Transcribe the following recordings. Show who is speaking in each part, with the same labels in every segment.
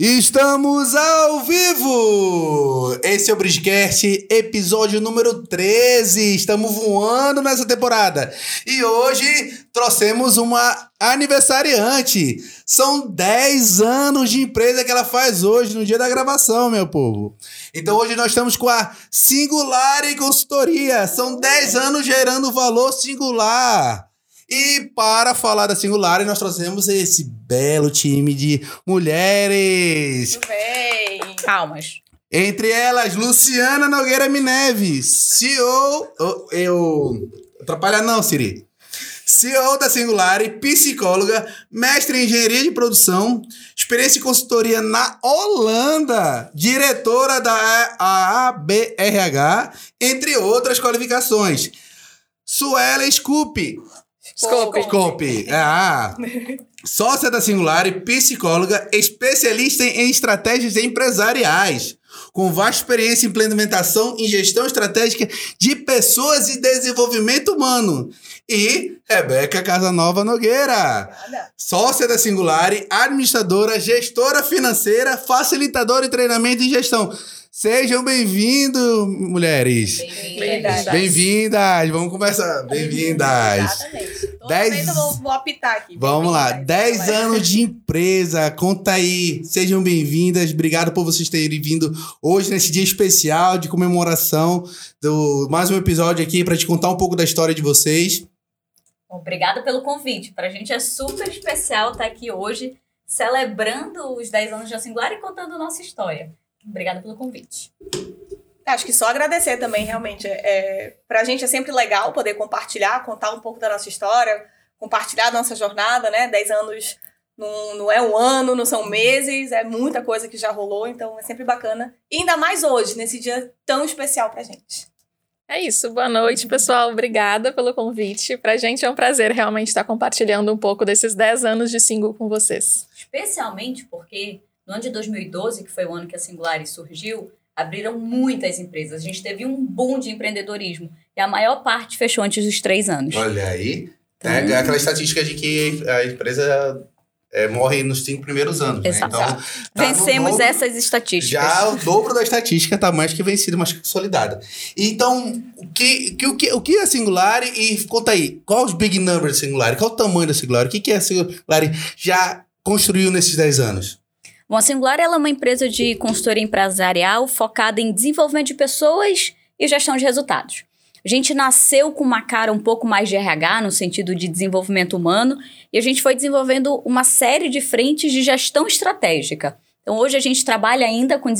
Speaker 1: Estamos ao vivo! Esse é o Bridgecast, episódio número 13. Estamos voando nessa temporada. E hoje trouxemos uma aniversariante. São 10 anos de empresa que ela faz hoje, no dia da gravação, meu povo. Então hoje nós estamos com a Singular e Consultoria. São 10 anos gerando valor singular. E para falar da Singular, nós trouxemos esse belo time de mulheres.
Speaker 2: Muito bem. Palmas.
Speaker 1: Entre elas, Luciana Nogueira Mineves, CEO. Eu, eu. Atrapalha não, Siri. CEO da Singular, psicóloga, mestre em engenharia de produção, experiência em consultoria na Holanda, diretora da ABRH, entre outras qualificações. Suela Scoop,
Speaker 2: Scope.
Speaker 1: Scope. Ah. Sócia da Singular e psicóloga, especialista em estratégias empresariais, com vasta experiência em implementação e gestão estratégica de pessoas e desenvolvimento humano. E Rebeca Casanova Nogueira, sócia da Singular, administradora, gestora financeira, facilitadora de treinamento e gestão. Sejam bem-vindos, mulheres.
Speaker 2: Bem-vindas.
Speaker 1: Bem-vindas. Vamos começar. Bem-vindas.
Speaker 2: Exatamente. Toda
Speaker 1: Dez-
Speaker 2: eu vou, vou apitar aqui.
Speaker 1: Vamos lá,
Speaker 2: Bem-vindas.
Speaker 1: 10
Speaker 2: Vai.
Speaker 1: anos de empresa, conta aí, sejam bem-vindas, obrigado por vocês terem vindo hoje nesse dia especial de comemoração do mais um episódio aqui para te contar um pouco da história de vocês.
Speaker 3: Obrigada pelo convite. Pra gente é super especial estar aqui hoje, celebrando os 10 anos de Singular e contando a nossa história. Obrigada pelo convite.
Speaker 2: Acho que só agradecer também, realmente. É, pra gente é sempre legal poder compartilhar, contar um pouco da nossa história, compartilhar a nossa jornada, né? 10 anos não, não é um ano, não são meses, é muita coisa que já rolou, então é sempre bacana. E ainda mais hoje, nesse dia tão especial pra gente.
Speaker 4: É isso, boa noite, pessoal. Obrigada pelo convite. Pra gente é um prazer realmente estar compartilhando um pouco desses 10 anos de single com vocês.
Speaker 3: Especialmente porque no ano de 2012, que foi o ano que a Singular surgiu, abriram muitas empresas. A gente teve um boom de empreendedorismo. E a maior parte fechou antes dos três anos.
Speaker 1: Olha aí, é aquela estatística de que a empresa é, morre nos cinco primeiros anos, né? Então, tá
Speaker 3: Vencemos
Speaker 1: dobro-
Speaker 3: essas estatísticas.
Speaker 1: Já o dobro da estatística tá mais que vencida, mais que consolidada. Então, o que, que, o que, o que é Singular e conta aí, qual os big numbers da Singular? Qual o tamanho da Singular? O que, que a Singular já construiu nesses 10 anos?
Speaker 3: Bom, a Singular é uma empresa de consultoria empresarial focada em desenvolvimento de pessoas e gestão de resultados. A gente nasceu com uma cara um pouco mais de RH, no sentido de desenvolvimento humano, e a gente foi desenvolvendo uma série de frentes de gestão estratégica. Então, hoje a gente trabalha ainda com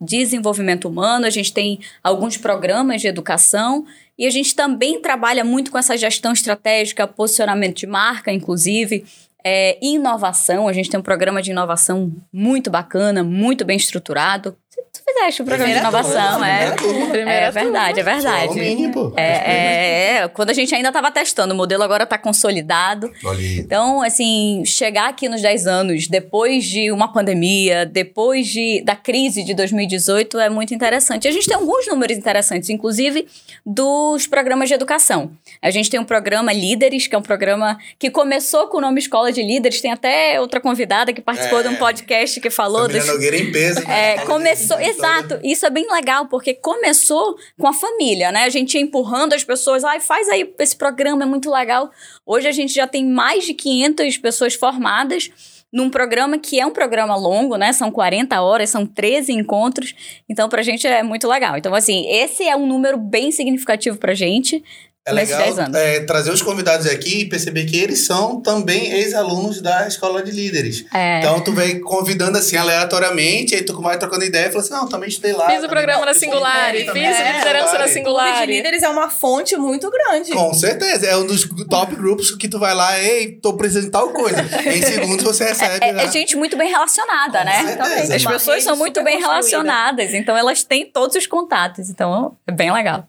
Speaker 3: desenvolvimento humano, a gente tem alguns programas de educação e a gente também trabalha muito com essa gestão estratégica, posicionamento de marca, inclusive, é, inovação. A gente tem um programa de inovação muito bacana, muito bem estruturado. Tu fizeste o programa de
Speaker 2: Primeira
Speaker 3: inovação,
Speaker 2: turma,
Speaker 3: é.
Speaker 1: Primeira turma.
Speaker 3: É verdade, é verdade.
Speaker 1: Só o mini, pô.
Speaker 3: É, é, é, quando a gente ainda estava testando, o modelo agora está consolidado.
Speaker 1: Olha aí.
Speaker 3: Então, assim, chegar aqui nos 10 anos, depois de uma pandemia, depois de, da crise de 2018, é muito interessante. A gente tem alguns números interessantes, inclusive dos programas de educação. A gente tem um programa Líderes, que é um programa que começou com o nome Escola de Líderes. Tem até outra convidada que participou
Speaker 1: É.
Speaker 3: de um podcast que falou dos
Speaker 1: Nogueira em peso. né?
Speaker 3: é,
Speaker 1: Fala
Speaker 3: começou,
Speaker 1: de-
Speaker 3: exato. Isso é bem legal, porque começou com a família, né? A gente ia empurrando as pessoas, ai, faz aí esse programa, é muito legal. Hoje a gente já tem mais de 500 pessoas formadas num programa que é um programa longo, né? São 40 horas, são 13 encontros. Então, pra gente é muito legal. Então, assim, esse é um número bem significativo pra gente.
Speaker 1: É
Speaker 3: nesses 10
Speaker 1: legal
Speaker 3: anos.
Speaker 1: é, trazer os convidados aqui e perceber que eles são também ex-alunos da escola de líderes.
Speaker 3: É,
Speaker 1: Então tu vem convidando assim aleatoriamente, aí tu vai trocando ideia e fala assim: não, também estudei lá.
Speaker 4: Fiz o programa na Singular, fiz
Speaker 1: É,
Speaker 4: liderança na
Speaker 1: Singular.
Speaker 2: Clube de líderes é uma fonte muito grande.
Speaker 1: Com certeza, é um dos top grupos que tu vai lá, ei, tô precisando de tal coisa. em segundos você recebe.
Speaker 3: é,
Speaker 1: né?
Speaker 3: é gente muito bem relacionada,
Speaker 1: Com
Speaker 3: né?
Speaker 1: certeza.
Speaker 3: As
Speaker 2: Uma
Speaker 3: pessoas são muito bem
Speaker 2: construída.
Speaker 3: relacionadas, então elas têm todos os contatos. Então, é bem legal.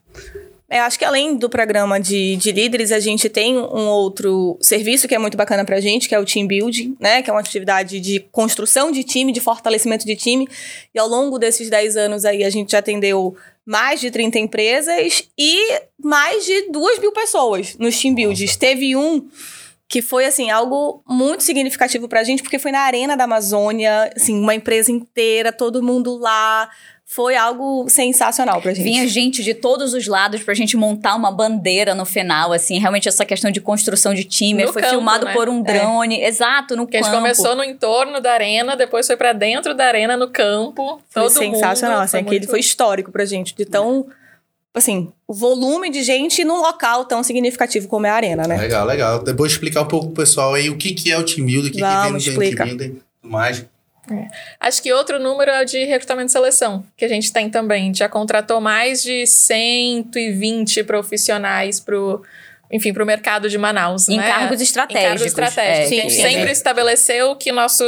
Speaker 2: É, acho que além do programa de, de líderes, a gente tem um outro serviço que é muito bacana pra gente, que é o Team Building, né? Que é uma atividade de construção de time, de fortalecimento de time. E ao longo desses 10 anos aí, a gente já atendeu mais de 30 empresas e mais de 2 mil pessoas nos Team Buildings. Teve um que foi assim algo muito significativo pra gente, porque foi na Arena da Amazônia, assim, uma empresa inteira, todo mundo lá. Foi algo sensacional pra gente.
Speaker 3: Vinha gente de todos os lados pra gente montar uma bandeira no final, assim, realmente essa questão de construção de time,
Speaker 4: No
Speaker 3: foi
Speaker 4: campo,
Speaker 3: filmado
Speaker 4: né?
Speaker 3: por um drone, exato, no
Speaker 4: Que a gente
Speaker 3: campo.
Speaker 4: começou no entorno da arena, depois foi pra dentro da arena, no campo.
Speaker 2: Foi
Speaker 4: todo
Speaker 2: sensacional,
Speaker 4: mundo,
Speaker 2: assim, aquele
Speaker 4: muito-
Speaker 2: foi histórico pra gente, de tão, assim, o volume de gente num local tão significativo como é a Arena, né?
Speaker 1: Legal, legal. Depois explicar um pouco pro pessoal aí o que, que é o team building, o que, que
Speaker 2: Vamos,
Speaker 1: tem no
Speaker 2: explica.
Speaker 1: team building e mais.
Speaker 4: Acho que outro número é o de recrutamento e seleção, que a gente tem também. A gente já contratou mais de 120 profissionais pro, enfim, pro mercado de Manaus,
Speaker 3: Em
Speaker 4: né?
Speaker 3: cargos
Speaker 4: Em
Speaker 3: estratégicos.
Speaker 4: cargos estratégicos.
Speaker 3: É,
Speaker 4: a gente
Speaker 3: sim,
Speaker 4: sempre
Speaker 3: sim.
Speaker 4: estabeleceu que nosso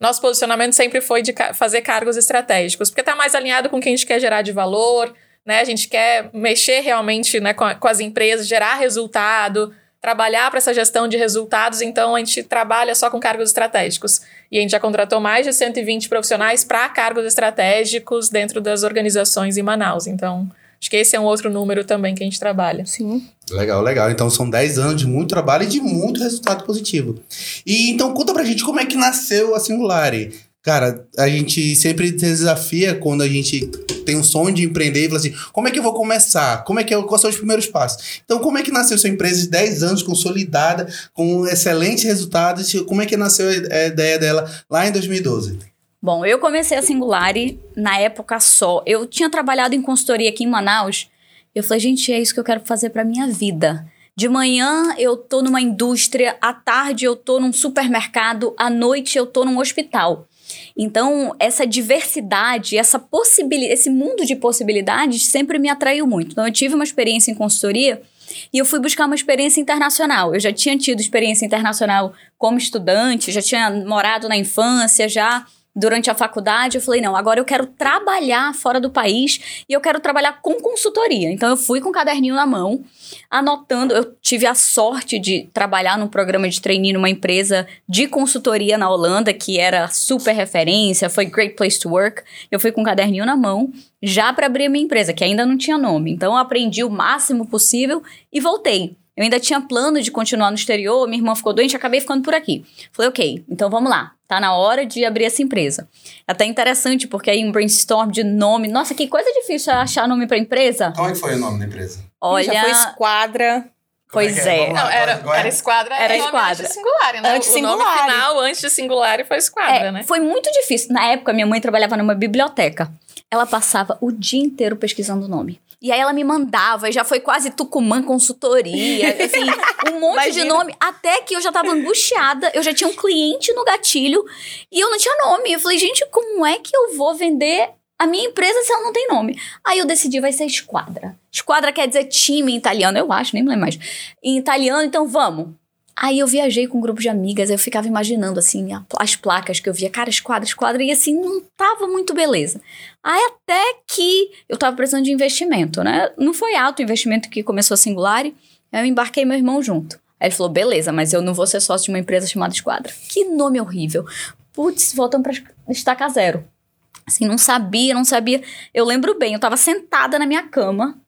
Speaker 4: nosso posicionamento sempre foi de ca- fazer cargos estratégicos, porque tá mais alinhado com o que a gente quer gerar de valor, né? A gente quer mexer realmente né, com, a- com as empresas, gerar resultado, trabalhar para essa gestão de resultados, então a gente trabalha só com cargos estratégicos. E a gente já contratou mais de 120 profissionais para cargos estratégicos dentro das organizações em Manaus. Então, acho que esse é um outro número também que a gente trabalha.
Speaker 2: Sim.
Speaker 1: Legal, legal. Então são 10 anos de muito trabalho e de muito resultado positivo. E então conta pra gente como é que nasceu a Singulari. Cara, a gente sempre se desafia quando a gente tem um sonho de empreender e fala assim: como é que eu vou começar? Como é que eu, quais são os primeiros passos? Então, como é que nasceu sua empresa de 10 anos, consolidada, com excelentes resultados? Como é que nasceu a ideia dela lá em 2012?
Speaker 3: Bom, eu comecei a Singulari na época só. Eu tinha trabalhado em consultoria aqui em Manaus. Eu falei, gente, é isso que eu quero fazer pra minha vida. De manhã eu tô numa indústria, à tarde eu tô num supermercado, à noite eu tô num hospital. Então, essa diversidade, essa possibilidade, esse mundo de possibilidades sempre me atraiu muito. Então, eu tive uma experiência em consultoria e eu fui buscar uma experiência internacional. Eu já tinha tido experiência internacional como estudante, já tinha morado na infância, já durante a faculdade. Eu falei, não, agora eu quero trabalhar fora do país e eu quero trabalhar com consultoria. Então, eu fui com o caderninho na mão, anotando. Eu tive a sorte de trabalhar num programa de trainee numa empresa de consultoria na Holanda, que era super referência, foi Great Place to Work. Eu fui com o caderninho na mão, já para abrir a minha empresa, que ainda não tinha nome. Então, eu aprendi o máximo possível e voltei. Eu ainda tinha plano de continuar no exterior, minha irmã ficou doente, acabei ficando por aqui. Falei, ok, então vamos lá. Tá na hora de abrir essa empresa. É até interessante, porque aí um brainstorm de nome. Nossa, que coisa difícil achar nome pra empresa.
Speaker 1: É que foi o nome da empresa?
Speaker 3: Olha.
Speaker 2: Já foi esquadra.
Speaker 3: Pois é.
Speaker 1: Vamos lá,
Speaker 4: Não, era, era esquadra,
Speaker 3: Era
Speaker 4: é nome
Speaker 3: esquadra.
Speaker 4: antes de singular, né?
Speaker 2: Antes de
Speaker 4: O nome
Speaker 2: singular.
Speaker 4: final, antes de singular, foi esquadra,
Speaker 3: É,
Speaker 4: né?
Speaker 3: Foi muito difícil. Na época, minha mãe trabalhava numa biblioteca. Ela passava o dia inteiro pesquisando o nome. E aí ela me mandava, e já foi quase Tucumã consultoria, assim, um monte de
Speaker 2: Imagina.
Speaker 3: nome. Até que eu já tava angustiada, eu já tinha um cliente no gatilho e eu não tinha nome. Eu falei, gente, como é que eu vou vender a minha empresa se ela não tem nome? Aí eu decidi, vai ser esquadra. Esquadra quer dizer time em italiano, eu acho, nem me lembro mais. Em italiano, então vamos. Aí eu viajei com um grupo de amigas, eu ficava imaginando, assim, as placas que eu via, cara, esquadra, esquadra, e assim, não tava muito beleza. Aí até que eu tava precisando de investimento, né? Não foi alto o investimento que começou a Singular, eu embarquei meu irmão junto. Aí ele falou, beleza, mas eu não vou ser sócio de uma empresa chamada Esquadra. Que nome horrível. Putz, voltamos pra estaca zero. Assim, não sabia, não sabia. Eu lembro bem, eu tava sentada na minha cama,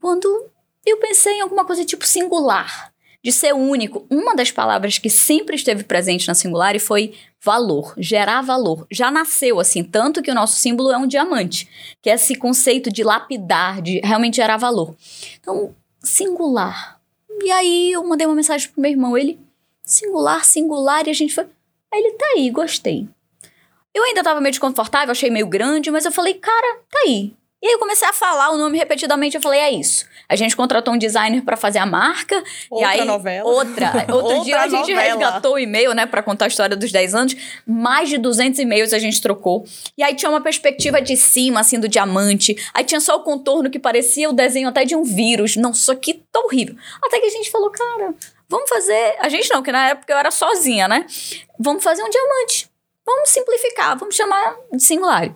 Speaker 3: quando eu pensei em alguma coisa tipo singular de ser único. Uma das palavras que sempre esteve presente na Singular foi valor, gerar valor. Já nasceu assim, tanto que o nosso símbolo é um diamante, que é esse conceito de lapidar, de realmente gerar valor. Então, singular. E aí eu mandei uma mensagem pro meu irmão, ele singular, singular, e a gente foi. Aí ele tá aí, gostei. Eu ainda tava meio desconfortável, achei meio grande, mas eu falei, cara, tá aí. E aí eu comecei a falar o nome repetidamente, eu falei, é isso. A gente contratou um designer pra fazer a marca.
Speaker 2: Outra
Speaker 3: e aí,
Speaker 2: novela.
Speaker 3: Outra. Outro
Speaker 2: Outra
Speaker 3: dia a gente
Speaker 2: novela.
Speaker 3: resgatou o e-mail, né, pra contar a história dos 10 anos. Mais de 200 e-mails a gente trocou. E aí tinha uma perspectiva de cima, assim, do diamante. Aí tinha só o contorno que parecia o desenho até de um vírus. Nossa, que tão horrível. Até que a gente falou, cara, vamos fazer... A gente não, que na época eu era sozinha, né? Vamos fazer um diamante. Vamos simplificar, vamos chamar de singular.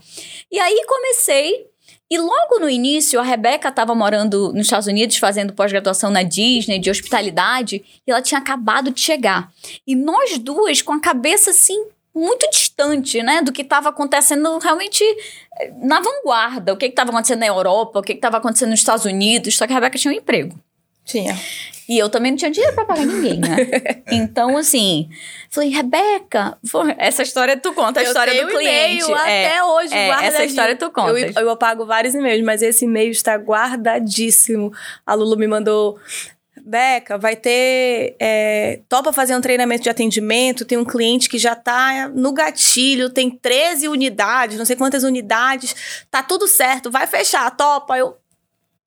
Speaker 3: E aí comecei e logo no início, a Rebeca estava morando nos Estados Unidos, fazendo pós-graduação na Disney, de hospitalidade, e ela tinha acabado de chegar. E nós duas, com a cabeça assim, muito distante, né, do que estava acontecendo realmente eh, na vanguarda, o que estava acontecendo na Europa, o que estava acontecendo nos Estados Unidos, só que a Rebeca tinha um emprego.
Speaker 2: Tinha.
Speaker 3: E eu também não tinha dinheiro pra pagar ninguém, né? então, assim, falei, Rebeca, essa história tu conta, a
Speaker 2: Eu
Speaker 3: história do cliente.
Speaker 2: e-mail
Speaker 3: é,
Speaker 2: até hoje,
Speaker 3: é,
Speaker 2: guardadinho.
Speaker 3: essa história tu conta.
Speaker 2: Eu, eu apago vários e-mails, mas esse e-mail está guardadíssimo. A Lulu me mandou. Beca, vai ter. É, topa fazer um treinamento de atendimento. Tem um cliente que já tá no gatilho, tem 13 unidades, não sei quantas unidades. Tá tudo certo, vai fechar, topa. Eu.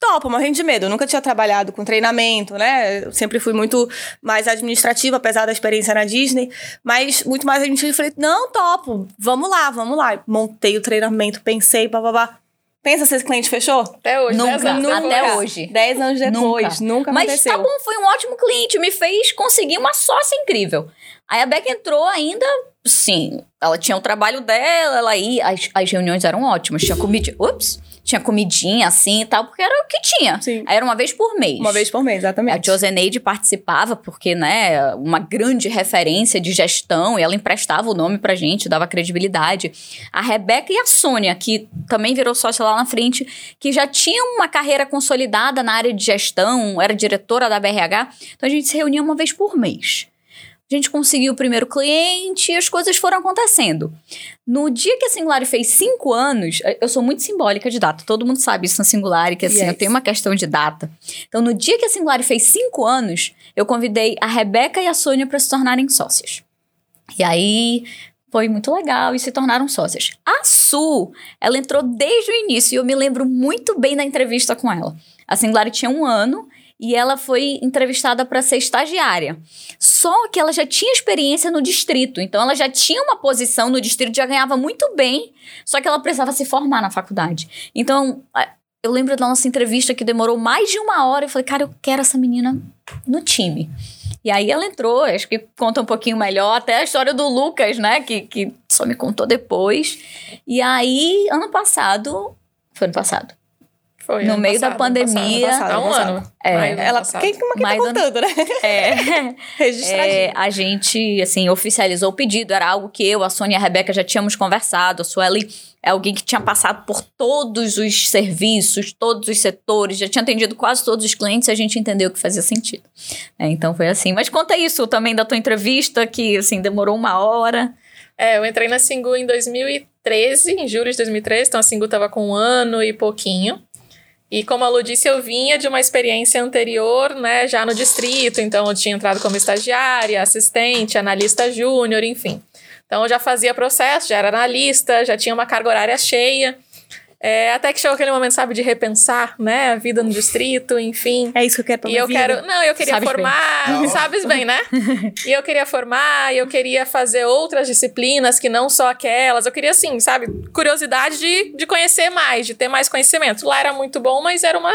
Speaker 2: Topa, morrendo de medo. Eu nunca tinha trabalhado com treinamento, né? Eu sempre fui muito mais administrativa, apesar da experiência na Disney. Mas muito mais administrativa. Eu falei, não, topo. Vamos lá, vamos lá. Montei o treinamento, pensei, bababá. Pensa se esse cliente fechou?
Speaker 4: Até hoje,
Speaker 3: Nunca,
Speaker 4: dez anos
Speaker 3: até
Speaker 4: depois.
Speaker 3: hoje.
Speaker 2: Dez anos depois. Nunca,
Speaker 3: Mas
Speaker 2: aconteceu.
Speaker 3: tá bom, foi um ótimo cliente, me fez conseguir uma sócia incrível. Aí a Beck entrou ainda, sim, ela tinha o trabalho dela, ela ia, as, as reuniões eram ótimas, tinha comidinha, ups, tinha comidinha assim e tal, porque era o que tinha.
Speaker 2: Sim.
Speaker 3: Aí era uma vez por mês.
Speaker 2: Uma vez por mês,
Speaker 3: A
Speaker 2: exatamente.
Speaker 3: Joseneide participava porque, né, uma grande referência de gestão, e ela emprestava o nome pra gente, dava credibilidade. A Rebeca e a Sônia, que também virou sócia lá na frente, que já tinham uma carreira consolidada na área de gestão, era diretora da BRH, então a gente se reunia uma vez por mês. A gente conseguiu o primeiro cliente e as coisas foram acontecendo. No dia que a Singular fez cinco anos, eu sou muito simbólica de data, todo mundo sabe isso na Singular, que assim,
Speaker 2: Yes.
Speaker 3: eu tenho uma questão de data. Então, no dia que a Singular fez cinco anos, eu convidei a Rebeca e a Sônia para se tornarem sócias. E aí foi muito legal e se tornaram sócias. A Su, ela entrou desde o início e eu me lembro muito bem da entrevista com ela. A Singular tinha um ano e ela foi entrevistada para ser estagiária. Só que ela já tinha experiência no distrito, então ela já tinha uma posição no distrito, já ganhava muito bem, só que ela precisava se formar na faculdade. Então, eu lembro da nossa entrevista que demorou mais de uma hora. Eu falei, cara, eu quero essa menina no time. E aí ela entrou, acho que conta um pouquinho melhor, até a história do Lucas, né? Que, que só me contou depois. E aí, ano passado. Foi ano passado.
Speaker 4: Foi,
Speaker 3: No meio da
Speaker 4: passado, ano
Speaker 3: pandemia-
Speaker 4: passado, Há um
Speaker 2: Ano.
Speaker 3: É.
Speaker 4: Maio
Speaker 2: Ela, quem, quem tá
Speaker 3: ano-
Speaker 2: contando, né?
Speaker 3: É.
Speaker 2: Registradinho.
Speaker 3: É, a gente, assim, oficializou o pedido. Era algo que eu, a Sônia e a Rebeca já tínhamos conversado. A Sueli é alguém que tinha passado por todos os serviços, todos os setores, já tinha atendido quase todos os clientes e a gente entendeu que fazia sentido. É, então foi assim. Mas conta isso também da tua entrevista, que, assim, demorou uma hora.
Speaker 4: É, eu entrei na Singu em 2013, em julho de 2013, então a Singu tava com um ano e pouquinho. E como a Lu disse, eu vinha de uma experiência anterior, né, já no distrito, então eu tinha entrado como estagiária, assistente, analista júnior, enfim. Então eu já fazia processo, já era analista, já tinha uma carga horária cheia. É, até que chegou aquele momento, sabe, de repensar, né, a vida no distrito, enfim.
Speaker 2: É isso que eu quero pra
Speaker 4: E
Speaker 2: minha
Speaker 4: eu
Speaker 2: vida.
Speaker 4: quero. Não, eu queria
Speaker 3: Sabes bem.
Speaker 4: formar.
Speaker 1: Não.
Speaker 4: Sabes bem, né? e eu queria formar, e eu queria fazer outras disciplinas que não só aquelas. Eu queria, assim, sabe, curiosidade de, de conhecer mais, de ter mais conhecimento. Lá era muito bom, mas era uma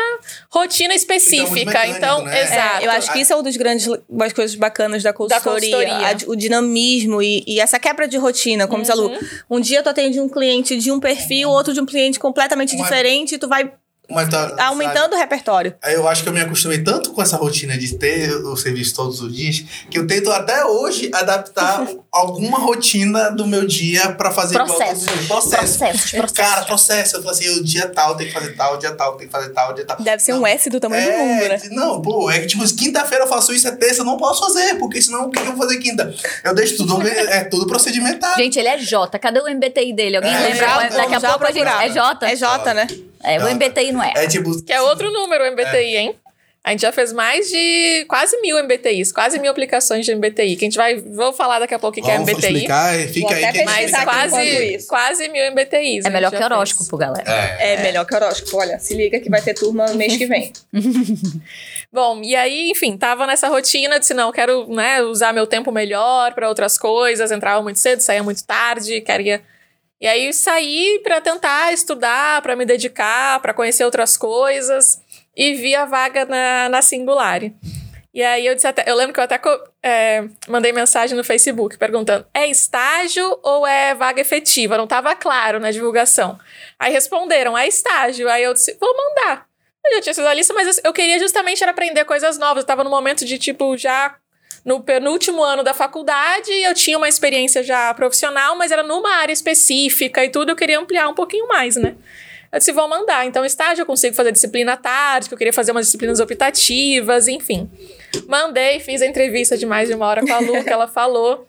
Speaker 4: rotina específica.
Speaker 1: mecânico,
Speaker 4: Então,
Speaker 1: né?
Speaker 4: exato.
Speaker 2: É, eu acho que isso é uma das grandes das coisas bacanas da consultoria.
Speaker 4: consultoria.
Speaker 2: a- o dinamismo e, e essa quebra de rotina, como diz a Lu. Um dia tu atende um cliente de um perfil, outro de um cliente completamente
Speaker 1: Uma-
Speaker 2: diferente, tu vai
Speaker 1: Mas tá,
Speaker 2: aumentando o repertório.
Speaker 1: Aí eu acho que eu me acostumei tanto com essa rotina de ter o serviço todos os dias que eu tento até hoje adaptar alguma rotina do meu dia pra fazer igual
Speaker 3: Processo. Processos, processos.
Speaker 1: Cara, processo. Eu falo assim, o dia tal tem que fazer tal, o dia tal tem que fazer tal, o dia tal.
Speaker 2: Deve ser um
Speaker 1: Não.
Speaker 2: S do tamanho do mundo, né?
Speaker 1: Não, pô, é que tipo, quinta-feira eu faço isso, é terça eu não posso fazer, porque senão o que eu vou fazer quinta? Eu deixo tudo, é tudo procedimental.
Speaker 3: Gente, ele é J. Cadê o MBTI dele? Alguém
Speaker 1: É,
Speaker 3: lembra? Daqui a pouco a gente. É J?
Speaker 2: É J, né?
Speaker 3: É, o
Speaker 1: J.
Speaker 3: MBTI não é.
Speaker 1: É tipo.
Speaker 4: Que é outro número, o MBTI, hein? A gente já fez mais de quase mil MBTIs, quase mil aplicações de MBTI. Que a gente vai. Vou falar daqui a pouco o que que é
Speaker 1: Vamos
Speaker 4: MBTI.
Speaker 1: explicar, fica
Speaker 2: Vou
Speaker 1: aí que
Speaker 4: Mas
Speaker 2: enquanto
Speaker 4: quase, quase mil MBTIs.
Speaker 3: É melhor que
Speaker 4: já fez.
Speaker 3: horóscopo, galera.
Speaker 1: É.
Speaker 2: É melhor que horóscopo. Olha, se liga que vai ter turma no mês que vem.
Speaker 4: Bom, e aí, enfim, tava nessa rotina, disse, não, quero, né, usar meu tempo melhor para outras coisas, entrava muito cedo, saía muito tarde, queria... E aí saí para tentar estudar, para me dedicar, para conhecer outras coisas, e vi a vaga na, na Singulari. E aí eu disse até, eu lembro que eu até é, mandei mensagem no Facebook perguntando: é estágio ou é vaga efetiva? Não tava claro na divulgação. Aí responderam: é estágio. Aí eu disse: vou mandar. Eu já tinha sido a lista, mas eu- eu queria justamente era aprender coisas novas. Eu tava no momento de, tipo, já no penúltimo ano da faculdade, eu tinha uma experiência já profissional, mas era numa área específica e tudo, eu queria ampliar um pouquinho mais, né? Eu disse, vou mandar. Então, estágio eu consigo fazer disciplina à tarde, que eu queria fazer umas disciplinas optativas, enfim. Mandei, fiz a entrevista de mais de uma hora com a Lu, que ela falou.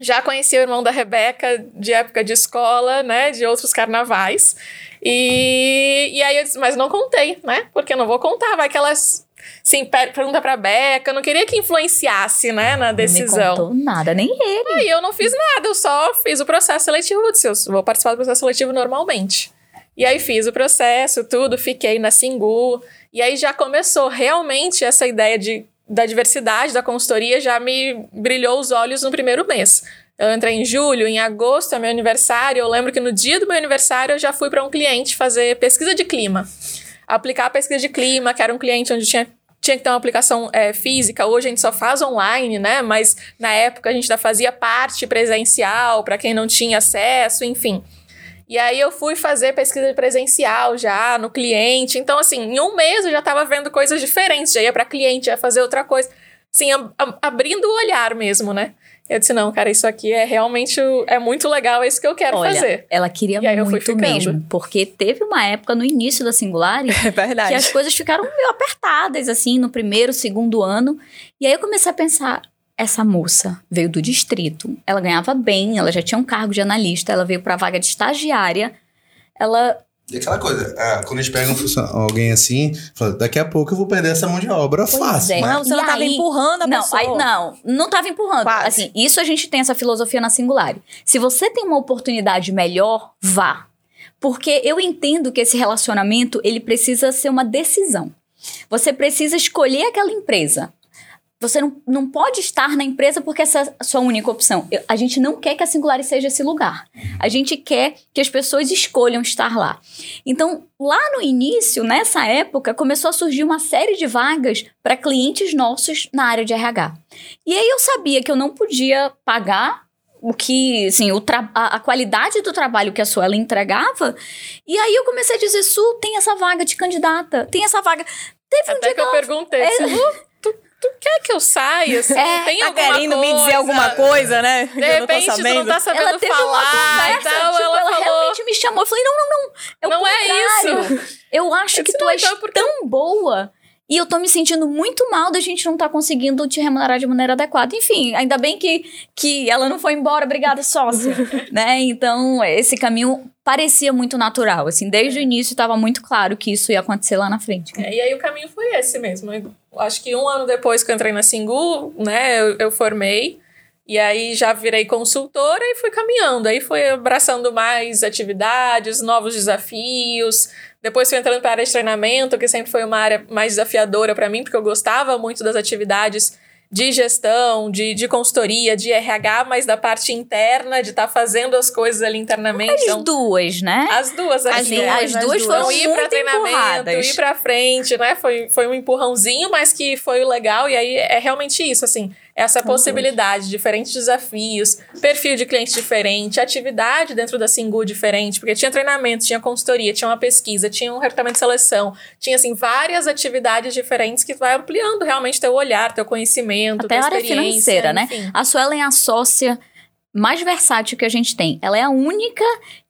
Speaker 4: Já conheci o irmão da Rebeca de época de escola, né? De outros carnavais. E, e aí eu disse, mas não contei, né? Porque eu não vou contar, vai que elas Sim, pergunta pra Beca. Eu não queria que influenciasse, né, na decisão.
Speaker 3: Não me contou nada, nem ele.
Speaker 4: Aí eu não fiz nada, eu só fiz o processo seletivo. Eu disse, eu vou participar do processo seletivo normalmente. E aí fiz o processo, tudo, fiquei na Singu. E aí já começou realmente essa ideia de, da diversidade da consultoria, já me brilhou os olhos no primeiro mês. Eu entrei em julho, em agosto é meu aniversário. Eu lembro que no dia do meu aniversário eu já fui para um cliente fazer pesquisa de clima aplicar a pesquisa de clima, que era um cliente onde tinha tinha que ter uma aplicação é, física. Hoje a gente só faz online, né? Mas na época a gente já fazia parte presencial para quem não tinha acesso, enfim. E aí eu fui fazer pesquisa presencial já no cliente. Então, assim, em um mês eu já estava vendo coisas diferentes. Já ia para cliente, ia fazer outra coisa. Assim, abrindo o olhar mesmo, né? Eu disse, não, cara, isso aqui é realmente é muito legal, é isso que eu quero
Speaker 3: Olha,
Speaker 4: fazer.
Speaker 3: Ela queria muito mesmo, porque teve uma época no início da Singular
Speaker 2: é
Speaker 3: que as coisas ficaram meio apertadas, assim, no primeiro, segundo ano. E aí eu comecei a pensar, essa moça veio do distrito, ela ganhava bem, ela já tinha um cargo de analista, ela veio para vaga de estagiária, ela
Speaker 1: e aquela coisa, é, quando a gente pega um alguém assim, fala, daqui a pouco eu vou perder essa mão de obra pois fácil. É.
Speaker 2: Mas... Não, você não estava empurrando a
Speaker 3: não,
Speaker 2: pessoa.
Speaker 3: Aí, não, não estava empurrando. Quase. Assim, isso a gente tem essa filosofia na Singular. Se você tem uma oportunidade melhor, vá. Porque eu entendo que esse relacionamento, ele precisa ser uma decisão. Você precisa escolher aquela empresa. Você não, não pode estar na empresa porque essa é a sua única opção. Eu, a gente não quer que a Singular seja esse lugar. A gente quer que as pessoas escolham estar lá. Então, lá no início, nessa época, começou a surgir uma série de vagas para clientes nossos na área de RH. E aí eu sabia que eu não podia pagar o que, assim, o a, a, qualidade do trabalho que a Suela entregava. E aí eu comecei a dizer, Su, tem essa vaga de candidata, tem essa vaga. Teve
Speaker 4: Até
Speaker 3: um dia
Speaker 4: que eu perguntei, é, tu quer que eu saia? Assim, é, tem
Speaker 2: tá querendo
Speaker 4: coisa?
Speaker 2: me dizer alguma coisa, né?
Speaker 4: De repente, tu não tá sabendo
Speaker 3: ela teve
Speaker 4: falar.
Speaker 3: Conversa,
Speaker 4: então,
Speaker 3: tipo,
Speaker 4: ela,
Speaker 3: ela
Speaker 4: falou,
Speaker 3: realmente me chamou. Eu falei, não, não, não. É
Speaker 4: não é
Speaker 3: isso. Eu acho
Speaker 4: eu
Speaker 3: que tu és
Speaker 4: então, porque...
Speaker 3: tão boa e eu tô me sentindo muito mal da gente não tá conseguindo te remunerar de maneira adequada. Enfim, ainda bem que, que ela não foi embora, obrigada, sócia. né? Então, esse caminho parecia muito natural. Assim, desde o início estava muito claro que isso ia acontecer lá na frente.
Speaker 4: É, e aí o caminho foi esse mesmo. Eu acho que um ano depois que eu entrei na Singu, né, eu, eu formei. E aí já virei consultora e fui caminhando. Aí fui abraçando mais atividades, novos desafios. Depois fui entrando para a área de treinamento, que sempre foi uma área mais desafiadora para mim, porque eu gostava muito das atividades de gestão, de, de consultoria, de RH, mas da parte interna, de estar tá fazendo as coisas ali internamente.
Speaker 3: As então, duas, né?
Speaker 4: As duas, as,
Speaker 3: as
Speaker 4: duas.
Speaker 3: As duas foram
Speaker 4: então, ir
Speaker 3: para
Speaker 4: treinamento, ir para frente, né? Foi, foi um empurrãozinho, mas que foi o legal. E aí é realmente isso, assim essa possibilidade, diferentes desafios, perfil de cliente diferente, atividade dentro da Singu diferente, porque tinha treinamento, tinha consultoria, tinha uma pesquisa, tinha um recrutamento de seleção, tinha assim várias atividades diferentes que vai ampliando realmente teu olhar, teu conhecimento,
Speaker 3: Até
Speaker 4: tua
Speaker 3: a área financeira, né?
Speaker 4: enfim.
Speaker 3: né? A Suelen é a sócia mais versátil que a gente tem. Ela é a única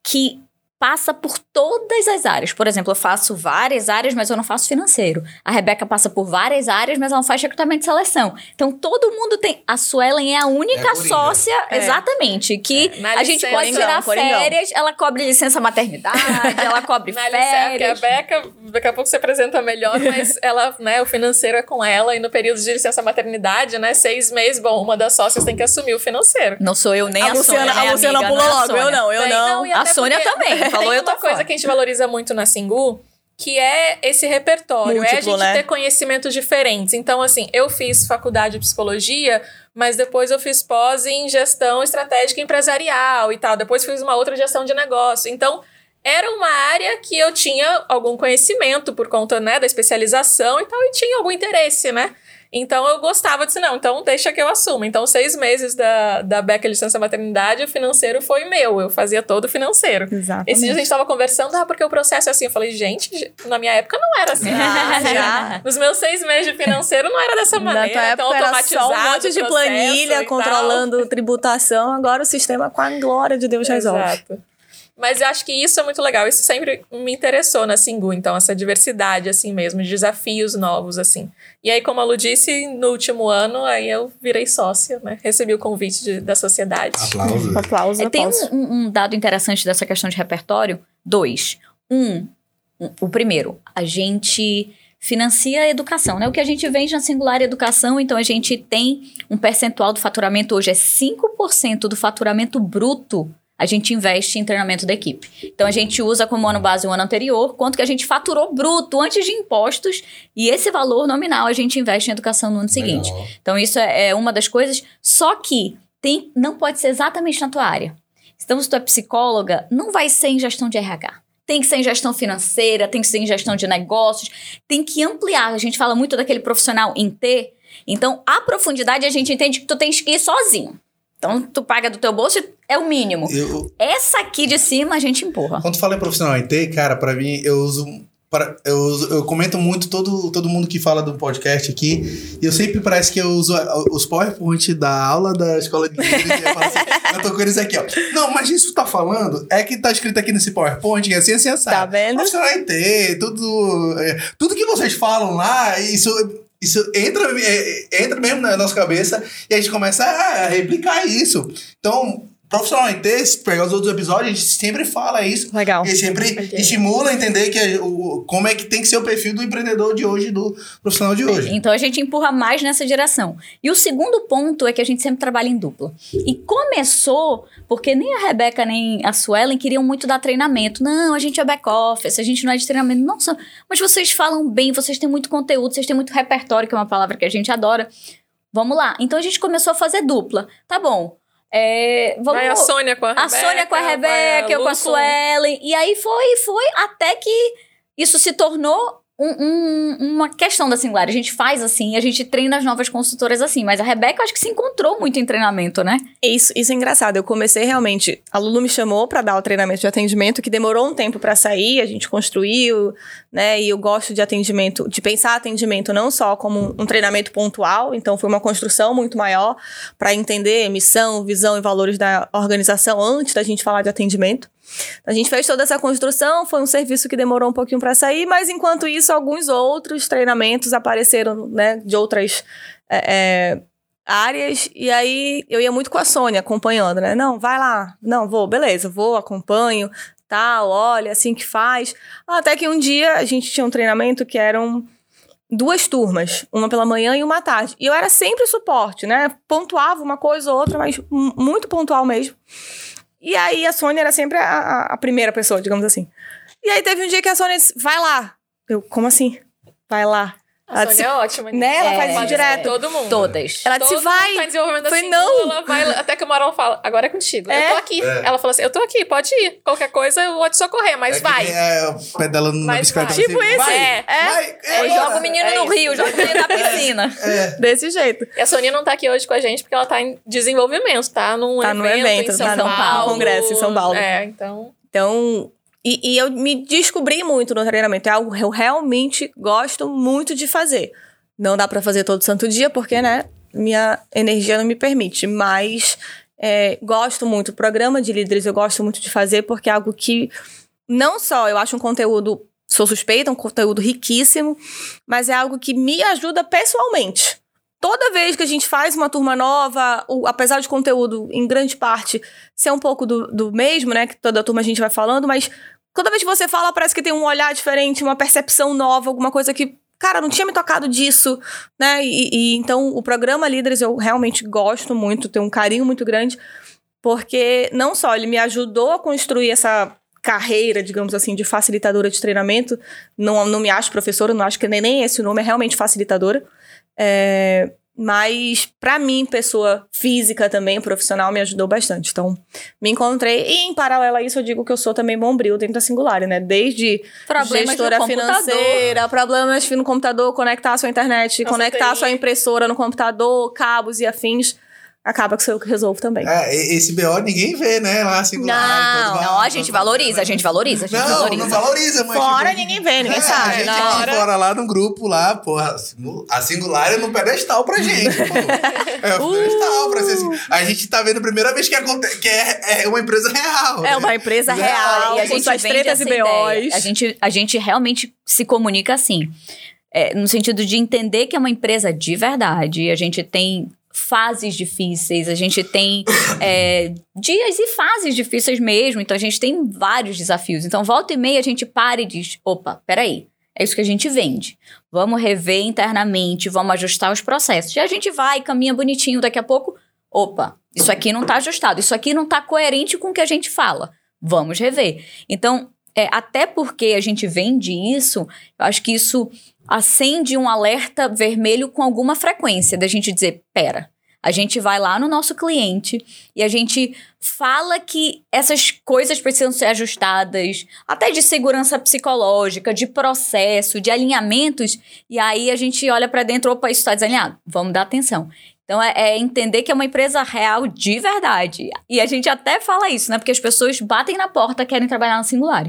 Speaker 3: que passa por todas as áreas. Por exemplo, eu faço várias áreas, mas eu não faço financeiro. A Rebeca passa por várias áreas, mas ela não faz recrutamento de seleção. Então, todo mundo tem... A Suelen é a única
Speaker 1: é a
Speaker 3: sócia,
Speaker 4: é.
Speaker 3: exatamente, que
Speaker 4: é.
Speaker 3: a gente pode tirar férias, ela cobre licença maternidade, ela cobre
Speaker 4: Na
Speaker 3: férias.
Speaker 4: a Beca, daqui a pouco você apresenta melhor, mas ela, né, o financeiro é com ela e no período de licença maternidade, né, seis meses, bom, uma das sócias tem que assumir o financeiro.
Speaker 3: Não sou eu nem a,
Speaker 2: a Luciana,
Speaker 3: Sônia,
Speaker 2: a Luciana
Speaker 3: não é
Speaker 2: logo, eu não, eu
Speaker 4: Bem,
Speaker 2: não.
Speaker 4: não, e
Speaker 3: A Sônia
Speaker 4: porque
Speaker 3: também, falou
Speaker 4: tem
Speaker 3: eu tô
Speaker 4: coisa que a gente valoriza muito na Singu, que é esse repertório, é a
Speaker 2: Múltiplo,
Speaker 4: gente
Speaker 2: né?
Speaker 4: ter conhecimentos diferentes. Então, assim, eu fiz faculdade de psicologia, mas depois eu fiz pós em gestão estratégica empresarial e tal. Depois fiz uma outra gestão de negócio. Então, era uma área que eu tinha algum conhecimento por conta, né, da especialização e tal, e tinha algum interesse, né? Então eu gostava disso, não, então deixa que eu assumo. Então, seis meses da, da Beca Licença Maternidade, o financeiro foi meu. Eu fazia todo o financeiro.
Speaker 2: Exatamente.
Speaker 4: Esse dia a gente tava conversando, ah, porque o processo é assim. Eu falei, gente, na minha época não era assim.
Speaker 2: Ah, já.
Speaker 4: Nos meus seis meses de financeiro não era dessa
Speaker 2: Na
Speaker 4: maneira.
Speaker 2: tua
Speaker 4: tão
Speaker 2: época era
Speaker 4: automatizado
Speaker 2: só um monte de planilha controlando tributação, agora o sistema com a glória de Deus resolve.
Speaker 4: Exato. Mas eu acho que isso é muito legal. Isso sempre me interessou na Singu. Então, essa diversidade, assim mesmo, de desafios novos, assim. E aí, como a Lu disse, no último ano, aí eu virei sócia, né? Recebi o convite de, da sociedade.
Speaker 1: Aplausos.
Speaker 2: Aplausos,
Speaker 3: É, tem um, um- um dado interessante dessa questão de repertório. Dois. Um, um, o primeiro, a gente financia a educação, né? O que a gente vende na singular é educação, então a gente tem um percentual do faturamento hoje, é 5% do faturamento bruto a gente investe em treinamento da equipe. Então a gente usa como ano base o ano anterior, quanto que a gente faturou bruto antes de impostos, e esse valor nominal a gente investe em educação no ano seguinte.
Speaker 1: Legal.
Speaker 3: Então, isso é, é uma das coisas. Só que tem, não pode ser exatamente na tua área. Então, se tu é psicóloga, não vai ser em gestão de RH. Tem que ser em gestão financeira, tem que ser em gestão de negócios, tem que ampliar. A gente fala muito daquele profissional em T. Então, a profundidade a gente entende que tu tens que ir sozinho. Então, tu paga do teu bolso, é o mínimo.
Speaker 1: Eu,
Speaker 3: Essa aqui de cima a gente empurra.
Speaker 1: quando tu fala em profissional IT, cara, pra mim, eu uso. Para, eu, uso- eu comento muito todo, todo mundo que fala do podcast aqui. E eu sempre parece que eu uso os PowerPoint da aula da escola de inglês. e eu, assim, eu tô com eles aqui, ó. Não, mas isso que tu tá falando é que tá escrito aqui nesse PowerPoint, que é assim, assim, assim.
Speaker 2: Tá vendo?
Speaker 1: Profissional IT, tudo. é, tudo que vocês falam lá, isso. Isso entra, é, entra mesmo na nossa cabeça e a gente começa a replicar isso. Então, profissional IT, se pegar os outros episódios, a gente sempre fala isso.
Speaker 2: Legal.
Speaker 1: E sempre estimula a entender que é o, como é que tem que ser o perfil do empreendedor de hoje, do profissional de hoje.
Speaker 3: Então a gente empurra mais nessa direção. E o segundo ponto é que a gente sempre trabalha em dupla. E começou porque nem a Rebeca nem a Suelen queriam muito dar treinamento. Não, a gente é back-office, a gente não é de treinamento. Nossa, mas vocês falam bem, vocês têm muito conteúdo, vocês têm muito repertório, que é uma palavra que a gente adora. Vamos lá. Então a gente começou a fazer dupla. Tá bom. É, vamos...
Speaker 4: Vai a Sônia com a Rebeca.
Speaker 3: A Sônia com a Rebeca, eu
Speaker 4: Lu
Speaker 3: com a Suelen. E aí foi, foi, até que isso se tornou um- um- uma questão da Singular. A gente faz assim, a gente treina as novas consultoras assim. Mas a Rebeca, eu acho que se encontrou muito em treinamento, né?
Speaker 2: Isso, isso é engraçado. Eu comecei realmente. A Lulu me chamou para dar o treinamento de atendimento, que demorou um tempo para sair, a gente construiu, né? E eu gosto de atendimento, de pensar atendimento não só como um treinamento pontual, então foi uma construção muito maior para entender missão, visão e valores da organização antes da gente falar de atendimento. A gente fez toda essa construção, foi um serviço que demorou um pouquinho para sair, mas enquanto isso, alguns outros treinamentos apareceram, né, de outras é, é, áreas, e aí eu ia muito com a Sônia acompanhando, né? Não, vai lá, não, vou, beleza, vou, acompanho, tal, olha, assim que faz. Até que um dia a gente tinha um treinamento que eram duas turmas, uma pela manhã e uma tarde. E eu era sempre suporte, né? Pontuava uma coisa ou outra, mas mu- muito pontual mesmo. E aí a Sônia era sempre a, a- primeira pessoa, digamos assim. E aí teve um dia que a Sônia disse, vai lá. Eu, como assim? Vai lá.
Speaker 4: A Sônia
Speaker 2: disse,
Speaker 4: é ótima.
Speaker 2: né? Ela
Speaker 3: É,
Speaker 2: faz isso
Speaker 3: é,
Speaker 2: direto.
Speaker 4: Todo mundo.
Speaker 3: Todas.
Speaker 2: Ela disse,
Speaker 4: Todo
Speaker 2: vai.
Speaker 4: mundo tá desenvolvimento
Speaker 2: Foi,
Speaker 4: assim,
Speaker 2: não.
Speaker 4: Ela vai, até que o Marão fala, agora é contigo.
Speaker 2: É.
Speaker 4: Eu tô aqui. Ela falou assim, eu tô aqui, pode ir. Qualquer coisa eu vou te socorrer, mas
Speaker 1: É
Speaker 4: vai.
Speaker 1: é, pedalando na bicicleta.
Speaker 4: vai.
Speaker 2: Tipo
Speaker 1: assim,
Speaker 2: isso,
Speaker 1: vai,
Speaker 4: é.
Speaker 3: Eu
Speaker 1: é,
Speaker 3: jogo o menino
Speaker 4: é
Speaker 3: no
Speaker 4: isso.
Speaker 3: rio, jogo o menino na piscina.
Speaker 2: Desse jeito.
Speaker 4: E a Sonia não tá aqui hoje com a gente porque ela tá em desenvolvimento, tá num
Speaker 2: Tá no
Speaker 4: evento,
Speaker 2: evento,
Speaker 4: em São
Speaker 2: tá
Speaker 3: no
Speaker 4: Paulo.
Speaker 2: congresso em São Paulo.
Speaker 4: É, então...
Speaker 2: Então, e, e eu me descobri muito no treinamento. É algo que eu realmente gosto muito de fazer. Não dá pra fazer todo santo dia, porque, né, minha energia não me permite. Mas é, gosto muito. Programa de líderes eu gosto muito de fazer, porque é algo que não só eu acho um conteúdo, sou suspeita, um conteúdo riquíssimo, mas é algo que me ajuda pessoalmente. Toda vez que a gente faz uma turma nova, o- apesar de conteúdo, em grande parte, ser um pouco do, do mesmo, né? Que toda turma a gente vai falando, mas toda vez que você fala, parece que tem um olhar diferente, uma percepção nova, alguma coisa que, cara, não tinha me tocado disso, né? E, e então o programa Líderes eu realmente gosto muito, tenho um carinho muito grande, porque não só ele me ajudou a construir essa carreira, digamos assim, de facilitadora de treinamento. Não, não me acho professora, não acho que nem, nem esse nome, é realmente facilitadora. É, mas, pra mim, pessoa física também, profissional, me ajudou bastante. Então, me encontrei. E, em paralelo a isso, eu digo que eu sou também bombril dentro da Singular, né? Desde
Speaker 3: Problemas
Speaker 2: gestora financeira, problemas no computador, conectar a sua internet,
Speaker 4: Nossa,
Speaker 2: conectar a sua impressora no computador, cabos e afins. Acaba que sou eu que resolvo também.
Speaker 1: É, esse BO ninguém vê, né? Lá singular.
Speaker 2: Não,
Speaker 1: todo mundo-
Speaker 3: Não, a gente valoriza, a gente valoriza, a gente
Speaker 1: Não,
Speaker 3: valoriza.
Speaker 1: não valoriza, mas.
Speaker 2: Fora
Speaker 1: tipo,
Speaker 2: ninguém vê, ninguém
Speaker 1: é,
Speaker 2: sabe.
Speaker 1: A gente aqui
Speaker 2: hora-
Speaker 1: fora lá no grupo lá, porra, a singular é no pedestal pra gente. É o pedestal pra ser assim. A gente tá vendo a primeira vez que, aconte- que é, é uma empresa real.
Speaker 2: É
Speaker 1: né?
Speaker 2: uma empresa
Speaker 1: Né?
Speaker 2: real,
Speaker 3: e a gente vende
Speaker 2: tretas e. BOs.
Speaker 3: A gente, a gente realmente se comunica assim. É, no sentido de entender que é uma empresa de verdade. A gente tem fases difíceis, a gente tem é, dias e fases difíceis mesmo. Então a gente tem vários desafios. Então, volta e meia a gente para e diz: opa, peraí. É isso que a gente vende. Vamos rever internamente, vamos ajustar os processos. E a gente vai, caminha bonitinho, daqui a pouco, opa, isso aqui não está ajustado, isso aqui não está coerente com o que a gente fala. Vamos rever. Então, é, até porque a gente vende isso, eu acho que isso acende um alerta vermelho com alguma frequência, da gente dizer, pera, a gente vai lá no nosso cliente e a gente fala que essas coisas precisam ser ajustadas, até de segurança psicológica, de processo, de alinhamentos, e aí a gente olha para dentro, opa, isso está desalinhado, vamos dar atenção. Então é, é entender que é uma empresa real de verdade. E a gente até fala isso, né? Porque as pessoas batem na porta querem trabalhar na Singular.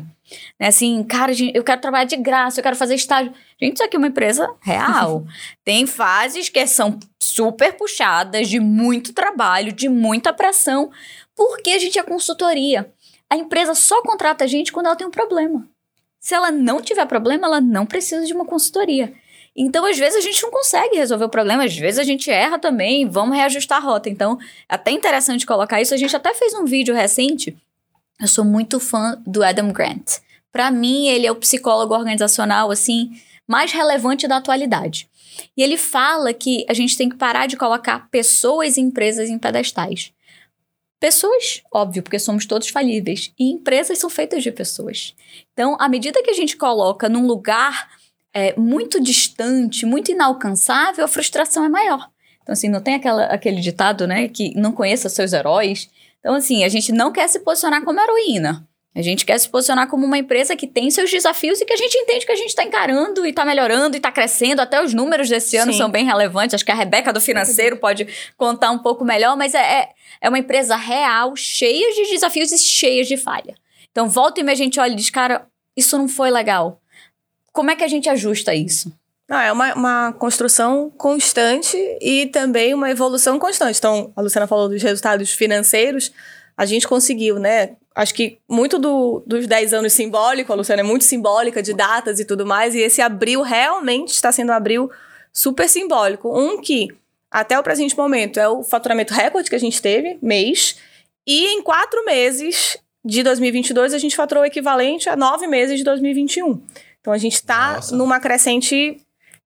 Speaker 3: Né? Assim, cara, eu quero trabalhar de graça, eu quero fazer estágio. Gente, isso aqui é uma empresa real. Tem fases que são super puxadas, de muito trabalho, de muita pressão, porque a gente é consultoria. A empresa só contrata a gente quando ela tem um problema. Se ela não tiver problema, ela não precisa de uma consultoria. Então, às vezes, a gente não consegue resolver o problema, às vezes a gente erra também, vamos reajustar a rota. Então, é até interessante colocar isso. A gente até fez um vídeo recente. Eu sou muito fã do Adam Grant. Para mim, ele é o psicólogo organizacional, assim, mais relevante da atualidade. E ele fala que a gente tem que parar de colocar pessoas e empresas em pedestais. Pessoas, óbvio, porque somos todos falíveis. E empresas são feitas de pessoas. Então, à medida que a gente coloca num lugar é, muito distante, muito inalcançável, a frustração é maior. Então, assim, não tem aquela, aquele ditado, né, que não conheça seus heróis. Então, assim, a gente não quer se posicionar como heroína. A gente quer se posicionar como uma empresa que tem seus desafios e que a gente entende que a gente está encarando e está melhorando e está crescendo. Até os números desse ano
Speaker 2: Sim.
Speaker 3: são bem relevantes. Acho que a Rebeca do financeiro pode contar um pouco melhor, mas é, é, é uma empresa real, cheia de desafios e cheia de falha. Então, volta e meia a gente olha e diz, cara, isso não foi legal. Como é que a gente ajusta isso?
Speaker 2: Não, é uma, uma construção constante e também uma evolução constante. Então, a Luciana falou dos resultados financeiros, a gente conseguiu, né? Acho que muito do- dos 10 anos simbólico, a Luciana é muito simbólica de datas e tudo mais, e esse abril realmente está sendo um abril super simbólico. Um que, até o presente momento, é o faturamento recorde que a gente teve, mês, e em quatro meses de 2022 a gente faturou o equivalente a nove meses de 2021. Então a gente está numa crescente
Speaker 4: Em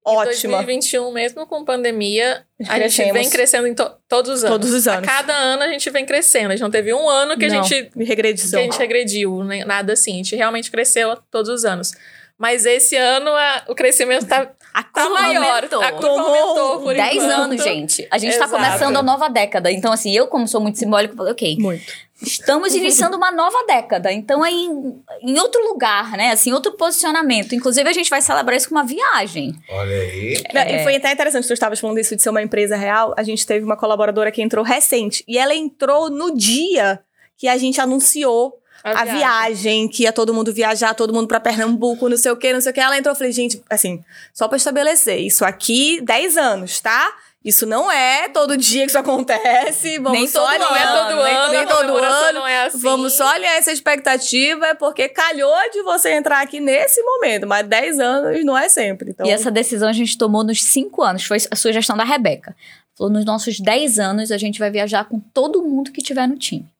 Speaker 2: ótima.
Speaker 4: 2021, mesmo com pandemia, a gente
Speaker 2: Crescemos.
Speaker 4: vem crescendo em to- todos os anos.
Speaker 2: Todos os anos.
Speaker 4: A cada ano a gente vem crescendo. A gente não teve um ano que a
Speaker 2: Não,
Speaker 4: gente que
Speaker 2: regredição.
Speaker 4: a gente regrediu, nem nada assim. A gente realmente cresceu todos os anos. Mas esse ano a- o crescimento tá,
Speaker 3: A
Speaker 4: tá maior.
Speaker 3: aumentou.
Speaker 4: A curva
Speaker 2: Tomou
Speaker 4: aumentou por
Speaker 3: 10
Speaker 4: enquanto.
Speaker 3: anos, gente. A gente tá
Speaker 4: Exato.
Speaker 3: começando a nova década. Então, assim, eu, como sou muito simbólico, falei, ok,
Speaker 2: Muito.
Speaker 3: Estamos iniciando uma nova década. Então, é em, em outro lugar, né? Assim, outro posicionamento. Inclusive, a gente vai celebrar isso com uma viagem.
Speaker 1: Olha aí.
Speaker 3: É.
Speaker 2: E foi até interessante, tu estavas falando isso de ser uma empresa real. A gente teve uma colaboradora que entrou recente. E ela entrou no dia que a gente anunciou a, viagem. que ia todo mundo viajar, todo mundo pra Pernambuco, não sei o que, não sei o que. Ela entrou, eu falei, gente, assim, só pra estabelecer, isso aqui, 10 anos, tá? Isso não é todo dia que isso acontece. Vamos
Speaker 3: Nem
Speaker 2: só
Speaker 3: todo
Speaker 4: Não é todo ano,
Speaker 2: nem todo ano.
Speaker 4: não é assim.
Speaker 2: Vamos só alinhar essa expectativa, é porque calhou de você entrar aqui nesse momento, mas 10 anos não é sempre. Então,
Speaker 3: E essa decisão a gente tomou nos 5 anos. Foi a sugestão da Rebeca. Falou, nos nossos 10 anos, a gente vai viajar com todo mundo que tiver no time.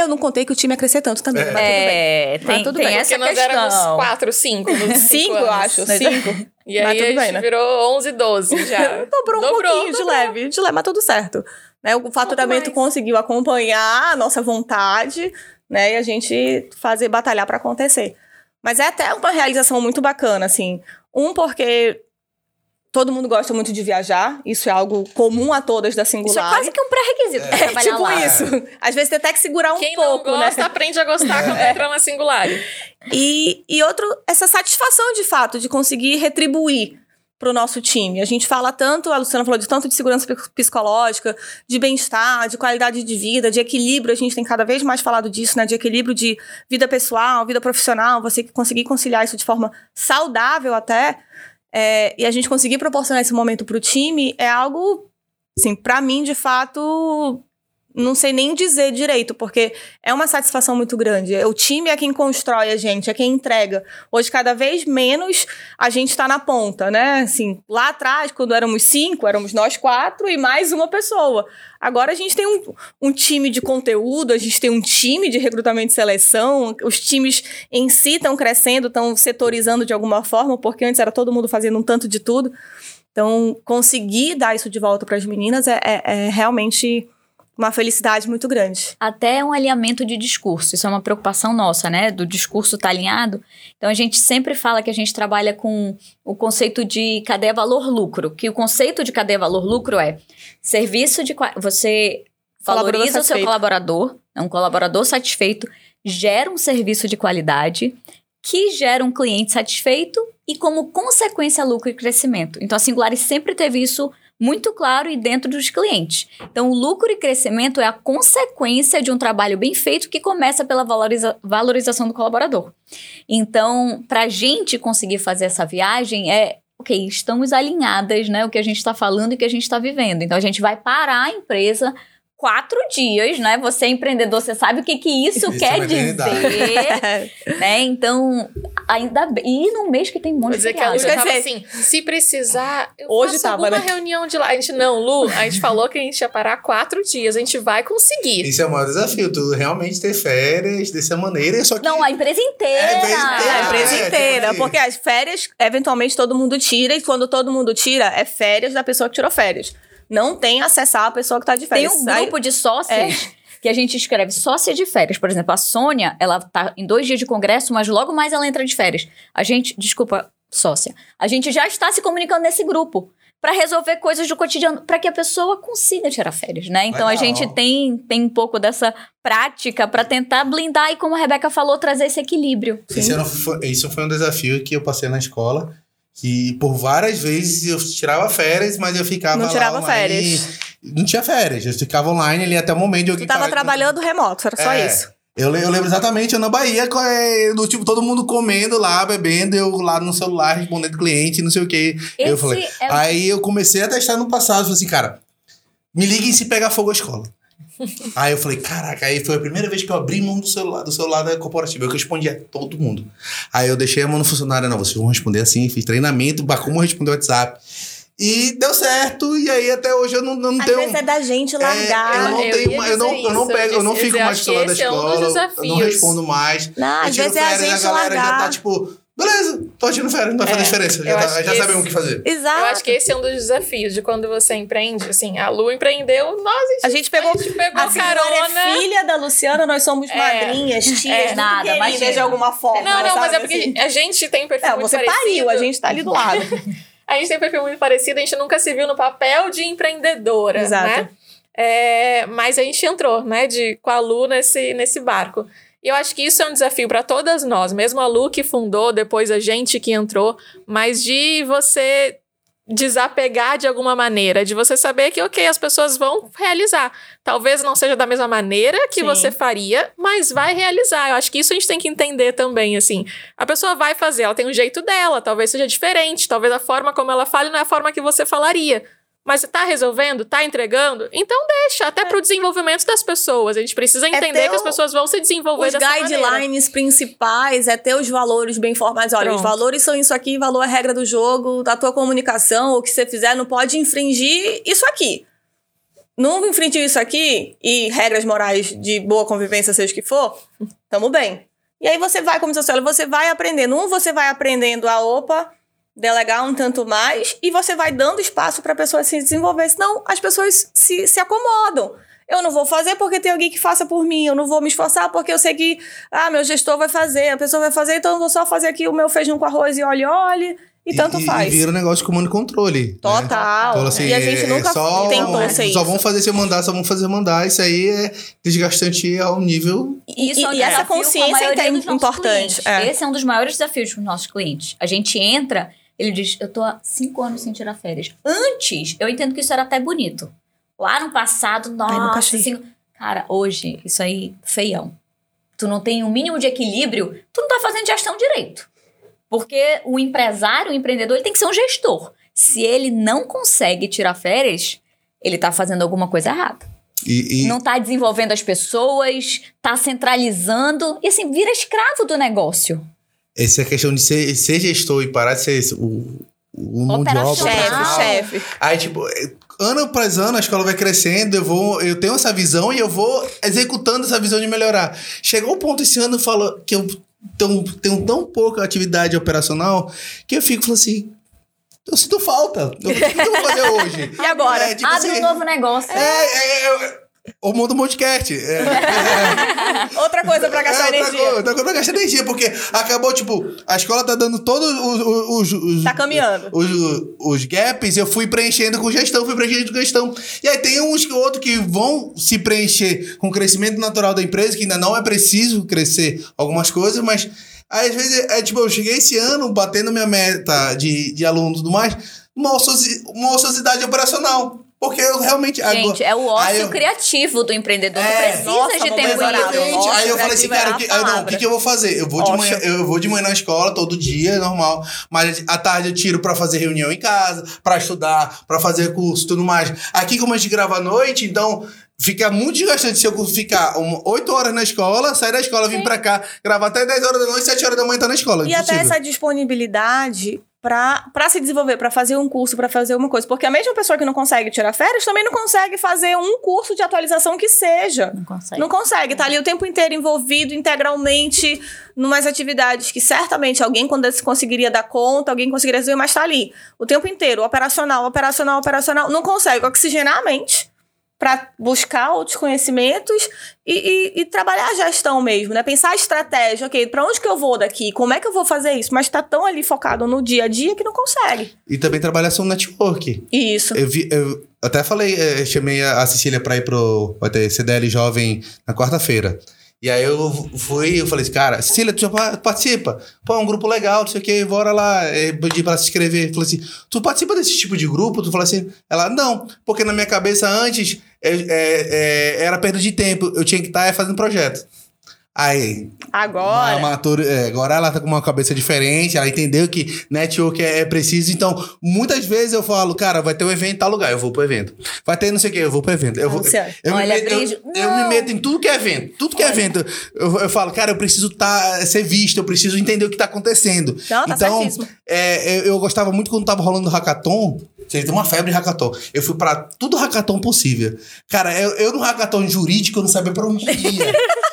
Speaker 2: Eu não contei que o time ia crescer tanto também, mas tudo bem.
Speaker 3: É,
Speaker 2: Mas
Speaker 3: tem,
Speaker 2: tudo
Speaker 3: tem
Speaker 2: bem,
Speaker 3: essa
Speaker 4: Porque nós
Speaker 3: questão.
Speaker 4: éramos quatro, cinco. nos
Speaker 2: Cinco, eu acho. Cinco.
Speaker 4: E
Speaker 2: Mas
Speaker 4: aí
Speaker 2: tudo
Speaker 4: a gente
Speaker 2: bem, né?
Speaker 4: virou 11, 12 já.
Speaker 2: Dobrou um
Speaker 4: Dobrou,
Speaker 2: pouquinho de
Speaker 4: dobrou.
Speaker 2: leve, de leve, mas tudo certo. Né, o faturamento conseguiu acompanhar a nossa vontade, né? E a gente fazer batalhar para acontecer. Mas é até uma realização muito bacana, assim. Um, porque todo mundo gosta muito de viajar. Isso é algo comum a todas da
Speaker 3: Isso é
Speaker 2: Singular.
Speaker 3: quase que um pré-requisito
Speaker 2: É
Speaker 3: trabalhar
Speaker 2: tipo
Speaker 3: lá.
Speaker 2: isso. Às vezes tem até que segurar um
Speaker 4: Quem
Speaker 2: pouco,
Speaker 4: não gosta,
Speaker 2: né?
Speaker 4: aprende a gostar quando entra na singular.
Speaker 2: E, e outro, essa satisfação de fato de conseguir retribuir. para o nosso time. A gente fala tanto, a Luciana falou de tanto de segurança psicológica, de bem-estar, de qualidade de vida, de equilíbrio. A gente tem cada vez mais falado disso, né? De equilíbrio de vida pessoal, vida profissional, você conseguir conciliar isso de forma saudável até. É, e a gente conseguir proporcionar esse momento para o time é algo, assim, para mim, de fato, não sei nem dizer direito, porque é uma satisfação muito grande. O time é quem constrói a gente, é quem entrega. Hoje, cada vez menos, a gente está na ponta, né? Assim, lá atrás, quando éramos cinco, éramos nós quatro e mais uma pessoa. Agora a gente tem um, um time de conteúdo, a gente tem um time de recrutamento e seleção, os times em si estão crescendo, estão setorizando de alguma forma, porque antes era todo mundo fazendo um tanto de tudo. Então, conseguir dar isso de volta para as meninas é, é, é realmente uma felicidade muito grande.
Speaker 3: Até um alinhamento de discurso. Isso é uma preocupação nossa, né? Do discurso estar tá alinhado. Então a gente sempre fala que a gente trabalha com o conceito de cadeia valor-lucro. Que o conceito de cadeia valor-lucro é serviço de. Você valoriza o seu colaborador, é um colaborador satisfeito, gera um serviço de qualidade que gera um cliente satisfeito e, como consequência, lucro e crescimento. Então, a Singularis sempre teve isso muito claro e dentro dos clientes. Então, o lucro e crescimento é a consequência de um trabalho bem feito que começa pela valoriza valorização do colaborador. Então, para a gente conseguir fazer essa viagem, é ok, estamos alinhadas, né? O que a gente está falando e o que a gente está vivendo. Então, a gente vai parar a empresa quatro dias, né? Você é empreendedor, você sabe o que, que isso, isso quer é dizer. né? Então, ainda bem. E no mês que tem um monte
Speaker 4: de que a Lu já tava assim, se precisar, eu Hoje faço tava, alguma né? reunião de lá. A gente, não, Lu, a gente falou que a gente ia parar quatro dias, a gente vai conseguir.
Speaker 1: Isso é o maior desafio, tu realmente ter férias dessa maneira, só que...
Speaker 3: Não, a empresa inteira. É, a
Speaker 2: empresa inteira. A empresa é, inteira, é, porque as férias, eventualmente, todo mundo tira, e quando todo mundo tira, é férias da pessoa que tirou férias não tem acessar a pessoa que está de férias.
Speaker 3: Tem um grupo de sócios é. que a gente escreve sócia de férias. Por exemplo, a Sônia, ela tá em dois dias de congresso, mas logo mais ela entra de férias. A gente, desculpa, sócia, a gente já está se comunicando nesse grupo para resolver coisas do cotidiano, para que a pessoa consiga tirar férias, né? Então Legal. a gente tem, tem um pouco dessa prática para tentar blindar e, como a Rebeca falou, trazer esse equilíbrio.
Speaker 1: Esse foi, isso foi um desafio que eu passei na escola que por várias vezes eu tirava férias, mas eu ficava
Speaker 2: Não tirava férias.
Speaker 1: Não tinha férias, eu ficava online ali até o momento alguém...
Speaker 2: Tu tava trabalhando remoto, era só é, isso.
Speaker 1: Eu, eu lembro exatamente, eu na Bahia, é, do tipo, todo mundo comendo lá, bebendo, eu lá no celular respondendo cliente, não sei o que. eu falei. É o... Aí eu comecei a testar no passado, falei assim, cara, me liguem se pegar fogo a escola aí eu falei, caraca, aí foi a primeira vez que eu abri mão do celular, do celular da corporativa. Eu respondia a todo mundo. Aí eu deixei a mão no funcionário, não, vocês vão responder assim, fiz treinamento, como responder o WhatsApp. E deu certo, e aí até hoje eu não, não
Speaker 2: Às
Speaker 1: tenho.
Speaker 2: Vezes é da gente largar.
Speaker 1: É, eu não eu tenho, eu não, eu não pego, eu não fico mais no celular da escola. É um eu não respondo mais.
Speaker 2: Não, às vezes é a gente a galera largar.
Speaker 1: já tá tipo, Beleza, tô tirando férias, não vai fazer é, diferença. Já, tá, já sabemos o que fazer.
Speaker 2: Exato.
Speaker 4: Eu acho que esse é um dos desafios de quando você empreende. Assim, a Lu empreendeu, nós
Speaker 2: a gente, a gente pegou, a gente pegou a carona. É filha da Luciana, nós somos é, madrinhas, tias, é,
Speaker 3: nada, mas
Speaker 2: de alguma forma.
Speaker 4: Não, não, mas é porque assim. a gente tem perfil é, muito
Speaker 2: você
Speaker 4: parecido.
Speaker 2: Você pariu, a gente tá ali do lado.
Speaker 4: a gente tem perfil muito parecido, a gente nunca se viu no papel de empreendedora,
Speaker 2: Exato.
Speaker 4: né? É, mas a gente entrou, né, de, com a Lu nesse, nesse barco. E eu acho que isso é um desafio para todas nós, mesmo a Lu que fundou, depois a gente que entrou, mas de você desapegar de alguma maneira, de você saber que, ok, as pessoas vão realizar. Talvez não seja da mesma maneira que Sim. você faria, mas vai realizar. Eu acho que isso a gente tem que entender também, assim. A pessoa vai fazer, ela tem um jeito dela, talvez seja diferente, talvez a forma como ela fale não é a forma que você falaria. Mas está resolvendo? Está entregando? Então deixa, até é. para o desenvolvimento das pessoas. A gente precisa é entender é que as pessoas vão se desenvolver
Speaker 2: os
Speaker 4: dessa
Speaker 2: guidelines
Speaker 4: maneira.
Speaker 2: principais é ter os valores bem formados. Olha, Pronto. os valores são isso aqui, valor é regra do jogo, da tua comunicação, o que você fizer não pode infringir isso aqui. Não infringir isso aqui e regras morais de boa convivência, seja o que for, tamo bem. E aí você vai, como você olha, você vai aprendendo. Um, você vai aprendendo a opa, delegar um tanto mais e você vai dando espaço para a pessoa se desenvolver, senão as pessoas se, se acomodam. Eu não vou fazer porque tem alguém que faça por mim, eu não vou me esforçar porque eu sei que, ah, meu gestor vai fazer, a pessoa vai fazer, então eu vou só fazer aqui o meu feijão com arroz e olhe, olhe. E, tanto faz.
Speaker 1: E vira um negócio de comando e controle.
Speaker 2: Né? Total. Né? Então, assim, e a gente é, nunca só, tentou ser isso.
Speaker 1: Só vão fazer se mandar, só vão fazer mandar. Isso aí é desgastante ao nível.
Speaker 2: Isso, e, e essa consciência é importante.
Speaker 3: É. Esse é um dos maiores desafios para os nossos clientes. A gente entra Ele diz: Eu tô há cinco anos sem tirar férias. Antes, eu entendo que isso era até bonito. Lá no passado,
Speaker 2: nunca
Speaker 3: nossa,
Speaker 2: achei.
Speaker 3: assim, cara, hoje, isso aí, feião. Tu não tem um mínimo de equilíbrio, tu não tá fazendo gestão direito. Porque o empresário, o empreendedor, ele tem que ser um gestor. Se ele não consegue tirar férias, ele tá fazendo alguma coisa errada.
Speaker 1: E, e-
Speaker 3: Não tá desenvolvendo as pessoas, tá centralizando e assim, vira escravo do negócio.
Speaker 1: Essa questão de ser, ser gestor e parar de ser o, o.
Speaker 3: Operacional.
Speaker 2: Chefe, chefe.
Speaker 1: Aí, tipo, ano após ano a escola vai crescendo, eu vou, eu tenho essa visão e eu vou executando essa visão de melhorar. Chegou o ponto esse ano falou que eu tão, tenho tão pouca atividade operacional que eu fico falando assim. Eu sinto falta. O que, que eu vou fazer hoje?
Speaker 2: E agora?
Speaker 1: É, tipo
Speaker 3: Abre
Speaker 1: assim,
Speaker 3: um novo negócio.
Speaker 1: É, é, é, o mundo podcast. É, é,
Speaker 2: Outra coisa pra gastar
Speaker 1: é outra
Speaker 2: energia.
Speaker 1: coisa, outra coisa pra gastar energia, porque acabou, tipo, a escola tá dando todos os. os, os, os
Speaker 2: Tá caminhando.
Speaker 1: os, os gaps, eu fui preenchendo com gestão, fui preenchendo com gestão. E aí tem uns que outros que vão se preencher com o crescimento natural da empresa, que ainda não é preciso crescer algumas coisas, mas aí, às vezes é tipo, eu cheguei esse ano batendo minha meta de, de aluno e tudo mais, uma ociosidade operacional. Porque eu realmente.
Speaker 3: Gente, é o ócio
Speaker 1: eu-
Speaker 3: criativo do empreendedor.
Speaker 1: É.
Speaker 3: tu precisa
Speaker 2: Nossa,
Speaker 3: de tempo livre.
Speaker 2: Exatamente.
Speaker 1: Aí eu falei assim, cara, o que,
Speaker 2: é
Speaker 1: ah, não, que, que eu vou fazer? Eu vou, de manhã, eu vou de manhã na escola todo dia, normal. Mas à tarde eu tiro pra fazer reunião em casa, pra estudar, pra fazer curso e tudo mais. Aqui, como a gente grava à noite, então fica muito desgastante se eu ficar um, 8 horas na escola, sair da escola, vir pra cá, gravar até 10 horas da noite, 7 horas da manhã tá na escola.
Speaker 2: E até essa disponibilidade pra se desenvolver, pra fazer um curso, pra fazer uma coisa. Porque a mesma pessoa que não consegue tirar férias também não consegue fazer um curso de atualização que seja.
Speaker 3: Não consegue.
Speaker 2: Não consegue, tá ali o tempo inteiro envolvido integralmente numas atividades que certamente alguém quando conseguiria dar conta, alguém conseguiria resolver, mas tá ali o tempo inteiro, operacional, operacional, operacional, não consegue oxigenar a mente para buscar outros conhecimentos e, e- e trabalhar a gestão mesmo, né? Pensar a estratégia, ok, para onde que eu vou daqui? Como é que eu vou fazer isso? Mas tá tão ali focado no dia a dia que não consegue.
Speaker 1: E também trabalhar seu network.
Speaker 2: Isso.
Speaker 1: Eu, vi, eu até falei, eh, chamei a Cecília pra ir pro. Vai ter CDL Jovem na quarta-feira. E aí eu fui, eu falei assim, cara, Cecília, tu já pa- participa? Pô, é um grupo legal, não sei o que, bora lá, pedi pra se inscrever. Falei assim, tu participa desse tipo de grupo? Tu falou assim, ela, não, porque na minha cabeça antes eh, eh, eh, era perda de tempo, eu tinha que estar fazendo projeto. Aí,
Speaker 2: Agora.
Speaker 1: uma é, agora ela tá com uma cabeça diferente, ela entendeu que network é, é preciso. Então, muitas vezes eu falo, cara, vai ter um evento em tal lugar, eu vou pro evento. Vai ter não sei o que, eu vou pro evento. Eu, vou,
Speaker 2: Luciano,
Speaker 1: eu, me
Speaker 3: olha,
Speaker 1: meto, eu, eu me meto em tudo que é evento. Tudo que é evento. Eu, eu falo, cara, eu preciso tá, ser visto, eu preciso entender o que tá acontecendo.
Speaker 2: Não, tá
Speaker 1: então, é, eu, gostava muito quando tava rolando o hackathon. Vocês tem uma febre de hackathon. Eu fui pra tudo hackathon possível. Cara, eu, eu no hackathon jurídico, eu não sabia pra onde ia.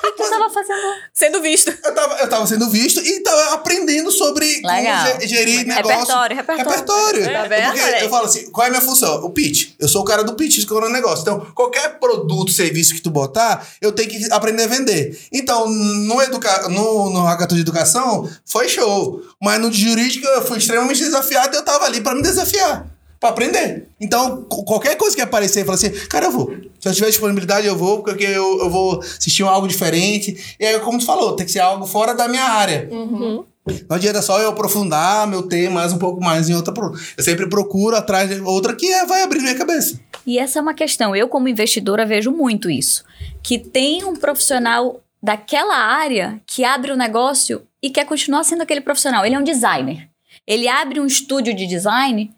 Speaker 3: Que eu tava fazendo?
Speaker 2: Sendo visto.
Speaker 1: Eu tava, eu tava sendo visto e tava aprendendo sobre
Speaker 3: Legal.
Speaker 1: como ge- gerir negócio.
Speaker 3: Repertório, repertório.
Speaker 1: Repertório.
Speaker 2: Tá vendo,
Speaker 1: Porque
Speaker 2: olha
Speaker 1: eu falo assim, qual é a minha função? O pitch. Eu sou o cara do pitch, escolhendo negócio. Então, qualquer produto, serviço que tu botar, eu tenho que aprender a vender. Então, no, educa no, no hackathon de educação, foi show. Mas no de jurídico, eu fui extremamente desafiado e eu tava ali pra me desafiar. Pra aprender. Então, qualquer coisa que aparecer, eu falo assim, cara, eu vou. Se eu tiver disponibilidade, eu vou, porque eu, eu vou assistir um algo diferente. E aí, como tu falou, tem que ser algo fora da minha área. Não adianta só eu aprofundar meu tema mais um pouco mais em outra. Eu sempre procuro atrás de outra que é, vai abrir minha cabeça.
Speaker 3: E essa é uma questão. Eu, como investidora, vejo muito isso. Que tem um profissional daquela área que abre o negócio e quer continuar sendo aquele profissional. Ele é um designer. Ele abre um estúdio de design,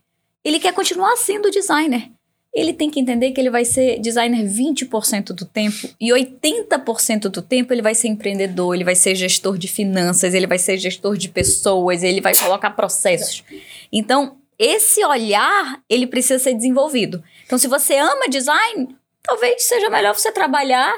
Speaker 3: ele quer continuar sendo designer. Ele tem que entender que ele vai ser designer 20% do tempo e 80% do tempo ele vai ser empreendedor, ele vai ser gestor de finanças, ele vai ser gestor de pessoas, ele vai colocar processos. Então, esse olhar, ele precisa ser desenvolvido. Então, se você ama design, talvez seja melhor você trabalhar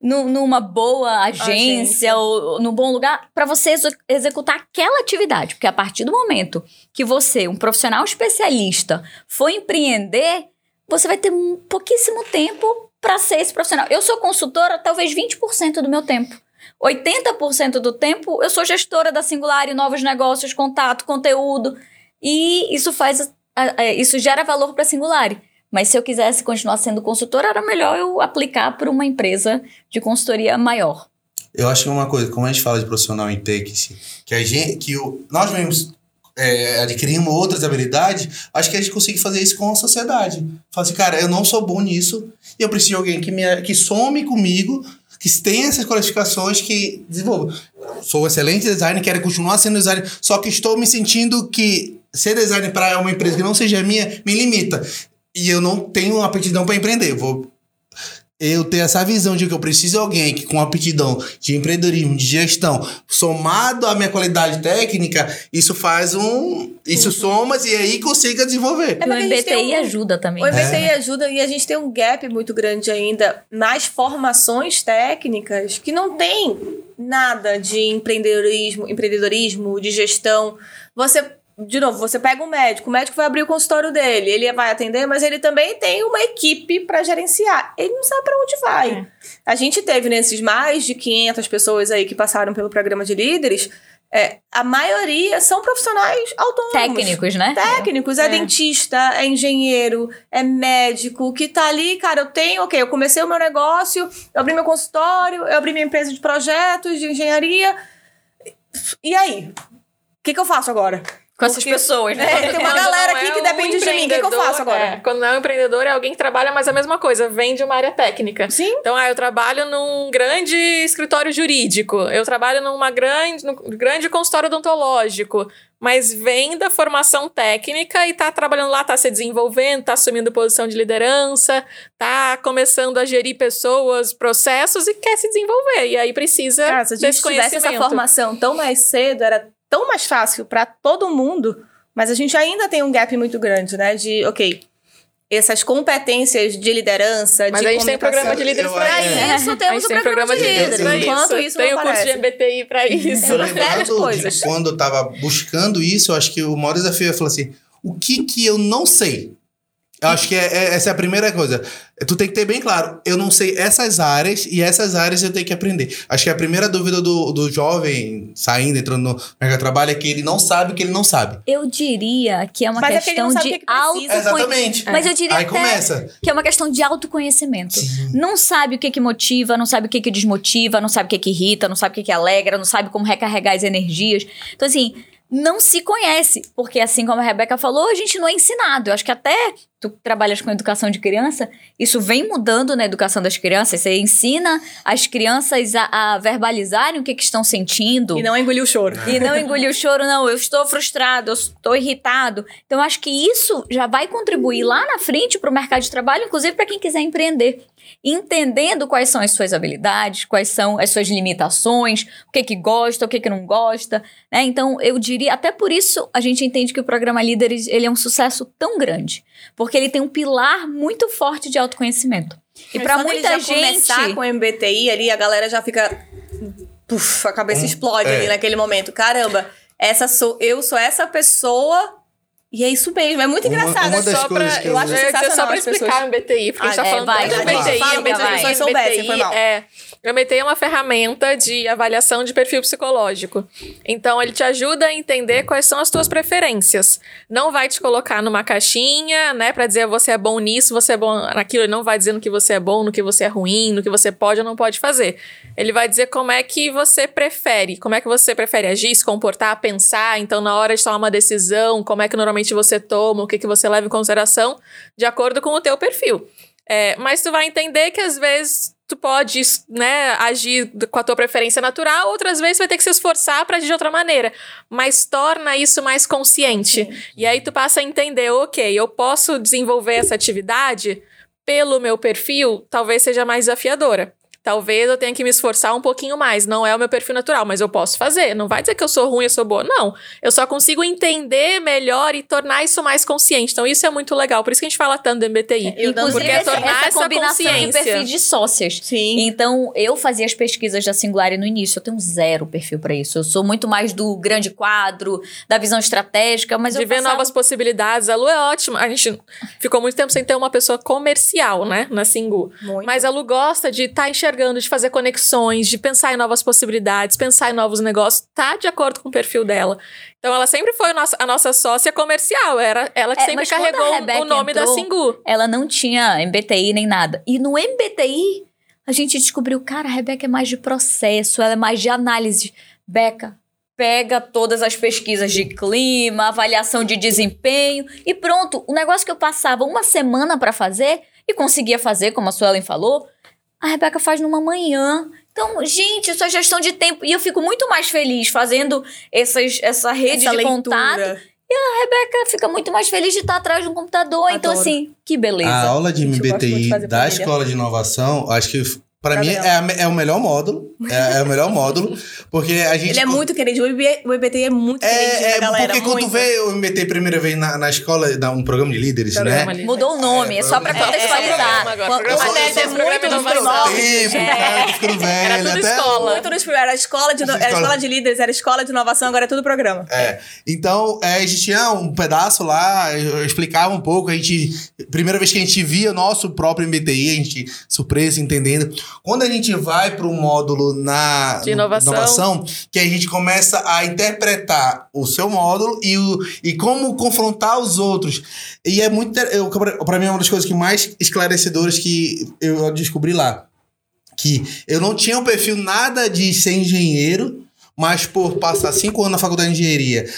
Speaker 3: nu- numa boa agência,
Speaker 2: Agência.
Speaker 3: ou num bom lugar para você exo- executar aquela atividade. Porque a partir do momento que você, um profissional especialista, for empreender, você vai ter um pouquíssimo tempo para ser esse profissional. Eu sou consultora talvez 20% do meu tempo. 80% do tempo eu sou gestora da Singular e novos negócios, contato, conteúdo. E isso faz. Isso gera valor para a Singular. Mas se eu quisesse continuar sendo consultora, era melhor eu aplicar para uma empresa de consultoria maior.
Speaker 1: Eu acho que uma coisa, como a gente fala de profissional em tech, que a gente, que o, nós mesmos é, adquirimos outras habilidades, acho que a gente consegue fazer isso com a sociedade. Fala assim, cara, eu não sou bom nisso, e eu preciso de alguém que, me, que some comigo, que tenha essas qualificações, que desenvolva. Sou excelente designer, quero continuar sendo designer, só que estou me sentindo que ser designer para uma empresa que não seja minha me limita. E eu não tenho aptidão para empreender. Vou eu ter essa visão de que eu preciso de alguém que com aptidão de empreendedorismo, de gestão, somado à minha qualidade técnica, isso faz um. Isso somas e aí consiga desenvolver.
Speaker 3: E o MBTI
Speaker 2: um-
Speaker 3: ajuda também.
Speaker 2: O? MBTI ajuda e a gente tem um gap muito grande ainda nas formações técnicas que não tem nada de empreendedorismo, empreendedorismo, de gestão. Você, de novo, você pega um médico, o médico vai abrir o consultório dele, ele vai atender, mas ele também tem uma equipe para gerenciar. Ele não sabe para onde vai.
Speaker 4: É.
Speaker 2: A gente teve nesses mais de 500 pessoas aí que passaram pelo programa de líderes, é, a maioria são profissionais autônomos
Speaker 3: Técnicos, né?
Speaker 2: técnicos, é,
Speaker 4: É.
Speaker 2: dentista, é engenheiro, é médico, que tá ali, cara, eu tenho, ok, eu comecei o meu negócio, eu abri meu consultório, eu abri minha empresa de projetos, de engenharia. E aí? O que, que eu faço agora?
Speaker 3: Com essas
Speaker 2: Porque-
Speaker 3: pessoas, né?
Speaker 2: É, tem uma
Speaker 4: Quando
Speaker 2: galera aqui
Speaker 4: é
Speaker 2: que
Speaker 4: um
Speaker 2: depende de mim. O que, que eu faço
Speaker 4: empreendedor,
Speaker 2: agora?
Speaker 4: é, quando não é um empreendedor, é alguém que trabalha mais a mesma coisa, vem de uma área técnica.
Speaker 2: Sim.
Speaker 4: Então, ah, eu trabalho num grande escritório jurídico, eu trabalho numa grande, num grande consultório odontológico, mas vem da formação técnica e tá trabalhando lá, tá se desenvolvendo, tá assumindo posição de liderança, tá começando a gerir pessoas, processos e quer se desenvolver. E aí precisa
Speaker 2: Cara, se a gente
Speaker 4: desse
Speaker 2: tivesse essa formação tão mais cedo, era tão mais fácil para todo mundo, mas a gente ainda tem um gap muito grande, né? De, ok, essas competências de liderança,
Speaker 4: Mas
Speaker 2: de
Speaker 4: a gente tem programa de líderes
Speaker 1: Eu acho-
Speaker 4: isso.
Speaker 2: Temos o
Speaker 4: tem
Speaker 2: programa de
Speaker 1: líderes
Speaker 2: Enquanto
Speaker 4: isso.
Speaker 2: isso
Speaker 4: Tem o curso de. MBTI pra isso.
Speaker 2: Coisas.
Speaker 1: quando eu tava buscando isso, eu acho que o maior desafio é falar assim: o que que eu não sei? Eu acho que é- é- essa é a primeira coisa. Tu tem que ter bem claro, eu não sei essas áreas e essas áreas eu tenho que aprender. Acho que a primeira dúvida do, do jovem saindo, entrando no mercado de trabalho é que ele não sabe o que ele não sabe.
Speaker 3: Eu diria que é uma
Speaker 2: Mas é que ele
Speaker 3: questão
Speaker 2: não sabe
Speaker 3: de
Speaker 2: que que
Speaker 3: autoconhecimento.
Speaker 1: Exatamente.
Speaker 3: Mas eu diria
Speaker 1: Aí
Speaker 3: até
Speaker 1: começa.
Speaker 3: que é uma questão de autoconhecimento. Não sabe o que que motiva, não sabe o que que desmotiva, não sabe o que que irrita, não sabe o que que alegra, não sabe como recarregar as energias. Então, assim, não se conhece. Porque, assim como a Rebeca falou, a gente não é ensinado. Eu acho que até tu trabalhas com educação de criança, isso vem mudando na educação das crianças. Você ensina as crianças a, a verbalizarem o que que estão sentindo.
Speaker 2: E não engoliu o choro.
Speaker 3: E não engolir o choro, não. Eu estou frustrado, eu estou irritado. Então, eu acho que isso já vai contribuir lá na frente para o mercado de trabalho, inclusive para quem quiser empreender. Entendendo quais são as suas habilidades, quais são as suas limitações, o que que gosta, o que que não gosta, né? Então, eu diria, até por isso a gente entende que o programa Líderes, ele é um sucesso tão grande, porque ele tem um pilar muito forte de autoconhecimento. E para
Speaker 2: quando ele
Speaker 3: muita
Speaker 2: já
Speaker 3: gente,
Speaker 2: começar com o MBTI ali, a galera já fica. Puf, a cabeça
Speaker 1: Um-
Speaker 2: explode
Speaker 1: é.
Speaker 2: ali naquele momento. Caramba, essa sou, eu sou essa pessoa. E é isso mesmo. É muito
Speaker 1: Uma-
Speaker 2: engraçado.
Speaker 1: uma
Speaker 2: é
Speaker 1: das
Speaker 2: só pra,
Speaker 1: que
Speaker 2: eu
Speaker 1: eu-
Speaker 2: acho
Speaker 4: ia dizer só pra
Speaker 2: as pessoas.
Speaker 4: explicar o MBTI, porque a gente
Speaker 2: Ah,
Speaker 4: tá
Speaker 3: é,
Speaker 4: falando
Speaker 3: vai,
Speaker 4: tanto de
Speaker 3: vai,
Speaker 4: MBTI,
Speaker 2: vai.
Speaker 4: MBTI,
Speaker 2: soubessem, foi mal.
Speaker 4: é, MBTI é uma ferramenta de avaliação de perfil psicológico. Então, ele te ajuda a entender quais são as tuas preferências. Não vai te colocar numa caixinha, né, pra dizer você é bom nisso, você é bom naquilo. Ele não vai dizer no que você é bom, no que você é ruim, no que você pode ou não pode fazer. Ele vai dizer como é que você prefere, como é que você prefere agir, se comportar, pensar. Então, na hora de tomar uma decisão, como é que normalmente você toma, o que, que você leva em consideração, de acordo com o teu perfil. É, mas tu vai entender que às vezes tu pode, né, agir com a tua preferência natural, outras vezes vai ter que se esforçar para agir de outra maneira. Mas torna isso mais consciente. E aí tu passa a entender, ok, eu posso desenvolver essa atividade pelo meu perfil, talvez seja mais desafiadora. Talvez eu tenha que me esforçar um pouquinho mais. Não é o meu perfil natural, mas eu posso fazer. Não vai dizer que eu sou ruim, eu sou boa. Não. Eu só consigo entender melhor e tornar isso mais consciente. Então, isso é muito legal. Por isso que a gente fala tanto do MBTI.
Speaker 3: Inclusive,
Speaker 4: porque é
Speaker 3: essa,
Speaker 4: tornar
Speaker 3: essa
Speaker 4: essa
Speaker 3: combinação de
Speaker 4: consciência.
Speaker 3: perfis de sócias.
Speaker 2: Sim.
Speaker 3: Então, eu fazia as pesquisas da Singular no início. Eu tenho zero perfil pra isso. Eu sou muito mais do grande quadro, da visão estratégica, mas
Speaker 4: de
Speaker 3: eu
Speaker 4: ver
Speaker 3: passava-
Speaker 4: novas possibilidades. A Lu é ótima. A gente ficou muito tempo sem ter uma pessoa comercial, né, na Singu.
Speaker 2: Muito.
Speaker 4: Mas a Lu gosta de estar enxergando, de fazer conexões, de pensar em novas possibilidades, pensar em novos negócios, tá de acordo com o perfil dela. Então ela sempre foi a nossa, sócia comercial, era ela que
Speaker 3: É,
Speaker 4: sempre carregou o nome da
Speaker 3: entrou,
Speaker 4: Singu.
Speaker 3: Ela não tinha MBTI nem nada. E no MBTI, a gente descobriu, cara, a Rebeca é mais de processo, ela é mais de análise. Beca, pega todas as pesquisas de clima, avaliação de desempenho e pronto. O negócio que eu passava uma semana para fazer e conseguia fazer, como a Suelen falou, a Rebeca faz numa manhã. Então, gente, isso é gestão de tempo. E eu fico muito mais feliz fazendo essas, essa rede
Speaker 2: Essa
Speaker 3: de
Speaker 2: leitura.
Speaker 3: contato. A Rebeca fica muito mais feliz de estar atrás de um computador. Então,
Speaker 2: Adoro.
Speaker 3: assim, que beleza.
Speaker 1: A aula de MBTI da. Escola de Inovação, acho que pra
Speaker 2: Tá
Speaker 1: mim é, a é o melhor módulo. É, é o melhor módulo. Porque a gente.
Speaker 2: Ele é muito querido. O IB- o IBT é muito querido
Speaker 1: É, é
Speaker 2: da galera.
Speaker 1: porque quando tu
Speaker 2: muito.
Speaker 1: vê o MBT primeira vez na, na escola, dá um programa de líderes,
Speaker 4: Programa
Speaker 1: né?
Speaker 4: ali.
Speaker 3: Mudou o nome, é, só pra
Speaker 1: É, é,
Speaker 3: contextualizar.
Speaker 2: Quando- quando é muito.
Speaker 1: Tempo,
Speaker 3: É.
Speaker 1: cara, tô ficando velho.
Speaker 4: Era tudo
Speaker 1: até-
Speaker 4: escola.
Speaker 2: Muito nos primeiros. Era escola de, era
Speaker 1: Escola.
Speaker 2: de líderes, era escola de inovação, agora é tudo programa.
Speaker 1: É. Então, é, a gente tinha um pedaço lá, eu explicava um pouco, a gente. Primeira vez que a gente via nosso próprio MBTI, a gente surpreso, entendendo. Quando a gente vai para o módulo na
Speaker 4: De inovação.
Speaker 1: que a gente começa a interpretar o seu módulo e, o, e como confrontar os outros. E é muito. pra mim, é uma das coisas que mais esclarecedoras que eu descobri lá. Que eu não tinha um perfil nada de ser engenheiro, mas por passar cinco anos na faculdade de engenharia,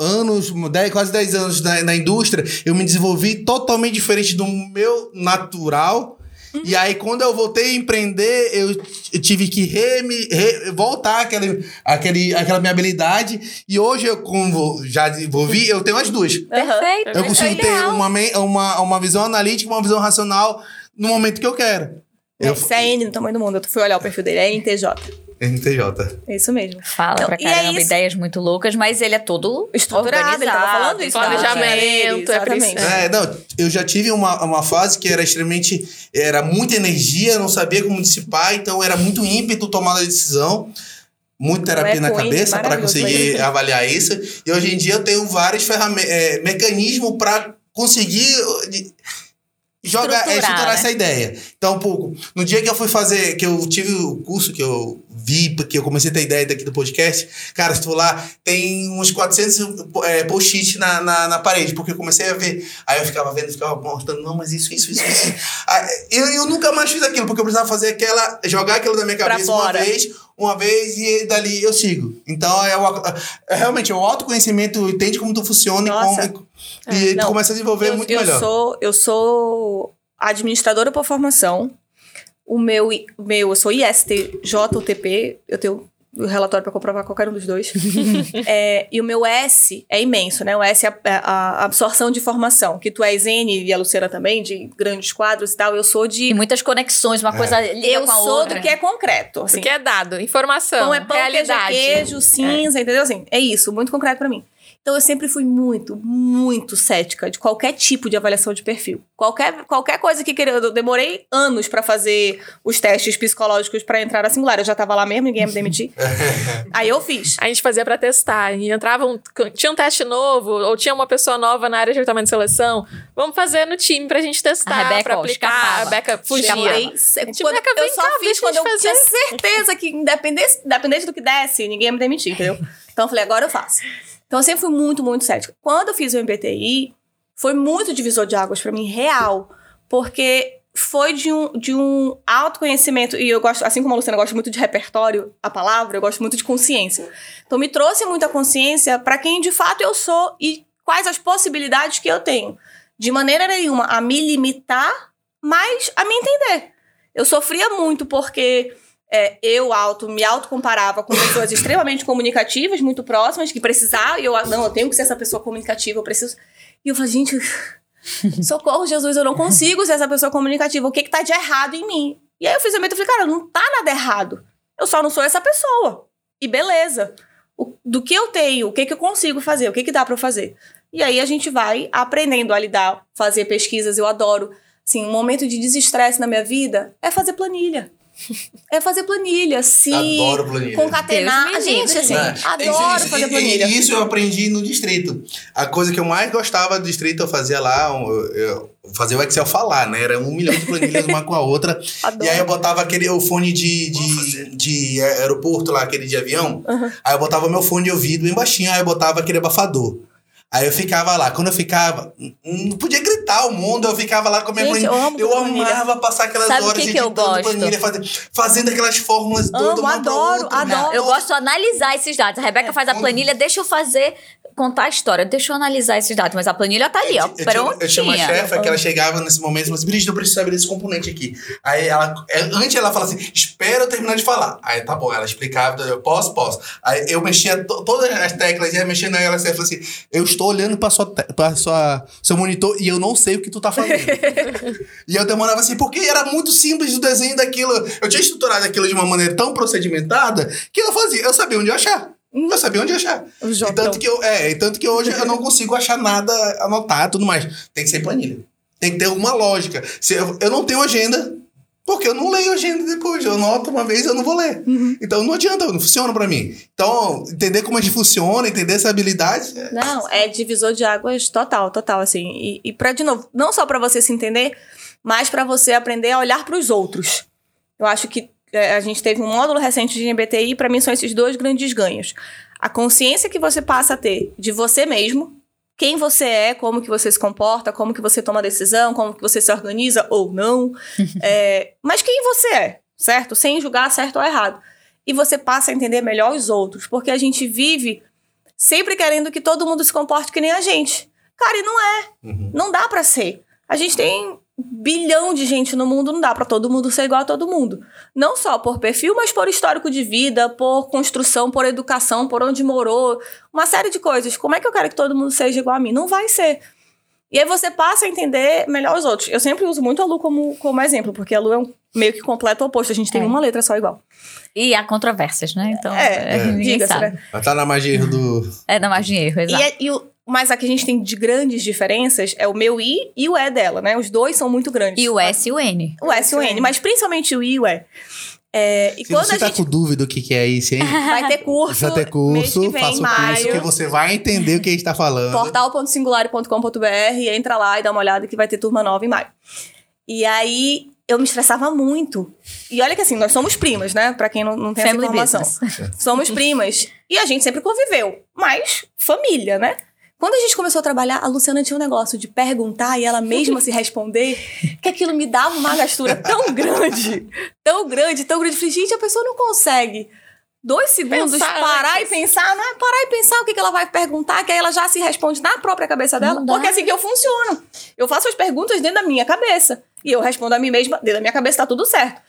Speaker 1: anos, dez, quase 10 anos na, na indústria, eu me desenvolvi totalmente diferente do meu natural. E aí, quando eu voltei a empreender, eu, tive que re, me- re- voltar aquele, aquele, aquela minha habilidade. E hoje, eu, como já desenvolvi, eu tenho as duas.
Speaker 3: Perfeito.
Speaker 1: Eu consigo
Speaker 3: é
Speaker 1: ter uma, uma, uma visão analítica e uma visão racional no momento que eu quero. Eu,
Speaker 2: Esse é N do tamanho do mundo. Eu fui olhar o perfil dele, é NTJ.
Speaker 1: NTJ.
Speaker 2: É isso mesmo.
Speaker 3: Fala
Speaker 2: Não,
Speaker 3: pra
Speaker 2: e é
Speaker 3: caramba,
Speaker 2: isso.
Speaker 3: ideias muito loucas, mas ele é todo
Speaker 2: Estruturado, ele tava falando isso.
Speaker 4: planejamento, é
Speaker 2: Exatamente.
Speaker 1: É, não, eu já tive uma, uma fase que era extremamente. Era muita energia, não sabia como dissipar, então era muito ímpeto tomar a decisão. Muita terapia
Speaker 2: é
Speaker 1: na cabeça para conseguir
Speaker 2: isso.
Speaker 1: avaliar isso. E hoje em dia eu tenho vários é, mecanismos para conseguir uh, de- jogar, é,
Speaker 3: Estruturar,
Speaker 1: estruturar
Speaker 3: né?
Speaker 1: essa ideia. Então, pô, no dia que eu fui fazer, que eu tive o curso que eu vi, porque eu comecei a ter ideia daqui do podcast, cara, se tu lá, tem uns 400 é, post-it na, na, na parede, porque eu comecei a ver. Aí eu ficava vendo, ficava mostrando, não, mas isso, isso, isso, isso. Aí, eu, eu nunca mais fiz aquilo, porque eu precisava fazer aquela, jogar aquilo da minha cabeça uma vez, uma vez e dali eu sigo. Então, é, o, é realmente é o autoconhecimento, entende como tu funciona
Speaker 2: Nossa.
Speaker 1: e, como, e tu
Speaker 2: não.
Speaker 1: começa a desenvolver
Speaker 2: eu,
Speaker 1: muito
Speaker 2: eu
Speaker 1: melhor.
Speaker 2: Sou, eu sou administradora por formação. O meu, meu eu sou ISTJUTP, eu tenho o relatório para comprovar qualquer um dos dois. É, e o meu S é imenso, né? O S é a, a absorção de informação, que tu és N e a Luciana também, de grandes quadros e tal. Eu sou
Speaker 3: E
Speaker 2: de.
Speaker 3: muitas conexões, uma coisa liga
Speaker 2: Eu
Speaker 3: com a
Speaker 2: sou
Speaker 3: outra.
Speaker 2: do que é concreto. Assim.
Speaker 4: Porque é dado, informação,
Speaker 2: Pão é pão,
Speaker 4: realidade.
Speaker 2: queijo é queijo, cinza, entendeu? Assim, é isso, muito concreto pra mim. Então eu sempre fui muito, muito cética de qualquer tipo de avaliação de perfil. Qualquer, qualquer coisa que queria. Eu demorei anos pra fazer os testes psicológicos pra entrar na singular. Eu já tava lá mesmo, ninguém ia me demitir. Aí eu fiz.
Speaker 4: A gente fazia pra testar. E entrava um, tinha um teste novo, ou tinha uma pessoa nova na área de recrutamento e seleção. Vamos fazer no time pra gente testar, pra aplicar.
Speaker 3: escapava.
Speaker 4: A Beca fugia. Gente,
Speaker 2: quando-
Speaker 4: Beca,
Speaker 2: eu só
Speaker 4: cá,
Speaker 2: fiz quando
Speaker 4: eu
Speaker 2: eu
Speaker 4: te
Speaker 2: tinha
Speaker 4: fazer.
Speaker 2: certeza que, independente, independente do que desse, ninguém ia me demitir, entendeu? Então eu falei, agora eu faço. Então eu sempre fui muito, muito cética. Quando eu fiz o MBTI, foi muito divisor de águas pra mim, real. Porque foi de um, de um autoconhecimento, e eu gosto, assim como a Luciana gosta muito de repertório, a palavra, eu gosto muito de consciência. Então me trouxe muita consciência pra quem de fato eu sou e quais as possibilidades que eu tenho. De maneira nenhuma a me limitar, mas a me entender. Eu sofria muito porque é, eu auto me autocomparava com pessoas extremamente comunicativas, muito próximas, que precisavam, e eu, não, eu tenho que ser essa pessoa comunicativa, eu preciso. E eu falei, gente, socorro, Jesus, eu não consigo ser essa pessoa comunicativa. O que que tá de errado em mim? E aí eu fiz a meta e falei, cara, não tá nada errado. Eu só não sou essa pessoa. E beleza. O- do que eu tenho, o que que eu consigo fazer, o que que dá eu fazer. E aí a gente vai aprendendo a lidar, fazer pesquisas, eu adoro. Assim, um momento de desestresse na minha vida é fazer planilha. É fazer planilha, se
Speaker 1: Adoro planilha.
Speaker 2: concatenar.
Speaker 3: Livre,
Speaker 2: gente, assim,
Speaker 1: Né?
Speaker 2: adoro
Speaker 1: Isso-
Speaker 2: fazer planilha.
Speaker 1: E isso eu aprendi no distrito. A coisa que eu mais gostava do distrito eu fazia lá, eu, eu fazia o Excel falar, né? Era um milhão de planilhas uma com a outra.
Speaker 2: Adoro.
Speaker 1: E aí eu botava aquele o fone de, de, de aeroporto lá, aquele de avião.
Speaker 2: Uhum.
Speaker 1: Aí eu botava meu fone de ouvido bem baixinho, aí eu botava aquele abafador. Aí eu ficava lá. Quando eu ficava, não podia gritar o mundo, eu ficava lá com a minha
Speaker 2: Gente,
Speaker 1: planilha.
Speaker 2: eu amo
Speaker 1: Eu amava passar aquelas
Speaker 3: Sabe
Speaker 1: horas
Speaker 3: que que eu gosto?
Speaker 1: planilha, fazendo, fazendo aquelas fórmulas
Speaker 2: Amo,
Speaker 1: doidas. uma pra
Speaker 2: adoro,
Speaker 1: outra.
Speaker 2: adoro.
Speaker 3: Eu gosto de analisar esses dados. A Rebeca faz a planilha, deixa eu fazer, contar a história, deixa eu analisar esses dados. Mas a planilha tá ali, ó,
Speaker 1: Eu Eu tinha uma chefa que ela chegava nesse momento e falava assim, Brígida, eu preciso saber desse componente aqui. Aí ela, é, antes ela falava assim, espera eu terminar de falar. Aí tá bom, ela explicava, eu posso, posso. Aí eu mexia to- todas as teclas, ia mexendo assim, ela falou assim, eu estou olhando pra sua, pra sua seu monitor e eu não sei o que tu tá fazendo. e eu demorava assim, porque era muito simples o desenho daquilo. Eu tinha estruturado aquilo de uma maneira tão procedimentada que eu fazia, eu sabia onde achar. Eu sabia onde achar. E tanto que eu, é, e tanto que hoje eu não consigo achar nada anotar e tudo mais. Tem que ser planilha. Tem que ter uma lógica. Se eu, eu não tenho agenda, porque eu não leio agenda depois. Eu anoto uma vez eu não vou ler. Então não adianta, não funciona pra mim. Então, entender como a gente funciona, entender essa habilidade. é-
Speaker 2: Não, é divisor de águas total, total, assim. E, e para de novo, não só pra você se entender, mas pra você aprender a olhar pros outros. Eu acho que é, a gente teve um módulo recente de MBTI, pra mim são esses dois grandes ganhos. A consciência que você passa a ter de você mesmo, quem você é, como que você se comporta, como que você toma decisão, como que você se organiza ou não. É, mas quem você é, certo? Sem julgar certo ou errado. E você passa a entender melhor os outros, porque a gente vive sempre querendo que todo mundo se comporte que nem a gente. Cara, e não é.
Speaker 1: Uhum.
Speaker 2: Não dá pra ser. A gente tem bilhão de gente no mundo, não dá pra todo mundo ser igual a todo mundo. Não só por perfil, mas por histórico de vida, por construção, por educação, por onde morou, uma série de coisas. Como é que eu quero que todo mundo seja igual a mim? Não vai ser. E aí você passa a entender melhor os outros. Eu sempre uso muito a Lu como, como exemplo, porque a Lu é um meio que completo oposto. A gente tem
Speaker 3: É.
Speaker 2: uma letra só igual.
Speaker 3: E há controvérsias, né? Então,
Speaker 2: É,
Speaker 3: é,
Speaker 2: diga-se,
Speaker 3: sabe.
Speaker 2: né?
Speaker 1: Mas tá na magia do.
Speaker 3: É da margem de erro,
Speaker 2: E,
Speaker 3: exato.
Speaker 2: é- e o, mas a que a gente tem de grandes diferenças é o meu I e o E dela, né? Os dois são muito grandes.
Speaker 3: E o S e o N.
Speaker 2: O S e o N, mas principalmente o I e o E. É, e
Speaker 1: Se
Speaker 2: quando
Speaker 1: você
Speaker 2: a
Speaker 1: tá
Speaker 2: gente
Speaker 1: com dúvida do que, que é isso, hein?
Speaker 2: vai ter curso,
Speaker 1: vai ter curso,
Speaker 2: vem,
Speaker 1: faça o
Speaker 2: maio,
Speaker 1: curso, que você vai entender o que a gente tá falando.
Speaker 2: portal.singulare.com.br, entra lá e dá uma olhada que vai ter turma nova em maio. E aí eu me estressava muito. E olha que assim, nós somos primas, né? Pra quem não, não tem
Speaker 3: Family
Speaker 2: essa informação.
Speaker 3: business.
Speaker 2: Somos primas. E a gente sempre conviveu. Mas família, né? Quando a gente começou a trabalhar, a Luciana tinha um negócio de perguntar e ela mesma se responder, que aquilo me dava uma gastura tão grande, tão grande, tão grande. Eu Falei, gente, a pessoa não consegue dois segundos
Speaker 4: Pensar
Speaker 2: parar e pensar, não é parar e pensar o que, que ela vai perguntar, que aí ela já se responde na própria cabeça dela. Porque é assim que eu funciono. Eu faço as perguntas dentro da minha cabeça. E eu respondo a mim mesma, dentro da minha cabeça tá tudo certo.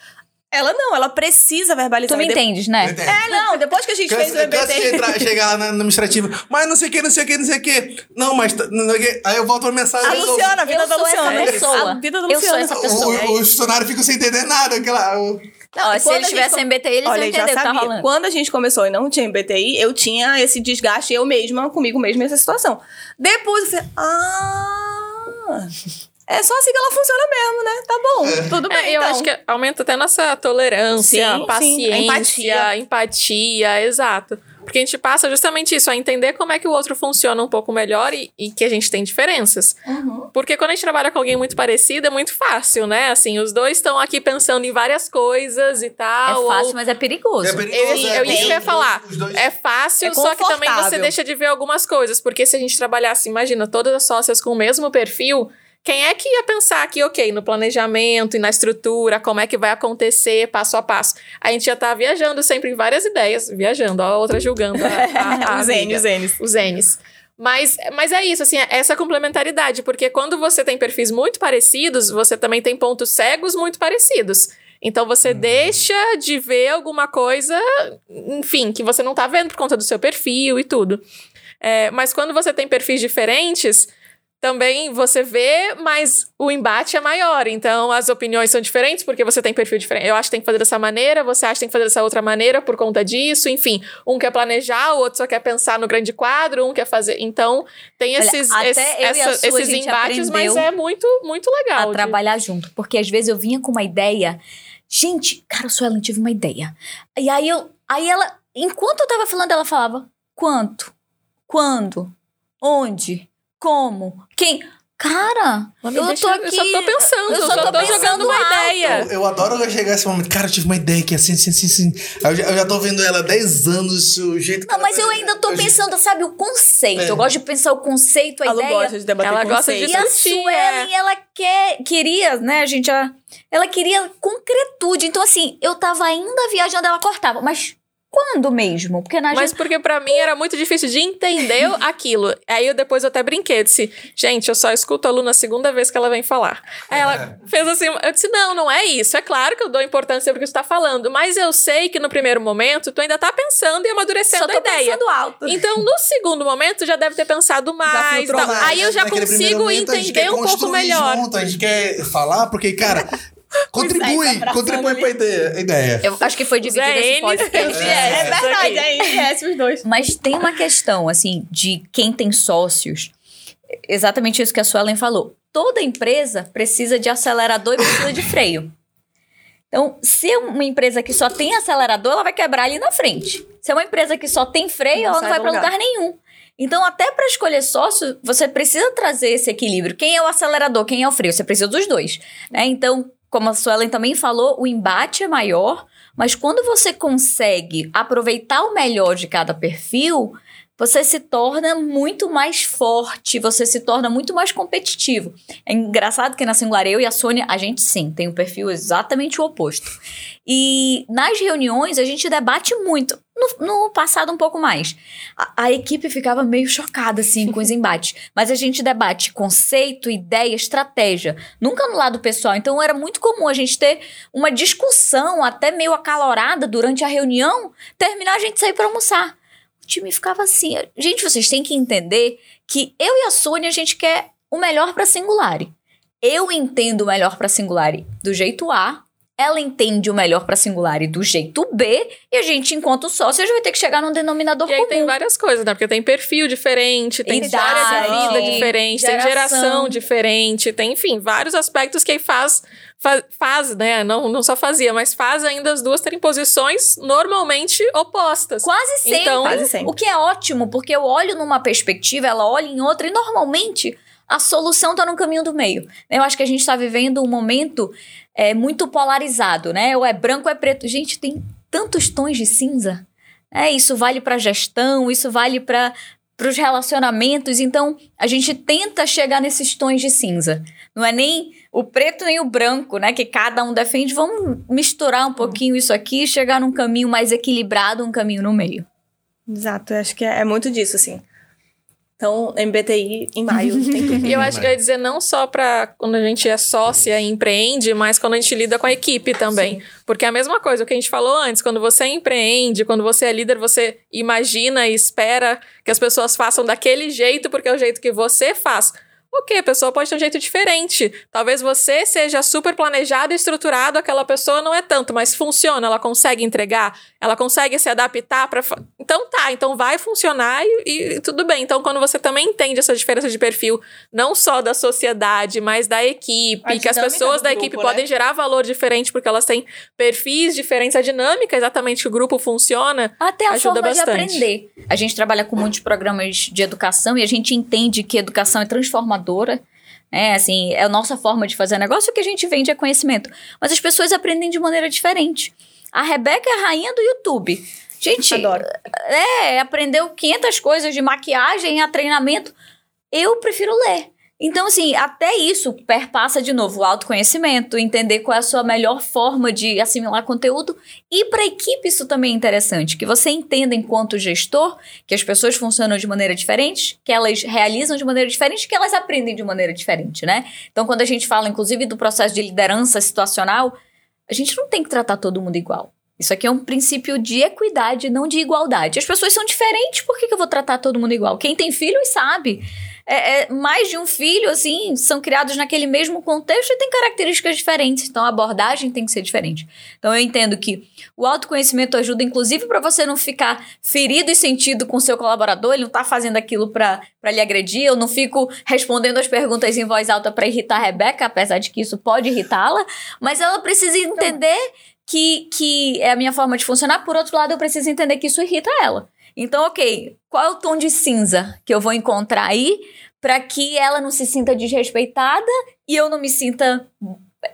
Speaker 2: Ela não, ela precisa verbalizar.
Speaker 3: Tu me
Speaker 2: de-
Speaker 3: entendes, né?
Speaker 2: É, não, depois que a gente fez o
Speaker 1: entrar, chegar lá na, administrativa, mas não sei o que, não sei o que, não sei o que. Não, mas tá- não sei o que. Aí eu volto uma mensagem.
Speaker 2: A Luciana, a vida
Speaker 3: Eu
Speaker 2: da
Speaker 3: essa
Speaker 2: Luciana.
Speaker 3: pessoa.
Speaker 2: A vida da
Speaker 3: Eu sou
Speaker 2: Luciana.
Speaker 3: essa pessoa.
Speaker 1: O- Os funcionários ficam sem entender nada. Aquela, o-
Speaker 2: Não,
Speaker 3: Ó, se
Speaker 2: quando
Speaker 3: eles tivessem
Speaker 2: com-
Speaker 3: MBTI, eles
Speaker 2: Olha,
Speaker 3: iam
Speaker 2: já
Speaker 3: entender o que tá rolando.
Speaker 2: Quando a gente começou e não tinha MBTI, eu tinha esse desgaste eu mesma, comigo mesma, nessa situação. Depois eu falei, ah... É só assim que ela funciona mesmo, né? Tá bom, tudo
Speaker 4: É,
Speaker 2: bem,
Speaker 4: eu
Speaker 2: então.
Speaker 4: acho que aumenta até nossa tolerância,
Speaker 2: Sim, sim,
Speaker 4: paciência,
Speaker 2: empatia.
Speaker 4: empatia. exato. Porque a gente passa justamente isso, a entender como é que o outro funciona um pouco melhor e, e que a gente tem diferenças.
Speaker 2: Uhum.
Speaker 4: Porque quando a gente trabalha com alguém muito parecido, é muito fácil, né? Assim, os dois estão aqui pensando em várias coisas e
Speaker 3: É
Speaker 4: tal.
Speaker 3: fácil,
Speaker 4: ou-
Speaker 3: mas é perigoso.
Speaker 1: É perigoso,
Speaker 4: Eu,
Speaker 1: é,
Speaker 4: eu, isso que eu ia falar.
Speaker 1: dois- os dois-
Speaker 4: É fácil,
Speaker 2: É
Speaker 4: só que também você deixa de ver algumas coisas. Porque se a gente trabalhasse, imagina, todas as sócias com o mesmo perfil, quem é que ia pensar que, ok, no planejamento e na estrutura, como é que vai acontecer passo a passo? A gente já tá viajando sempre em várias ideias, viajando, ó, a outra julgando a, a, a
Speaker 2: os
Speaker 4: amiga
Speaker 2: N, os N's.
Speaker 4: os N's. Mas, mas é isso, assim, é essa complementaridade, porque quando você tem perfis muito parecidos, você também tem pontos cegos muito parecidos. Então você deixa de ver alguma coisa, enfim, que você não tá vendo por conta do seu perfil e tudo. É, mas quando você tem perfis diferentes, também você vê, mas o embate é maior. Então as opiniões são diferentes porque você tem perfil diferente. Eu acho que tem que fazer dessa maneira, você acha que tem que fazer dessa outra maneira por conta disso. Enfim, um quer planejar, o outro só quer pensar no grande quadro, um quer fazer. Então tem
Speaker 3: Olha,
Speaker 4: esses,
Speaker 3: até
Speaker 4: esses,
Speaker 3: eu e a
Speaker 4: essa-
Speaker 3: Su, a
Speaker 4: esses embates, mas é muito, muito legal.
Speaker 3: a
Speaker 4: de-
Speaker 3: trabalhar junto. Porque às vezes eu vinha com uma ideia. Gente, cara, Suelen, tive uma ideia. E aí eu. Aí ela. Enquanto eu tava falando, ela falava: quanto? Quando? Onde? Como? Quem? Cara, eu
Speaker 4: deixa-
Speaker 3: tô
Speaker 4: eu
Speaker 3: aqui.
Speaker 4: só tô pensando,
Speaker 3: eu
Speaker 4: eu
Speaker 3: só
Speaker 4: só
Speaker 3: tô
Speaker 4: tô
Speaker 3: pensando
Speaker 4: jogando uma
Speaker 3: alto.
Speaker 4: ideia.
Speaker 1: Eu, eu adoro chegar esse momento. Cara, eu tive uma ideia que assim, assim, assim, assim. Eu já, eu já tô vendo ela há 10 anos, o jeito que
Speaker 3: Não,
Speaker 1: ela-
Speaker 3: mas eu ainda tô
Speaker 1: eu-
Speaker 3: pensando, sabe, o conceito.
Speaker 1: É.
Speaker 3: Eu gosto de pensar o conceito, a
Speaker 2: A Lu
Speaker 3: ideia.
Speaker 2: gosta de debater
Speaker 4: Ela gosta de.
Speaker 3: E a
Speaker 4: discutir,
Speaker 3: Suelen, ela quer, queria, né, a gente já... Ela queria concretude. Então, assim, eu tava ainda viajando, ela cortava. Mas quando mesmo? Porque na
Speaker 4: Mas porque pra mim era muito difícil de entender aquilo. Aí eu depois eu até brinquei, disse, gente, eu só escuto a Lu na segunda vez que ela vem falar. Aí ela fez assim, eu disse, não, não é isso. É claro que eu dou importância porque você tá falando, mas eu sei que no primeiro momento tu ainda tá pensando e amadurecendo
Speaker 3: só tô
Speaker 4: a ideia.
Speaker 3: pensando alto.
Speaker 4: Então, no segundo momento, já deve ter pensado mais.
Speaker 2: mais.
Speaker 4: Aí eu já
Speaker 1: Naquele
Speaker 4: consigo
Speaker 1: momento, a gente
Speaker 4: entender
Speaker 1: quer
Speaker 4: um pouco melhor.
Speaker 1: Junto, a gente quer falar, porque, cara, contribui,
Speaker 2: tá abraçando
Speaker 1: contribui
Speaker 2: ali.
Speaker 1: pra ideia. ideia.
Speaker 3: Eu acho que foi dividido esse podcast.
Speaker 2: É,
Speaker 4: É,
Speaker 2: verdade, é enriquece os dois.
Speaker 3: Mas tem uma questão, assim, de quem tem sócios. Exatamente isso que a Suelen falou. Toda empresa precisa de acelerador e precisa de freio. Então, se é uma empresa que só tem acelerador, ela vai quebrar ali na frente. Se é uma empresa que só tem freio,
Speaker 2: Não
Speaker 3: ela não vai para
Speaker 2: lugar.
Speaker 3: lugar nenhum. Então, até para escolher sócio, você precisa trazer esse equilíbrio. Quem é o acelerador, quem é o freio? Você precisa dos dois. Né? Então, como a Suelen também falou, o embate é maior, mas quando você consegue aproveitar o melhor de cada perfil, você se torna muito mais forte, você se torna muito mais competitivo. É engraçado que na Singular, eu e a Sônia, a gente sim, tem um perfil exatamente o oposto. E nas reuniões a gente debate muito. No, no passado, um pouco mais. A, a equipe ficava meio chocada, assim, com os embates. Mas a gente debate conceito, ideia, estratégia. Nunca no lado pessoal. Então era muito comum a gente ter uma discussão, até meio acalorada, durante a reunião, terminar a gente sair para almoçar. O time ficava assim. Gente, vocês têm que entender que eu e a Sônia, a gente quer o melhor para Singulari. Eu entendo o melhor para Singulari do jeito A, ela entende o melhor para Singulari do jeito B, e a gente, enquanto sócio, já vai ter que chegar num denominador
Speaker 4: E
Speaker 3: comum.
Speaker 4: tem várias coisas, né? Porque tem perfil diferente, tem
Speaker 3: Idade,
Speaker 4: história de vida diferente, tem
Speaker 3: geração.
Speaker 4: geração diferente, tem, enfim, vários aspectos que aí faz, faz, faz, né? Não, não só fazia, mas faz ainda as duas terem posições normalmente opostas.
Speaker 3: Quase sempre.
Speaker 4: Então-
Speaker 2: Quase sempre.
Speaker 3: O que é ótimo, porque eu olho numa perspectiva, ela olha em outra, e normalmente a solução tá no caminho do meio. Eu acho que a gente tá vivendo um momento é, muito polarizado, né? Ou é branco ou é preto. Gente, tem tantos tons de cinza. É, isso vale para gestão, isso vale para os relacionamentos. Então, a gente tenta chegar nesses tons de cinza. Não é nem o preto nem o branco, né? Que cada um defende. Vamos misturar um pouquinho isso aqui e chegar num caminho mais equilibrado, um caminho no meio.
Speaker 2: Exato, eu acho que é, é muito disso, assim. Então, MBTI em maio.
Speaker 4: E eu acho que eu ia dizer não só para quando a gente é sócia e empreende, mas quando a gente lida com a equipe também. Porque é a mesma coisa, o que a gente falou antes, quando você empreende, quando você é líder, você imagina e espera que as pessoas façam daquele jeito, porque é o jeito que você faz. Ok, a pessoa pode ter um jeito diferente. Talvez você seja super planejado e estruturado, aquela pessoa não é tanto, mas funciona, ela consegue entregar, ela consegue se adaptar para. Então tá, então vai funcionar e, e tudo bem. Então, quando você também entende essa diferença de perfil, não só da sociedade, mas da equipe,
Speaker 2: A
Speaker 4: que as pessoas da
Speaker 2: grupo,
Speaker 4: equipe
Speaker 2: né?
Speaker 4: podem gerar valor diferente porque elas têm perfis diferentes, a dinâmica exatamente que o grupo funciona.
Speaker 3: Até a
Speaker 4: Ajuda
Speaker 3: forma de
Speaker 4: bastante.
Speaker 3: aprender. A gente trabalha com muitos programas de educação e a gente entende que educação é transformadora. É, assim, é a nossa forma de fazer negócio, o que a gente vende é conhecimento. Mas as pessoas aprendem de maneira diferente. A Rebeca é a rainha do YouTube. Gente,
Speaker 2: Adoro.
Speaker 3: é, aprendeu 500 coisas de maquiagem a treinamento. Eu prefiro ler. Então, assim, até isso perpassa de novo o autoconhecimento, entender qual é a sua melhor forma de assimilar conteúdo. E para a equipe isso também é interessante, que você entenda enquanto gestor que as pessoas funcionam de maneira diferente, que elas realizam de maneira diferente, que elas aprendem de maneira diferente, né? Então, quando a gente fala, inclusive, do processo de liderança situacional, a gente não tem que tratar todo mundo igual. Isso aqui é um princípio de equidade, não de igualdade. As pessoas são diferentes, por que, que eu vou tratar todo mundo igual? Quem tem filhos sabe. É, é, mais de um filho, assim, são criados naquele mesmo contexto e têm características diferentes. Então, a abordagem tem que ser diferente. Então, eu entendo que o autoconhecimento ajuda, inclusive, para você não ficar ferido e sentido com seu colaborador. Ele não tá fazendo aquilo para lhe agredir. Eu não fico respondendo as perguntas em voz alta para irritar a Rebeca, apesar de que isso pode irritá-la. Mas ela precisa entender que, que é a minha forma de funcionar. Por outro lado, eu preciso entender que isso irrita ela. Então, ok, qual é o tom de cinza que eu vou encontrar aí para que ela não se sinta desrespeitada e eu não me sinta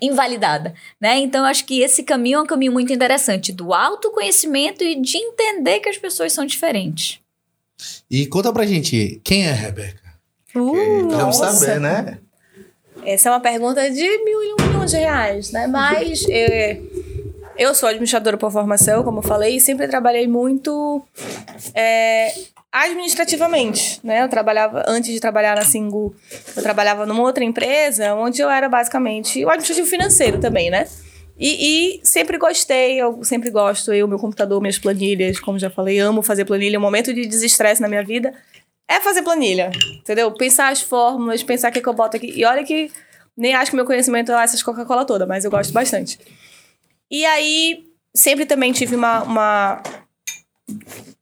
Speaker 3: invalidada, né? Então eu acho que esse caminho é um caminho muito interessante do autoconhecimento e de entender que as pessoas são diferentes.
Speaker 1: E conta pra gente, quem é a Rebeca?
Speaker 2: Uh,
Speaker 1: Queremos
Speaker 2: nossa.
Speaker 1: saber, né?
Speaker 2: Essa é uma pergunta de mil e um milhões de reais, né? Mas é, eu sou administradora por formação, como eu falei, e sempre trabalhei muito é, administrativamente, né? Eu trabalhava, antes de trabalhar na Singu, eu trabalhava numa outra empresa, onde eu era basicamente o administrativo financeiro também, né? E, e sempre gostei, eu sempre gosto, eu, meu computador, minhas planilhas, como já falei, amo fazer planilha. O momento de desestresse na minha vida é fazer planilha, entendeu? Pensar as fórmulas, pensar o que, que eu boto aqui. E olha que nem acho que meu conhecimento é essas Coca-Cola toda, mas eu gosto bastante. E aí, sempre também tive uma, uma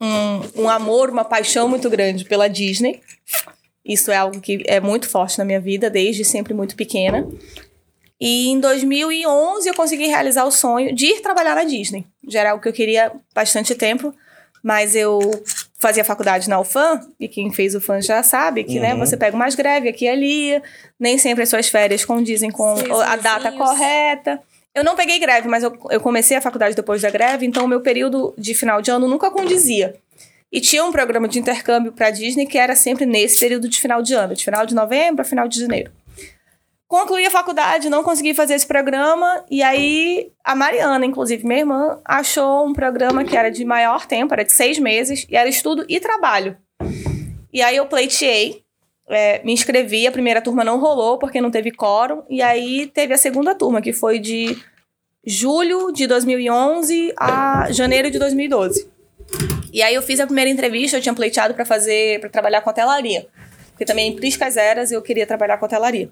Speaker 2: um, um amor, uma paixão muito grande pela Disney. Isso é algo que é muito forte na minha vida, desde sempre muito pequena. E em 2011 eu consegui realizar o sonho de ir trabalhar na Disney. Já era algo que eu queria bastante tempo, mas eu fazia faculdade na UFAM, e quem fez o FAM já sabe que, né,
Speaker 1: Uhum.
Speaker 2: você pega umas greves aqui e ali, nem sempre as suas férias condizem com
Speaker 3: Seis
Speaker 2: a data correta. Eu não peguei greve, mas eu, eu comecei a faculdade depois da greve, então o meu período de final de ano nunca condizia. E tinha um programa de intercâmbio para Disney que era sempre nesse período de final de ano, de final de novembro a final de janeiro. Concluí a faculdade, não consegui fazer esse programa, e aí a Mariana, inclusive minha irmã, achou um programa que era de maior tempo, era de seis meses, e era estudo e trabalho. E aí eu pleiteei, é, me inscrevi, a primeira turma não rolou porque não teve quórum, e aí teve a segunda turma, que foi de julho de 2011 a janeiro de 2012. E aí eu fiz a primeira entrevista, eu tinha pleiteado para fazer, para trabalhar com hotelaria. Porque também em Priscas Eras eu queria trabalhar com hotelaria.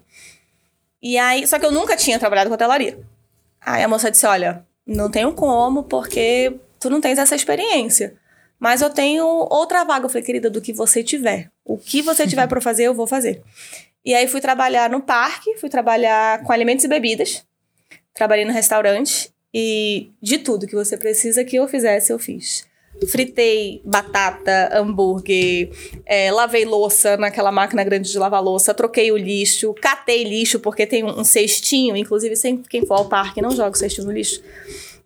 Speaker 2: E aí, só que eu nunca tinha trabalhado com hotelaria. Aí a moça disse: Olha, não tenho como, porque tu não tens essa experiência. Mas eu tenho outra vaga. Eu falei, querida, do que você tiver. O que você tiver para fazer, eu vou fazer. E aí fui trabalhar no parque, fui trabalhar com alimentos e bebidas. Trabalhei no restaurante. E de tudo que você precisa que eu fizesse, eu fiz. Fritei batata, hambúrguer, é, lavei louça naquela máquina grande de lavar louça, troquei o lixo, catei lixo, porque tem um, cestinho, inclusive sempre quem for ao parque não joga o cestinho no lixo.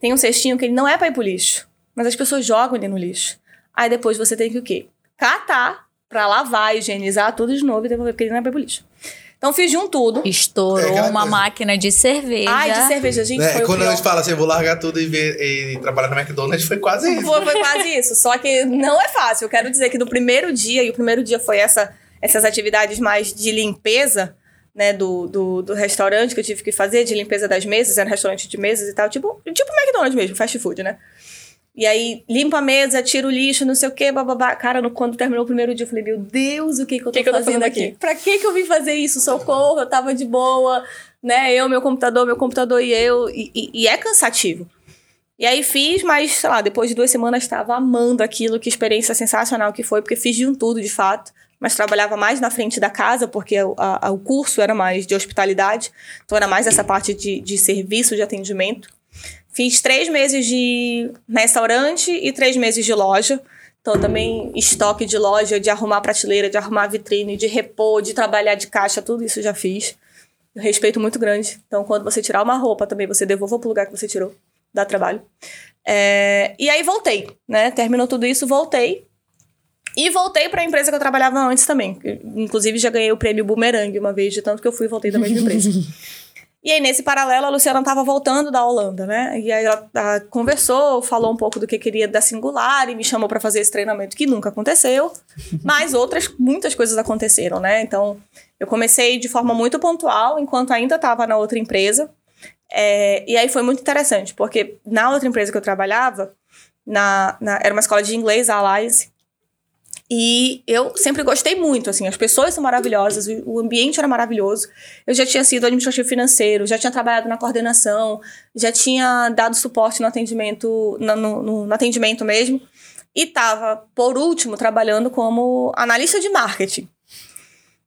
Speaker 2: Tem um cestinho que ele não é pra ir pro lixo, mas as pessoas jogam ele no lixo. Aí depois você tem que o quê? Catar pra lavar, higienizar tudo de novo e devolver, porque ele não é lixo. Então fiz de um tudo.
Speaker 3: Estourou
Speaker 1: É
Speaker 3: uma
Speaker 1: coisa.
Speaker 3: máquina de cerveja.
Speaker 2: Ai, de cerveja, gente,
Speaker 1: Né,
Speaker 2: foi
Speaker 1: Quando a gente fala assim, eu vou largar tudo e, ver, e trabalhar no McDonald's, foi quase isso.
Speaker 2: Foi, foi quase isso. Só que não é fácil. Eu quero dizer que no primeiro dia, e o primeiro dia foi essa, essas atividades mais de limpeza, né, do, do, do restaurante que eu tive que fazer, de limpeza das mesas, era um restaurante de mesas e tal, tipo, tipo McDonald's mesmo, fast food, né? E aí, limpa a mesa, tira o lixo, não sei o quê, bababá. Cara, no, quando terminou o primeiro dia, eu falei, meu Deus, o que que eu tô,
Speaker 4: Que que eu tô
Speaker 2: fazendo,
Speaker 4: fazendo
Speaker 2: aqui?
Speaker 4: aqui?
Speaker 2: Pra que que eu vim fazer isso? Socorro, eu tava de boa, né? Eu, meu computador, meu computador e eu. E, e- e é cansativo. E aí fiz, mas, sei lá, depois de duas semanas estava amando aquilo, que experiência sensacional que foi, porque fiz de um tudo, de fato. Mas trabalhava mais na frente da casa, porque o- a- a- o curso era mais de hospitalidade. Então era mais essa parte de, de serviço, de atendimento. Fiz três meses de restaurante e três meses de loja. Então, também estoque de loja, de arrumar prateleira, de arrumar vitrine, de repor, de trabalhar de caixa, tudo isso eu já fiz. Respeito muito grande. Então, quando você tirar uma roupa também, você devolva pro lugar que você tirou. Dá trabalho. É, E aí voltei, né? Terminou tudo isso, voltei. E voltei para a empresa que eu trabalhava antes também. Inclusive, já ganhei o prêmio Boomerang uma vez, de tanto que eu fui e voltei da mesma empresa. E aí, nesse paralelo, a Luciana estava voltando da Holanda, né? E aí ela, ah, conversou, falou um pouco do que queria da Singular e me chamou para fazer esse treinamento que nunca aconteceu. Mas outras, muitas coisas aconteceram, né? Então, eu comecei de forma muito pontual, enquanto ainda estava na outra empresa. É, e aí foi muito interessante, porque na outra empresa que eu trabalhava, na, na- era uma escola de inglês, a Alliance, e eu sempre gostei muito, assim, as pessoas são maravilhosas, o- ambiente era maravilhoso. Eu já tinha sido administrativo financeiro, já tinha trabalhado na coordenação, já tinha dado suporte no atendimento, no- no- no atendimento mesmo, e estava, por último, trabalhando como analista de marketing,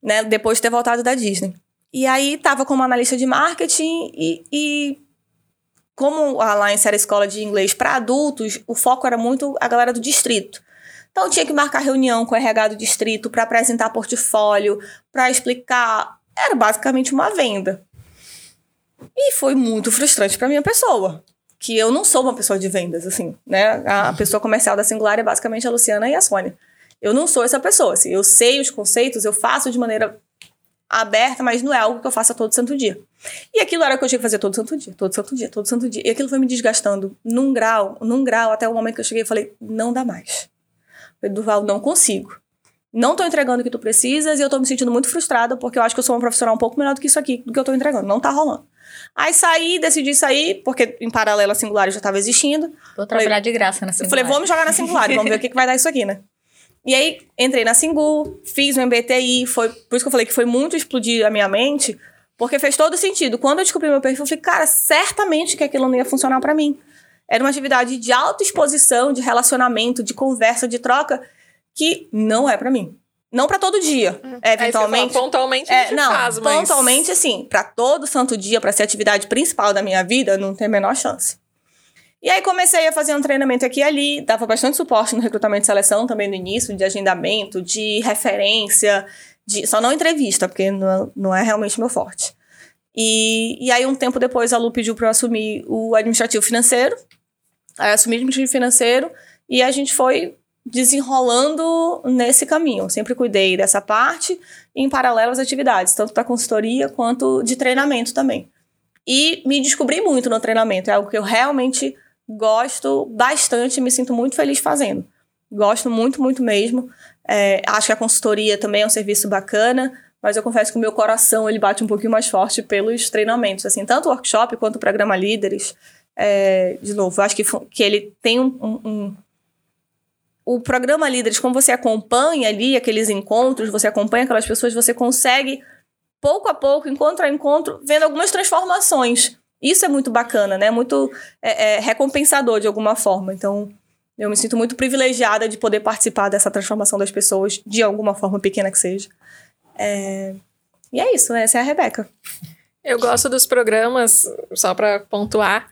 Speaker 2: né, depois de ter voltado da Disney. E aí estava como analista de marketing e, e como a Alliance era escola de inglês para adultos, o foco era muito a galera do distrito. Então tinha que marcar reunião com o RH do distrito para apresentar portfólio, para explicar. Era basicamente uma venda. E foi muito frustrante para minha pessoa, que eu não sou uma pessoa de vendas assim, né? A pessoa comercial da Singular é basicamente a Luciana e a Sônia. Eu não sou essa pessoa, assim, eu sei os conceitos, eu faço de maneira aberta, mas não é algo que eu faça todo santo dia. E aquilo era o que eu tinha que fazer todo santo dia, todo santo dia, todo santo dia. E aquilo foi me desgastando num grau, num grau, até o momento que eu cheguei e falei, não dá mais. Falei, Duval, não consigo. Não tô entregando o que tu precisas e eu tô me sentindo muito frustrada porque eu acho que eu sou uma profissional um pouco melhor do que isso aqui, do que eu tô entregando. Não tá rolando. Aí saí, decidi sair, porque em paralelo a Singular já estava existindo.
Speaker 3: Vou trabalhar de graça na
Speaker 2: Eu falei, vamos jogar na Singular, vamos ver o que, que vai dar isso aqui, né? E aí, entrei na Singu, fiz o MBTI, foi por isso que eu falei que foi muito explodir a minha mente, porque fez todo sentido. Quando eu descobri meu perfil, eu falei, cara, certamente que aquilo não ia funcionar para mim. Era uma atividade de alta exposição, de relacionamento, de conversa, de troca, que não é para mim. Não para todo dia,
Speaker 4: Aí você
Speaker 2: eventualmente.
Speaker 4: fala, pontualmente
Speaker 2: É, não,
Speaker 4: faz, mas...
Speaker 2: pontualmente, assim, pra todo santo dia, pra ser a atividade principal da minha vida, não tem a menor chance. E aí comecei a fazer um treinamento aqui e ali, dava bastante suporte no recrutamento e seleção também no início, de agendamento, de referência, de só não entrevista, porque não, não é realmente meu forte. E, e aí, um tempo depois, a Lu pediu para eu assumir o administrativo financeiro. Aí eu assumi o administrativo financeiro e a gente foi desenrolando nesse caminho. Eu sempre cuidei dessa parte em paralelo, as atividades, tanto da consultoria quanto de treinamento também. E me descobri muito no treinamento, é algo que eu realmente gosto bastante me sinto muito feliz fazendo. Gosto muito, muito mesmo. É, acho que a consultoria também é um serviço bacana, mas eu confesso que o meu coração ele bate um pouquinho mais forte pelos treinamentos, assim, tanto o workshop quanto o programa Líderes. É, de novo, eu acho que, que ele tem um, um- um- O programa Líderes, como você acompanha ali aqueles encontros, você acompanha aquelas pessoas, você consegue, pouco a pouco, encontro a encontro, vendo algumas transformações. Isso é muito bacana, né? Muito é, é, recompensador de alguma forma. Então, eu me sinto muito privilegiada de poder participar dessa transformação das pessoas, de alguma forma pequena que seja. É, E é isso, essa é a Rebeca.
Speaker 4: Eu gosto dos programas, só para pontuar,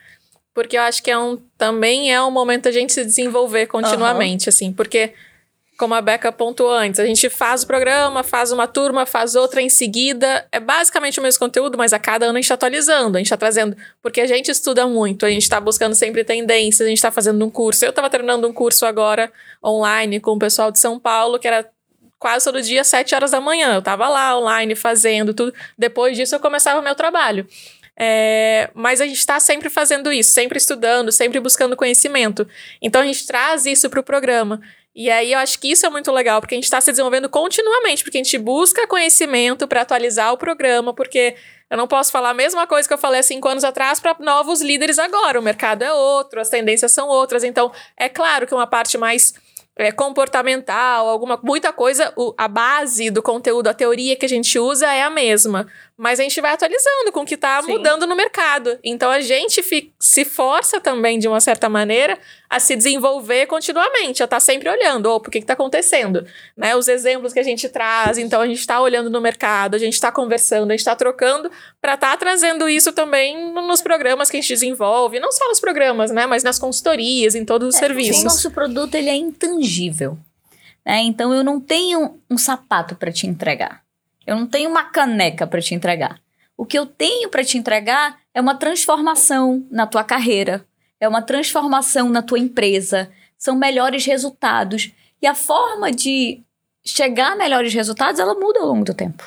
Speaker 4: porque eu acho que é um, também é um momento da gente se desenvolver continuamente, assim, porque, como a Beca pontuou antes, a gente faz o programa, faz uma turma, faz outra em seguida, é basicamente o mesmo conteúdo, mas a cada ano a gente está atualizando, a gente está trazendo, porque a gente estuda muito, a gente está buscando sempre tendências, a gente está fazendo um curso. Eu estava terminando um curso agora online com o pessoal de São Paulo, que era quase todo dia, sete horas da manhã. Eu tava lá online fazendo tudo. Depois disso, eu começava o meu trabalho. É, mas a gente está sempre fazendo isso, sempre estudando, sempre buscando conhecimento. Então a gente traz isso para o programa. E aí eu acho que isso é muito legal, porque a gente está se desenvolvendo continuamente, porque a gente busca conhecimento para atualizar o programa, porque eu não posso falar a mesma coisa que eu falei há cinco anos atrás para novos líderes agora. O mercado é outro, as tendências são outras. Então, é claro que uma parte mais é, comportamental, alguma muita coisa, o- a base do conteúdo, a teoria que a gente usa é a mesma. Mas a gente vai atualizando com o que está mudando no mercado. Então a gente fi- se força também, de uma certa maneira, a se desenvolver continuamente, a estar sempre olhando, opa, o que está acontecendo? Né? Os exemplos que a gente traz, então a gente está olhando no mercado, a gente está conversando, a gente está trocando para estar trazendo isso também no- nos programas que a gente desenvolve, não só nos programas, né? Mas nas consultorias, em todos os
Speaker 3: O
Speaker 4: serviços.
Speaker 3: nosso produto ele é intangível. né? Então eu não tenho um sapato para te entregar. Eu não tenho uma caneca para te entregar. O que eu tenho para te entregar é uma transformação na tua carreira, é uma transformação na tua empresa, são melhores resultados. E a forma de chegar a melhores resultados, ela muda ao longo do tempo.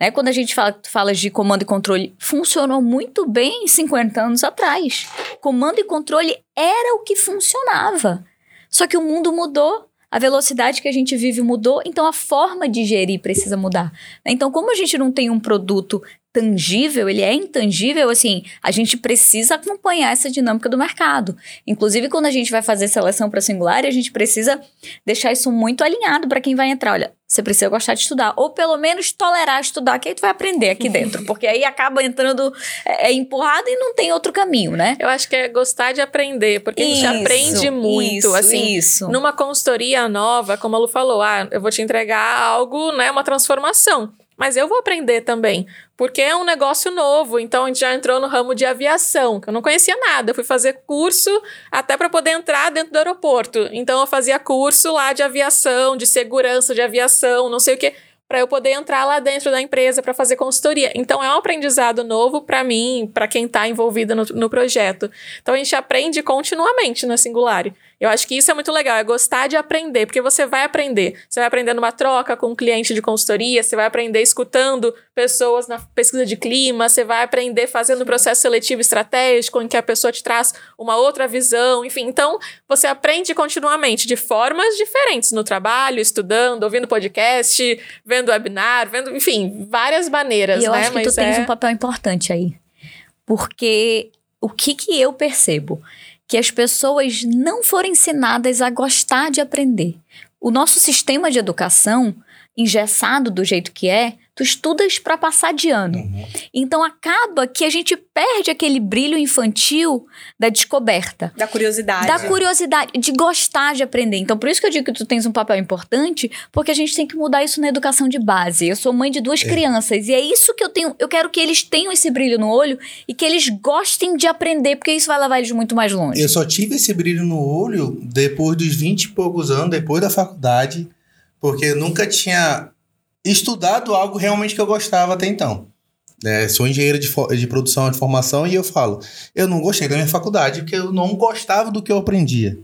Speaker 3: Né? Quando a gente fala, fala de comando e controle, funcionou muito bem 50 anos atrás. Comando e controle era o que funcionava. Só que o mundo mudou, a velocidade que a gente vive mudou, então a forma de gerir precisa mudar. né? Então, como a gente não tem um produto tangível, ele é intangível, assim, a gente precisa acompanhar essa dinâmica do mercado. Inclusive, quando a gente vai fazer seleção para singular, a gente precisa deixar isso muito alinhado para quem vai entrar. Olha, você precisa gostar de estudar, ou pelo menos tolerar estudar, que aí tu vai aprender aqui dentro, porque aí acaba entrando é, é empurrado e não tem outro caminho, né?
Speaker 4: Eu acho que é gostar de aprender, porque a gente
Speaker 3: Isso,
Speaker 4: aprende muito,
Speaker 3: isso,
Speaker 4: assim.
Speaker 3: Isso.
Speaker 4: Numa consultoria nova, como a Lu falou, ah, eu vou te entregar algo, né, uma transformação. Mas eu vou aprender também, porque é um negócio novo. Então a gente já entrou no ramo de aviação, que eu não conhecia nada. Eu fui fazer curso até para poder entrar dentro do aeroporto. Então eu fazia curso lá de aviação, de segurança de aviação, não sei o que para eu poder entrar lá dentro da empresa para fazer consultoria. Então é um aprendizado novo para mim, para quem está envolvido no, no, projeto. Então a gente aprende continuamente na Singular. Eu acho que isso é muito legal, é gostar de aprender, porque você vai aprender. Você vai aprender numa troca com um cliente de consultoria, você vai aprender escutando pessoas na pesquisa de clima, você vai aprender fazendo processo seletivo estratégico, em que a pessoa te traz uma outra visão, enfim. Então, você aprende continuamente de formas diferentes no trabalho, estudando, ouvindo podcast, vendo webinar, vendo, enfim, várias maneiras.
Speaker 3: E eu
Speaker 4: né?
Speaker 3: acho que
Speaker 4: Mas
Speaker 3: tu tens
Speaker 4: é...
Speaker 3: um papel importante aí. Porque o que que eu percebo? Que as pessoas não foram ensinadas a gostar de aprender. O nosso sistema de educação, engessado do jeito que é, tu estudas para passar de ano. Uhum. Então acaba que a gente perde aquele brilho infantil da descoberta.
Speaker 2: Da curiosidade.
Speaker 3: Da curiosidade, de gostar de aprender. Então por isso que eu digo que tu tens um papel importante, porque a gente tem que mudar isso na educação de base. Eu sou mãe de duas é. crianças e é isso que eu tenho, eu quero que eles tenham esse brilho no olho e que eles gostem de aprender, porque isso vai levar eles muito mais longe.
Speaker 1: Eu só tive esse brilho no olho depois dos 20 e poucos anos, depois da faculdade, porque eu nunca tinha estudado algo realmente que eu gostava até então. É, sou engenheiro de, de produção de formação e eu falo, eu não gostei da minha faculdade porque eu não gostava do que eu aprendia.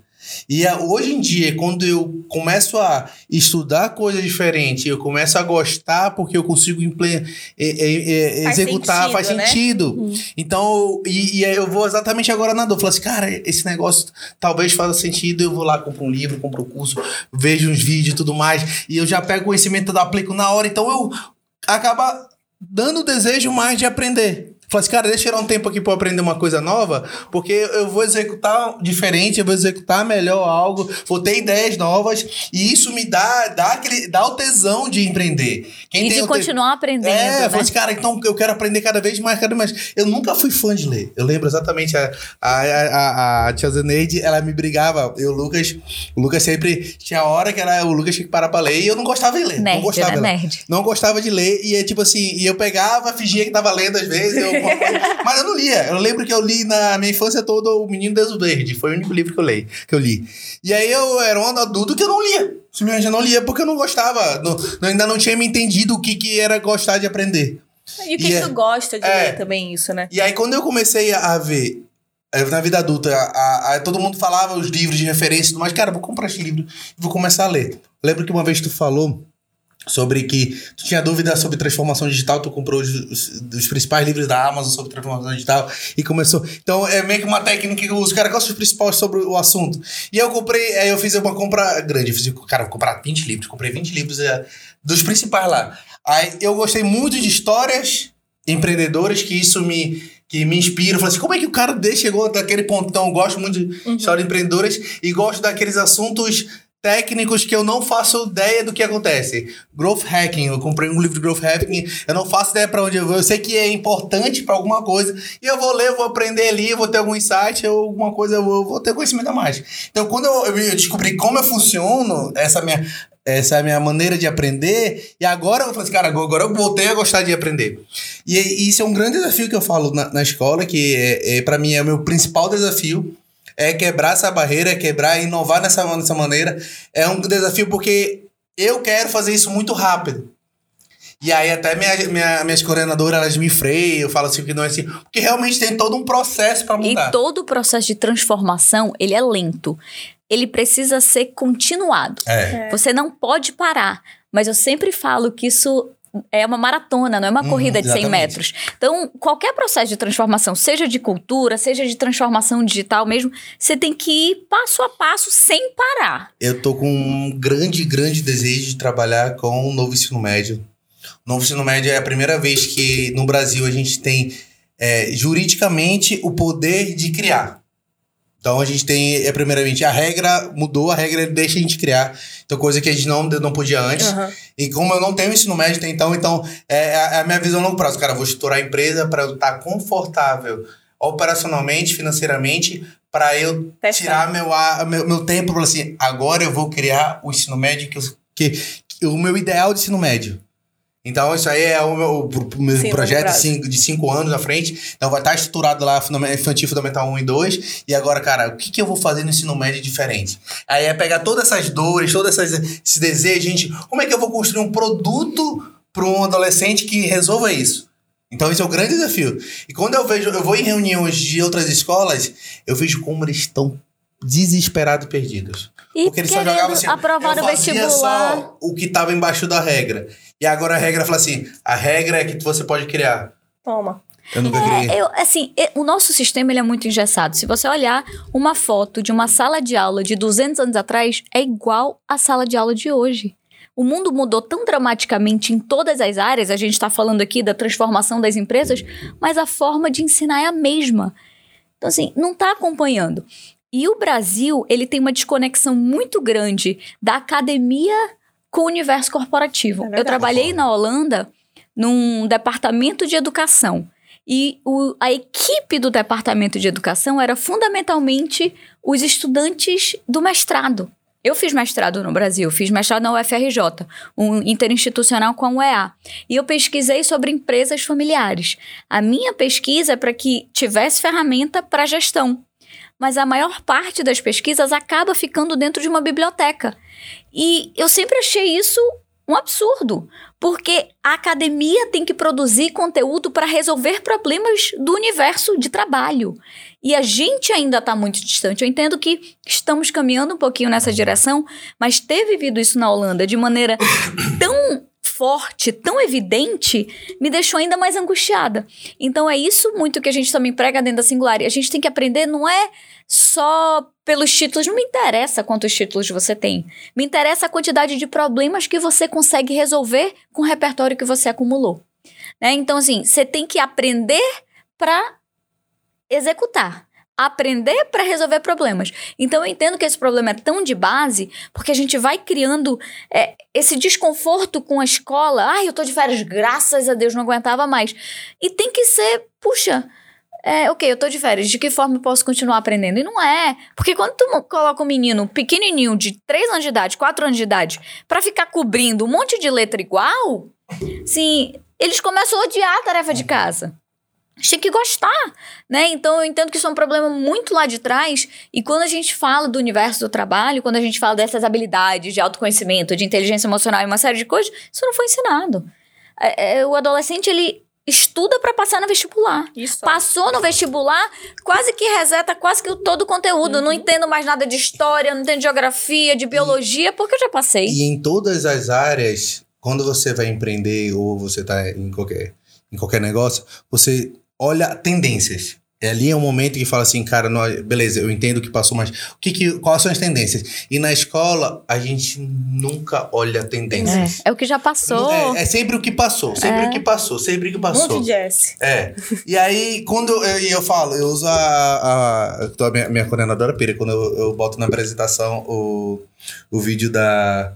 Speaker 1: E a, hoje em dia, quando eu começo a estudar coisa diferente, eu começo a gostar porque eu consigo é, é, faz executar, sentido, faz né? sentido. Uhum. Então, e, e, eu vou exatamente agora na dor. Falo assim, cara, esse negócio talvez faça sentido. Eu vou lá, compro um livro, compro um curso, vejo uns vídeos e tudo mais. E eu já pego conhecimento, eu aplico na hora. Então, eu acaba dando o desejo mais de aprender. Falei assim, cara, deixa eu tirar um tempo aqui para aprender uma coisa nova, porque eu vou executar diferente, eu vou executar melhor algo, vou ter ideias novas, e isso me dá, dá, aquele, dá o tesão de empreender.
Speaker 3: Quem e de continuar te... aprendendo.
Speaker 1: É,
Speaker 3: né?
Speaker 1: falei assim, cara, então eu quero aprender cada vez mais, cada vez mais. Eu nunca fui fã de ler. Eu lembro exatamente a, a, a, a tia Zeneide, ela me brigava. Eu, o Lucas, o Lucas sempre tinha hora que era o Lucas tinha que parar pra ler, e eu não gostava de ler.
Speaker 3: Nerd,
Speaker 1: não gostava.
Speaker 3: Né? Nerd.
Speaker 1: Não gostava de ler, e é tipo assim, e eu pegava, fingia que tava lendo às vezes, eu Mas eu não lia. Eu lembro que eu li na minha infância toda O Menino Deus Verde. Foi o único livro que eu, li, que eu li. E aí eu era um adulto que eu não lia. Simplesmente eu não lia porque eu não gostava. Não, ainda não tinha me entendido o que, que era gostar de aprender.
Speaker 2: E o que, e que é, tu gosta de é, ler também, isso, né?
Speaker 1: E aí quando eu comecei a ver é, na vida adulta, a, a, a, todo mundo falava os livros de referência e tudo mais. Cara, vou comprar esse livro e vou começar a ler. Lembro que uma vez tu falou sobre que tu tinha dúvida sobre transformação digital, tu comprou os, os, os, principais livros da Amazon sobre transformação digital e começou. Então é meio que uma técnica que os caras gostam os principais sobre o assunto. E eu comprei, aí eu fiz uma compra grande, eu fiz, cara, vou comprar 20 livros, comprei 20 livros é, dos principais lá. Aí eu gostei muito de histórias empreendedoras que isso me que me inspira. Eu falei assim, como é que o cara chegou até aquele ponto? Então, eu gosto muito de uhum. histórias empreendedoras e gosto daqueles assuntos técnicos que eu não faço ideia do que acontece. Growth hacking, eu comprei um livro de growth hacking, eu não faço ideia para onde eu vou, eu sei que é importante para alguma coisa, e eu vou ler, vou aprender ali, vou ter algum insight, ou alguma coisa, eu vou, vou ter conhecimento a mais. Então, quando eu, eu descobri como eu funciono, essa minha essa é a minha maneira de aprender. E agora eu falei assim, cara, agora eu voltei a gostar de aprender. E, e isso é um grande desafio que eu falo na, na escola, que é, é para mim é o meu principal desafio é quebrar essa barreira, é quebrar, inovar nessa, nessa maneira. É um desafio porque eu quero fazer isso muito rápido. E aí até minha, minha, minhas coordenadoras, elas me freiam, eu falo assim que não é assim. Porque realmente tem todo um processo para mudar.
Speaker 3: E todo o processo de transformação, ele é lento. Ele precisa ser continuado.
Speaker 1: É.
Speaker 3: É. Você não pode parar. Mas eu sempre falo que isso é uma maratona, não é uma uhum, corrida de 100 metros. Então, qualquer processo de transformação, seja de cultura, seja de transformação digital mesmo, você tem que ir passo a passo sem parar.
Speaker 1: Eu tô com um grande, grande desejo de trabalhar com o novo ensino médio. O novo ensino médio é a primeira vez que no Brasil a gente tem é, juridicamente o poder de criar. Então a gente tem, é, primeiramente, a regra mudou, a regra deixa a gente criar. Então, coisa que a gente não, não podia antes. Uhum. E como eu não tenho ensino médio até então, então é, é, é a minha visão a longo prazo. Cara, vou estourar a empresa para eu estar confortável operacionalmente, financeiramente, para eu tirar meu, meu, meu tempo. assim, agora eu vou criar o ensino médio que, que, que o meu ideal de ensino médio. Então, isso aí é o meu, o meu
Speaker 2: Sim,
Speaker 1: projeto cinco, de cinco anos à frente. Então, vai estar estruturado lá infantil, fundamental 1 e 2. E agora, cara, o que, que eu vou fazer no ensino médio diferente? Aí é pegar todas essas dores, todos esses desejos, gente. Como é que eu vou construir um produto para um adolescente que resolva isso? Então, esse é o grande desafio. E quando eu vejo, eu vou em reuniões de outras escolas, eu vejo como eles estão desesperados e perdidos.
Speaker 3: E
Speaker 1: Porque eles só jogavam assim.
Speaker 3: aprovar
Speaker 1: eu fazia
Speaker 3: vestibular.
Speaker 1: só o que estava embaixo da regra. E agora a regra fala assim: a regra é que você pode criar.
Speaker 2: Toma.
Speaker 1: Eu nunca criei.
Speaker 3: É, eu, assim, o nosso sistema ele é muito engessado. Se você olhar uma foto de uma sala de aula de 200 anos atrás, é igual à sala de aula de hoje. O mundo mudou tão dramaticamente em todas as áreas, a gente está falando aqui da transformação das empresas, mas a forma de ensinar é a mesma. Então, assim, não está acompanhando. E o Brasil, ele tem uma desconexão muito grande da academia com o universo corporativo.
Speaker 2: É
Speaker 3: Eu trabalhei na Holanda num departamento de educação. E o- a equipe do departamento de educação era fundamentalmente os estudantes do mestrado. Eu fiz mestrado no Brasil, fiz mestrado na UFRJ, um interinstitucional com a UEA. E eu pesquisei sobre empresas familiares. A minha pesquisa é para que tivesse ferramenta para gestão. Mas a maior parte das pesquisas acaba ficando dentro de uma biblioteca. E eu sempre achei isso um absurdo, porque a academia tem que produzir conteúdo para resolver problemas do universo de trabalho. E a gente ainda está muito distante. Eu entendo que estamos caminhando um pouquinho nessa direção, mas ter vivido isso na Holanda de maneira tão forte, tão evidente, me deixou ainda mais angustiada. Então é isso muito que a gente também prega dentro da Singular. E a gente tem que aprender, não é só pelos títulos, não me interessa quantos títulos você tem. Me interessa a quantidade de problemas que você consegue resolver com o repertório que você acumulou. Né? Então, assim, você tem que aprender para executar. Aprender para resolver problemas. Então, eu entendo que esse problema é tão de base, porque a gente vai criando é, esse desconforto com a escola. Ai, eu tô de férias, graças a Deus, não aguentava mais. E tem que ser, puxa, é, ok, eu tô de férias, de que forma eu posso continuar aprendendo? E não é. Porque quando tu coloca um menino pequenininho de 3 anos de idade, 4 anos de idade, pra ficar cobrindo um monte de letra igual, sim, eles começam a odiar a tarefa de casa. Tinha que gostar, né? Então eu entendo que isso é um problema muito lá de trás. E quando a gente fala do universo do trabalho, quando a gente fala dessas habilidades de autoconhecimento, de inteligência emocional e uma série de coisas, isso não foi ensinado. É, é, o adolescente, ele estuda para passar no vestibular.
Speaker 2: Isso.
Speaker 3: Passou no vestibular, quase que reseta quase que todo o conteúdo.
Speaker 1: Uhum.
Speaker 3: Não entendo mais nada de história, não entendo de geografia, de biologia, porque eu já passei.
Speaker 1: E em todas as áreas, quando você vai empreender ou você tá em qualquer, em qualquer negócio, você olha tendências. É ali é um momento que fala assim, cara, nós, beleza, eu entendo que passou, mas o que que, quais são as tendências? E na escola, a gente nunca olha tendências.
Speaker 3: É, é o que já passou.
Speaker 1: É, é sempre o que passou, sempre
Speaker 3: É.
Speaker 1: o que passou, sempre o que passou.
Speaker 2: Monte de S.
Speaker 1: É. E aí, quando eu, eu, eu falo, eu uso a. a, a minha, minha coordenadora pira, quando eu, eu boto na apresentação o, o vídeo da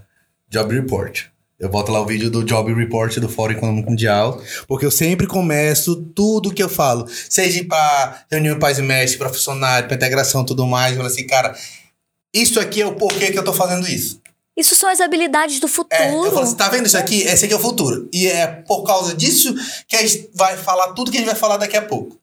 Speaker 1: Job Report. Eu boto lá o vídeo do Job Report do Fórum Econômico Mundial, porque eu sempre começo tudo que eu falo, seja para reunião pais e mestres, para funcionário, para integração e tudo mais. Eu falo assim, cara, isso aqui é o porquê que eu tô fazendo isso.
Speaker 3: Isso são as habilidades do futuro.
Speaker 1: É, eu falo assim, tá vendo isso aqui? Esse aqui é o futuro. E é por causa disso que a gente vai falar tudo que a gente vai falar daqui a pouco.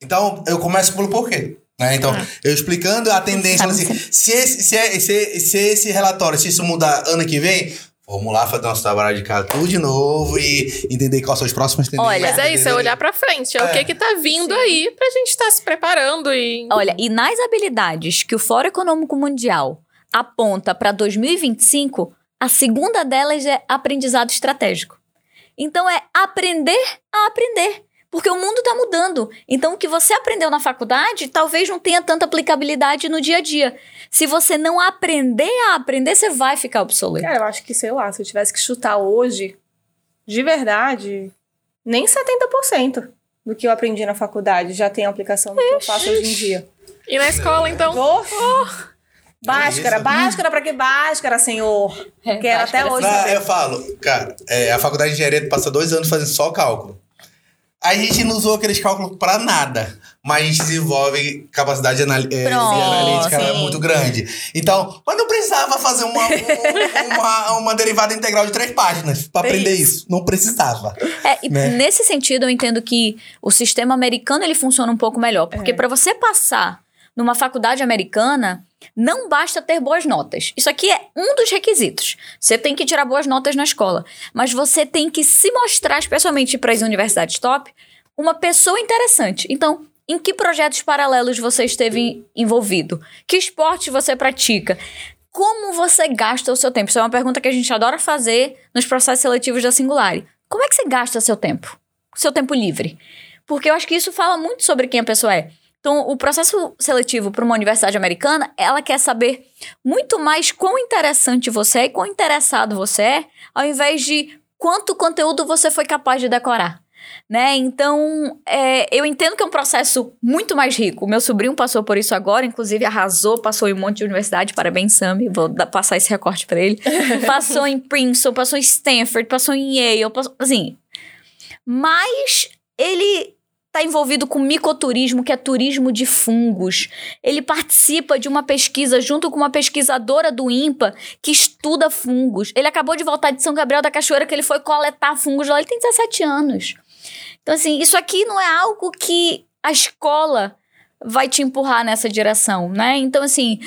Speaker 1: Então, eu começo pelo porquê. Né? Então, eu explicando a tendência, assim, se esse, se, é- se, se esse relatório, se isso mudar ano que vem, vamos lá fazer nosso trabalho de casa tudo de novo e entender quais são os próximos tendências.
Speaker 3: Olha,
Speaker 4: Mas é isso, é olhar pra frente. É, o
Speaker 1: É.
Speaker 4: que que tá vindo aí pra gente estar se preparando e...
Speaker 3: Olha, e nas habilidades que o Fórum Econômico Mundial aponta para 2025, a segunda delas é aprendizado estratégico. Então é aprender a aprender. Porque o mundo está mudando. Então, o que você aprendeu na faculdade talvez não tenha tanta aplicabilidade no dia a dia. Se você não aprender a aprender, você vai ficar obsoleto.
Speaker 2: Cara, eu acho que, sei lá, se eu tivesse que chutar hoje, de verdade, nem 70% do que eu aprendi na faculdade já tem aplicação no que eu faço hoje em dia.
Speaker 4: E na escola, então?
Speaker 2: Oh, Báscara,
Speaker 1: isso.
Speaker 2: báscara pra que báscara, senhor? Quero até
Speaker 3: báscara,
Speaker 2: hoje
Speaker 1: Ah, eu falo, cara, é, a faculdade de engenharia passa dois anos fazendo só cálculo. A gente não usou aqueles cálculos pra nada. mas a gente desenvolve capacidade anal é,
Speaker 3: Pronto,
Speaker 1: analítica
Speaker 2: sim.
Speaker 1: muito grande. Então, mas não precisava fazer uma, um- uma, uma derivada integral de três páginas pra
Speaker 2: É
Speaker 1: aprender
Speaker 2: isso.
Speaker 1: isso. Não precisava.
Speaker 3: É, e
Speaker 1: Né?
Speaker 3: nesse sentido, eu entendo que o sistema americano ele funciona um pouco melhor. Porque
Speaker 2: É.
Speaker 3: para você passar numa faculdade americana, não basta ter boas notas. Isso aqui é um dos requisitos. Você tem que tirar boas notas na escola. Mas você tem que se mostrar, especialmente para as universidades top, uma pessoa interessante. Então, em que projetos paralelos você esteve envolvido? Que esporte você pratica? Como você gasta o seu tempo? Isso é uma pergunta que a gente adora fazer nos processos seletivos da Singulari. Como é que você gasta seu tempo? Seu tempo livre? Porque eu acho que isso fala muito sobre quem a pessoa é. Então, o processo seletivo para uma universidade americana, ela quer saber muito mais quão interessante você é e quão interessado você é, ao invés de quanto conteúdo você foi capaz de decorar. Né? Então, é, eu entendo que é um processo muito mais rico. Meu sobrinho passou por isso agora, inclusive arrasou, passou em um monte de universidade. Parabéns, Sammy. Vou dar- passar esse recorte para ele. passou em Princeton, passou em Stanford, passou em Yale, passou, assim. Mas ele está envolvido com micoturismo, que é turismo de fungos. Ele participa de uma pesquisa junto com uma pesquisadora do INPA que estuda fungos. Ele acabou de voltar de São Gabriel da Cachoeira, que ele foi coletar fungos lá. Ele tem 17 anos. Então, assim, isso aqui não é algo que a escola vai te empurrar nessa direção, né? Então, assim,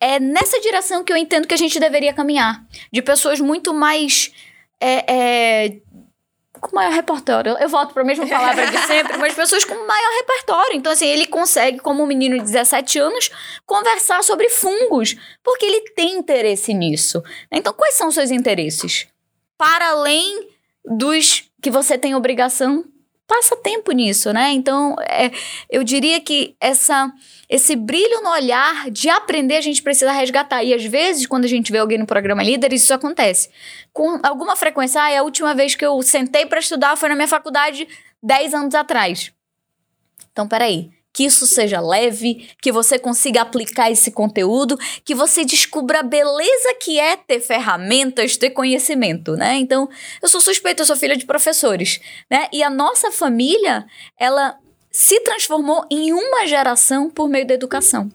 Speaker 3: é nessa direção que eu entendo que a gente deveria caminhar. De pessoas muito mais. É, é, com maior repertório. Eu volto para a mesma palavra de sempre, mas pessoas com maior repertório. Então, assim, ele consegue, como um menino de 17 anos, conversar sobre fungos, porque ele tem interesse nisso. Então, quais são os seus interesses? Para além dos que você tem obrigação, passa tempo nisso, né? Então, é, eu diria que essa, esse brilho no olhar de aprender a gente precisa resgatar. E às vezes, quando a gente vê alguém no programa Líderes, isso acontece. Com alguma frequência, ah, a última vez que eu sentei para estudar foi na minha faculdade 10 anos atrás. Então, peraí. Que isso seja leve, que você consiga aplicar esse conteúdo, que você descubra a beleza que é ter ferramentas, ter conhecimento, né? Então, eu sou suspeita, eu sou filha de professores, né? E a nossa família, ela se transformou em uma geração por meio da educação.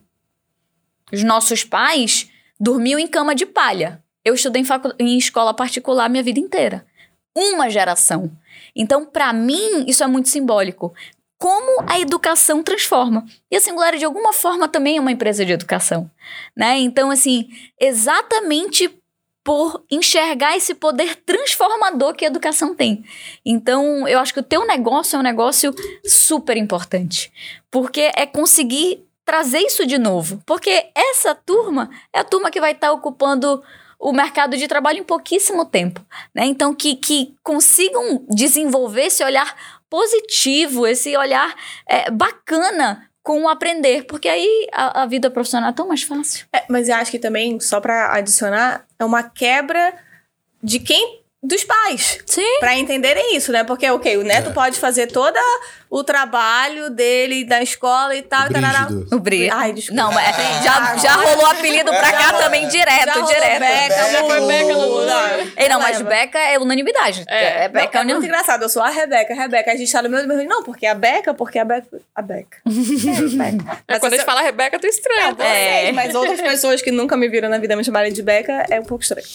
Speaker 3: Os nossos pais dormiam em cama de palha. Eu estudei em, em escola particular minha vida inteira. Uma geração. Então, para mim, isso é muito simbólico. Como a educação transforma. E a Singular, de alguma forma, também é uma empresa de educação. Né? Então, assim, exatamente por enxergar esse poder transformador que a educação tem. Então, eu acho que o teu negócio é um negócio super importante, porque é conseguir trazer isso de novo, porque essa turma é a turma que vai estar ocupando o mercado de trabalho em pouquíssimo tempo, né? Então, que, que consigam desenvolver esse olhar positivo, esse olhar é, bacana com o aprender, porque aí a, a vida profissional é tão mais fácil.
Speaker 2: É, mas eu acho que também, só pra adicionar, é uma quebra de quem. Dos pais.
Speaker 3: Sim.
Speaker 2: Pra entenderem isso, né? Porque, ok, o neto pode fazer todo o trabalho dele da escola e tal. tarará.
Speaker 1: Brígido.
Speaker 3: O brilho.
Speaker 2: Ai, desculpa.
Speaker 3: Não, mas
Speaker 2: Gente,
Speaker 3: já,
Speaker 2: agora-
Speaker 3: já rolou apelido pra cá
Speaker 2: Já
Speaker 3: também, direto,
Speaker 2: Já
Speaker 3: direto.
Speaker 2: Beca,
Speaker 1: foi Beca,
Speaker 2: não.
Speaker 3: Ei, não, mas. Beca é unanimidade.
Speaker 4: É.
Speaker 3: É,
Speaker 2: Não,
Speaker 3: Beca
Speaker 2: é
Speaker 3: é
Speaker 2: muito engraçado. Eu sou a Rebeca, Rebeca. A gente tá no meu mesmo. Não, porque a Beca, porque a Beca. A Beca. É, Beca.
Speaker 4: É, quando a gente fala Rebeca, tu estranha.
Speaker 3: É.
Speaker 2: mas outras pessoas que nunca me viram na vida me chamarem de Beca é um pouco estranho.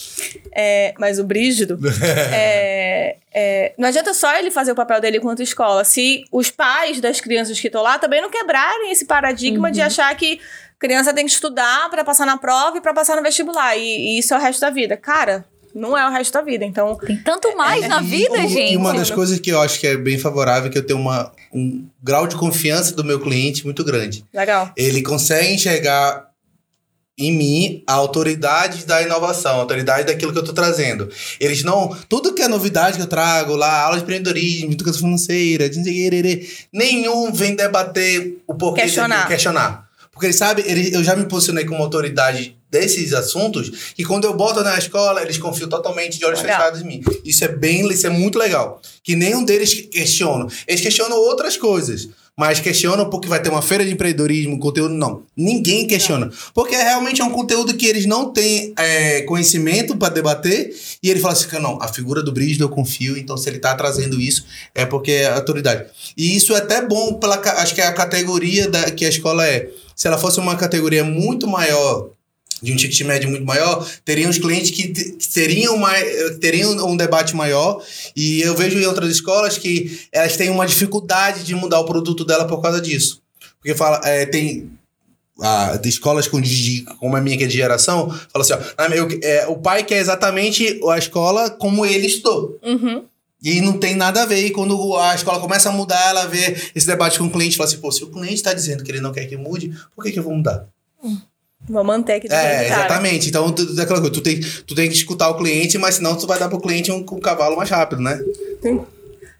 Speaker 2: É, mas o Brígido. é, é, não adianta só ele fazer o papel dele enquanto escola. Se os pais das crianças que estão lá também não quebrarem esse paradigma de achar que criança tem que estudar pra passar na prova e pra passar no vestibular. E, e isso é o resto da vida. Cara, não é o resto da vida. Então,
Speaker 3: Tem tanto mais na
Speaker 1: E-
Speaker 3: vida,
Speaker 1: e,
Speaker 3: gente.
Speaker 1: E uma das coisas que eu acho que é bem favorável é que eu tenho uma, um grau de confiança do meu cliente muito grande.
Speaker 2: legal.
Speaker 1: Ele consegue enxergar em mim a autoridade da inovação, a autoridade daquilo que eu tô trazendo. Eles não. Tudo que é novidade que eu trago lá, aula de empreendedorismo, educação financeira, nenhum vem debater o porquê
Speaker 2: Questionar.
Speaker 1: de questionar. Porque eles sabem, eu já me posicionei como autoridade desses assuntos, que quando eu boto na escola, eles confiam totalmente de olhos
Speaker 2: Legal.
Speaker 1: fechados em mim. Isso é bem, isso é muito legal. Que nenhum deles questiona. Eles questionam outras coisas. Mas questionam porque vai ter uma feira de empreendedorismo, conteúdo. Não, ninguém questiona. Porque realmente é um conteúdo que eles não têm é, conhecimento para debater. E ele fala assim: não, a figura do Brígido eu confio, então se ele tá trazendo isso é porque é autoridade. E isso é até bom, pela, acho que é a categoria da, que a escola é. Se ela fosse uma categoria muito maior de um ticket médio muito maior, teriam os clientes que, que teriam, mais, teriam um debate maior. E eu vejo em outras escolas que elas têm uma dificuldade de mudar o produto dela por causa disso. Porque fala, é, tem a, de escolas com, como a minha que é de geração, fala assim, ó, eu, é, o pai quer exatamente a escola como ele estudou.
Speaker 2: Uhum.
Speaker 1: E não tem nada a ver. E quando a escola começa a mudar, ela vê esse debate com o cliente, fala assim, pô, se o cliente está dizendo que ele não quer que mude, por que, que eu vou mudar?
Speaker 2: Hum. Vou manter aqui.
Speaker 1: É, exatamente. Então, tu, tu, tem, tu tem que escutar o cliente, mas senão tu vai dar pro cliente um, um cavalo mais rápido, né?
Speaker 2: Sim.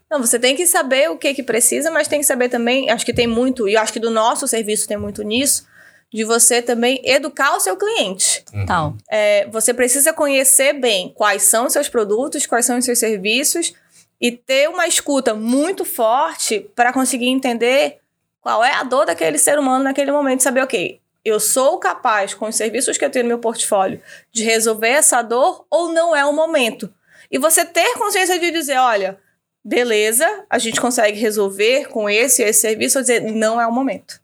Speaker 2: Não, você tem que saber o que que precisa, mas tem que saber também, acho que tem muito, e acho que do nosso serviço tem muito nisso, de você também educar o seu cliente.
Speaker 3: Uhum. Então.
Speaker 2: É, você precisa conhecer bem quais são os seus produtos, quais são os seus serviços, e ter uma escuta muito forte para conseguir entender qual é a dor daquele ser humano naquele momento, saber, ok, eu sou capaz, com os serviços que eu tenho no meu portfólio, de resolver essa dor ou não é o momento? E você ter consciência de dizer, olha, beleza, a gente consegue resolver com esse esse serviço, ou dizer, não é o momento.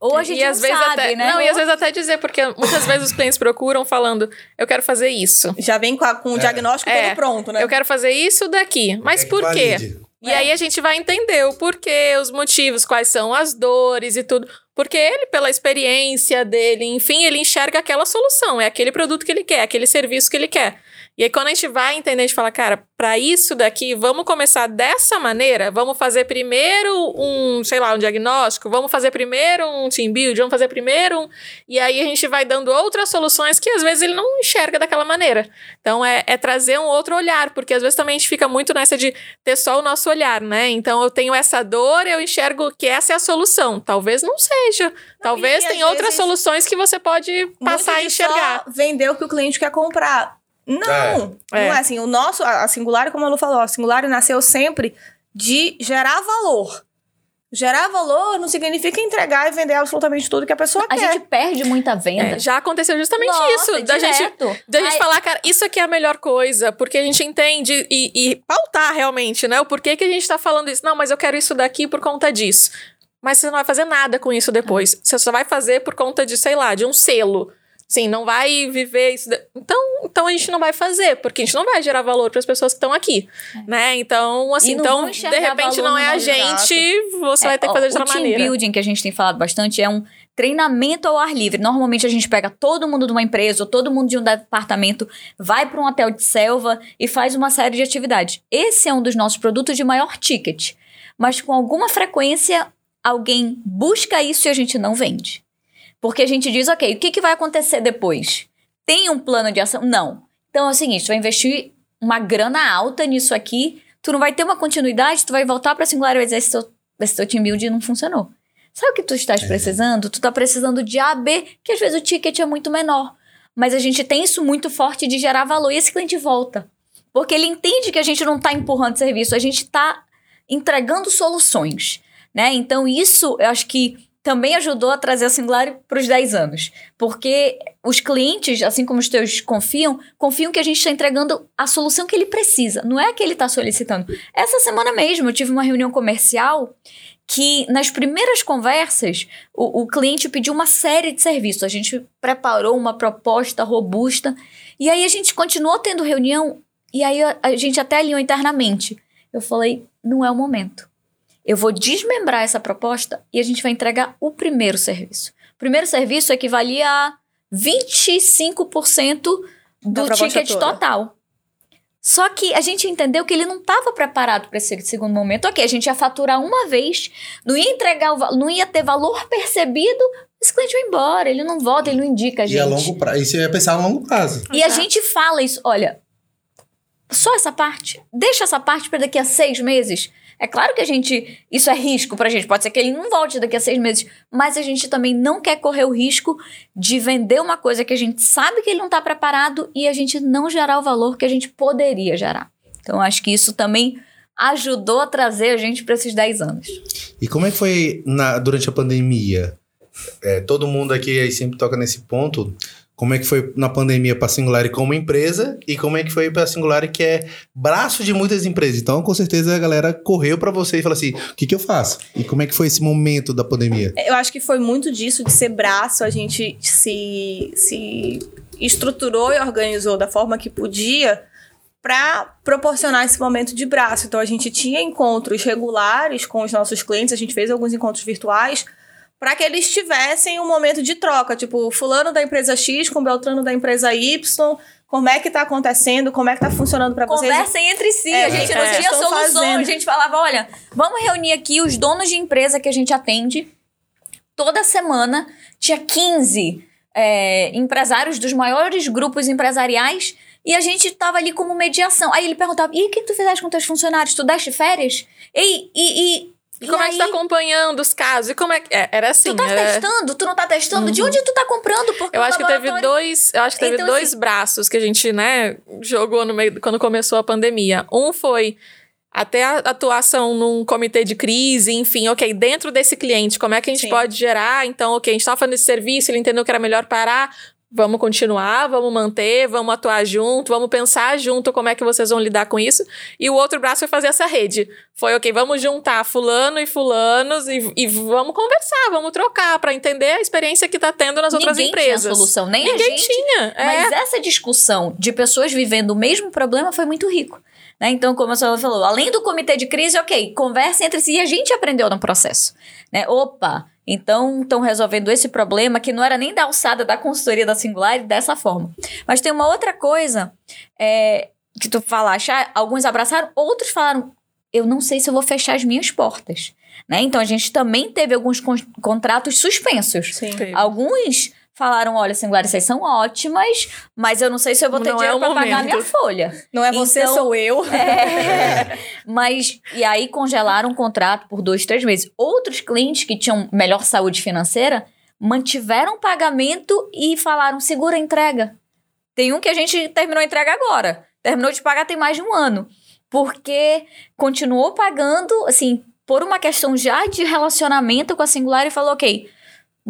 Speaker 3: Ou a gente
Speaker 4: e às vezes
Speaker 3: sabe,
Speaker 4: até,
Speaker 3: né?
Speaker 4: Não, e às vezes até dizer, porque muitas vezes os clientes procuram falando, eu quero fazer isso.
Speaker 2: Já vem com, a, com o diagnóstico
Speaker 4: É.
Speaker 2: todo pronto, né?
Speaker 4: Eu quero fazer isso daqui. Mas
Speaker 1: É que
Speaker 4: por quê?
Speaker 1: valide.
Speaker 4: E aí a gente vai entender o porquê, os motivos, quais são as dores e tudo. Porque ele, pela experiência dele, enfim, ele enxerga aquela solução, é aquele produto que ele quer, aquele serviço que ele quer. E aí, quando a gente vai entender, a gente fala, cara, para isso daqui, vamos começar dessa maneira, vamos fazer primeiro um, sei lá, um diagnóstico, vamos fazer primeiro um team build, vamos fazer primeiro um... E aí a gente vai dando outras soluções que às vezes ele não enxerga daquela maneira. Então, é, é trazer um outro olhar, porque às vezes também a gente fica muito nessa de ter só o nosso olhar, né? Então, eu tenho essa dor, eu enxergo que essa é a solução. Talvez não seja. Talvez tenha
Speaker 2: às
Speaker 4: outras soluções que você pode passar a enxergar.
Speaker 2: Vender o que o cliente quer comprar. Não,
Speaker 1: É.
Speaker 2: não
Speaker 4: É.
Speaker 2: é assim. O nosso, a a Singular, como a Lu falou, a Singular nasceu sempre de gerar valor. Gerar valor não significa entregar e vender absolutamente tudo que a pessoa
Speaker 3: A
Speaker 2: quer.
Speaker 3: gente perde muita venda.
Speaker 4: É, já aconteceu justamente
Speaker 3: Nossa,
Speaker 4: isso. Da gente, da gente
Speaker 3: Ai,
Speaker 4: falar, cara, isso aqui é a melhor coisa, porque a gente entende e, e pautar realmente, né? O porquê que a gente tá falando isso. Não, mas eu quero isso daqui por conta disso. Mas você não vai fazer nada com isso depois. Você só vai fazer por conta de, sei lá, de um selo. Sim, não vai viver isso. de- Então, então a gente não vai fazer, porque a gente não vai gerar valor para as pessoas que estão aqui, né? Então, assim,
Speaker 3: É.
Speaker 4: Então, de repente não é a gente, você vai ter que
Speaker 3: ó,
Speaker 4: fazer de
Speaker 3: o
Speaker 4: outra
Speaker 3: team
Speaker 4: maneira.
Speaker 3: building que a gente tem falado bastante é um treinamento ao ar livre. Normalmente a gente pega todo mundo de uma empresa ou todo mundo de um departamento, vai para um hotel de selva e faz uma série de atividades. Esse é um dos nossos produtos de maior ticket, mas com alguma frequência alguém busca isso e a gente não vende. Porque a gente diz, ok, o que, que vai acontecer depois? Tem um plano de ação? Não. Então é o seguinte, tu vai investir uma grana alta nisso aqui, tu não vai ter uma continuidade, tu vai voltar para singular e vai dizer, esse teu, esse teu team building não funcionou. Sabe o que tu estás precisando? Tu tá precisando de A, B, que às vezes o ticket é muito menor. Mas a gente tem isso muito forte de gerar valor e esse cliente volta. Porque ele entende que a gente não está empurrando serviço, a gente está entregando soluções. Né? Então, isso eu acho que também ajudou a trazer a Singular para os 10 anos. Porque os clientes, assim como os teus confiam, confiam que a gente está entregando a solução que ele precisa. Não é a que ele está solicitando. Essa semana mesmo eu tive uma reunião comercial que nas primeiras conversas o, o cliente pediu uma série de serviços. A gente preparou uma proposta robusta e aí a gente continuou tendo reunião e aí a, a gente até alinhou internamente. Eu falei, não é o momento. Eu vou desmembrar essa proposta e a gente vai entregar o primeiro serviço. O primeiro serviço equivalia a 25%
Speaker 2: Da
Speaker 3: do ticket
Speaker 2: toda.
Speaker 3: total. Só que a gente entendeu que ele não estava preparado para esse segundo momento. Ok, a gente ia faturar uma vez, não ia entregar, o, não ia ter valor percebido, esse cliente vai embora, ele não volta, ele não indica a gente.
Speaker 1: E a longo prazo. Isso eu ia pensar a longo prazo.
Speaker 3: E a
Speaker 2: Exato.
Speaker 3: gente fala isso, olha, só essa parte, deixa essa parte para daqui a seis meses. É claro que a gente, isso é risco pra gente, pode ser que ele não volte daqui a seis meses, mas a gente também não quer correr o risco de vender uma coisa que a gente sabe que ele não tá preparado e a gente não gerar o valor que a gente poderia gerar. Então, acho que isso também ajudou a trazer a gente para esses 10 anos.
Speaker 1: E como é que foi na, durante a pandemia? É, todo mundo aqui sempre toca nesse ponto. Como é que foi na pandemia para a Singular como empresa e como é que foi para a Singular que é braço de muitas empresas. Então, com certeza a galera correu para você e falou assim: "O que que eu faço?". E como é que foi esse momento da pandemia?
Speaker 2: Eu acho que foi muito disso de ser braço, a gente se se estruturou e organizou da forma que podia para proporcionar esse momento de braço. Então a gente tinha encontros regulares com os nossos clientes, a gente fez alguns encontros virtuais para que eles tivessem um momento de troca, tipo, fulano da empresa X com Beltrano da empresa Y, como é que tá acontecendo, como é que tá funcionando para vocês.
Speaker 3: Conversem entre si,
Speaker 2: É,
Speaker 3: a gente
Speaker 2: é,
Speaker 3: não tinha solução,
Speaker 2: fazendo.
Speaker 3: a gente falava, olha, vamos reunir aqui os donos de empresa que a gente atende. Toda semana tinha 15 é, empresários dos maiores grupos empresariais e a gente tava ali como mediação. Aí ele perguntava, e o que tu fizeste com teus funcionários? Tu deste férias? E, e, e,
Speaker 4: E como é que
Speaker 3: aí,
Speaker 4: você tá acompanhando os casos? E como é que. é, era assim.
Speaker 3: Tu tá
Speaker 4: era-
Speaker 3: testando? Tu não tá testando? De onde tu tá comprando? Porque
Speaker 4: Eu acho que teve dois, eu acho que teve
Speaker 3: Então,
Speaker 4: dois
Speaker 3: assim-
Speaker 4: braços que a gente, né, jogou no meio quando começou a pandemia. Um foi até a atuação num comitê de crise, enfim, ok, dentro desse cliente, como é que a gente
Speaker 2: Sim.
Speaker 4: pode gerar? Então, ok, a gente estava fazendo esse serviço, ele entendeu que era melhor parar. Vamos continuar, vamos manter, vamos atuar junto, vamos pensar junto como é que vocês vão lidar com isso. E o outro braço foi fazer essa rede. Foi, ok, vamos juntar fulano e fulanos e, e vamos conversar, vamos trocar para entender a experiência que tá tendo nas outras
Speaker 3: Ninguém
Speaker 4: empresas.
Speaker 3: tinha solução, nem a
Speaker 4: Ninguém
Speaker 3: gente
Speaker 4: tinha. é.
Speaker 3: Mas essa discussão de pessoas vivendo o mesmo problema foi muito rico. Né? Então, como a senhora falou, além do comitê de crise, ok, conversem entre si e a gente aprendeu no processo. Né? Opa, então estão resolvendo esse problema que não era nem da alçada da consultoria da Singular dessa forma. Mas tem uma outra coisa é, que tu falaste, ah, alguns abraçaram, outros falaram, eu não sei se eu vou fechar as minhas portas. Né? Então, a gente também teve alguns con- contratos suspensos.
Speaker 2: Sim.
Speaker 4: Teve.
Speaker 3: Alguns falaram: olha, Singular, vocês são ótimas, mas eu não sei se eu vou ter
Speaker 4: Não é
Speaker 3: dinheiro
Speaker 4: o
Speaker 3: pra pagar
Speaker 4: momento."
Speaker 3: minha folha.
Speaker 2: Não é você,
Speaker 3: Então-
Speaker 2: sou eu.
Speaker 3: É. Mas, e aí congelaram o contrato por dois, três meses. Outros clientes que tinham melhor saúde financeira mantiveram o pagamento e falaram: segura a entrega. Tem um que a gente terminou a entrega agora. Terminou de pagar tem mais de um ano. Porque continuou pagando, assim, por uma questão já de relacionamento com a Singular e falou: ok,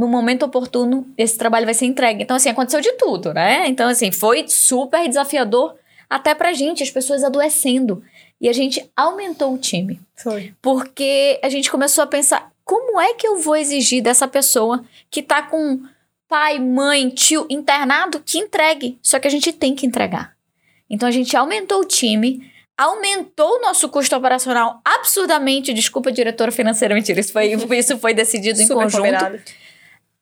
Speaker 3: no momento oportuno, esse trabalho vai ser entregue. Então, assim, aconteceu de tudo, né? Então, assim, foi super desafiador até pra gente, as pessoas adoecendo. E a gente aumentou o time.
Speaker 2: Foi.
Speaker 3: Porque a gente começou a pensar: como é que eu vou exigir dessa pessoa que tá com pai, mãe, tio internado que entregue? Só que a gente tem que entregar. Então a gente aumentou o time, aumentou o nosso custo operacional absurdamente. Desculpa, diretora financeira, mentira, isso foi, isso foi decidido em
Speaker 2: Super
Speaker 3: conjunto.
Speaker 2: combinado.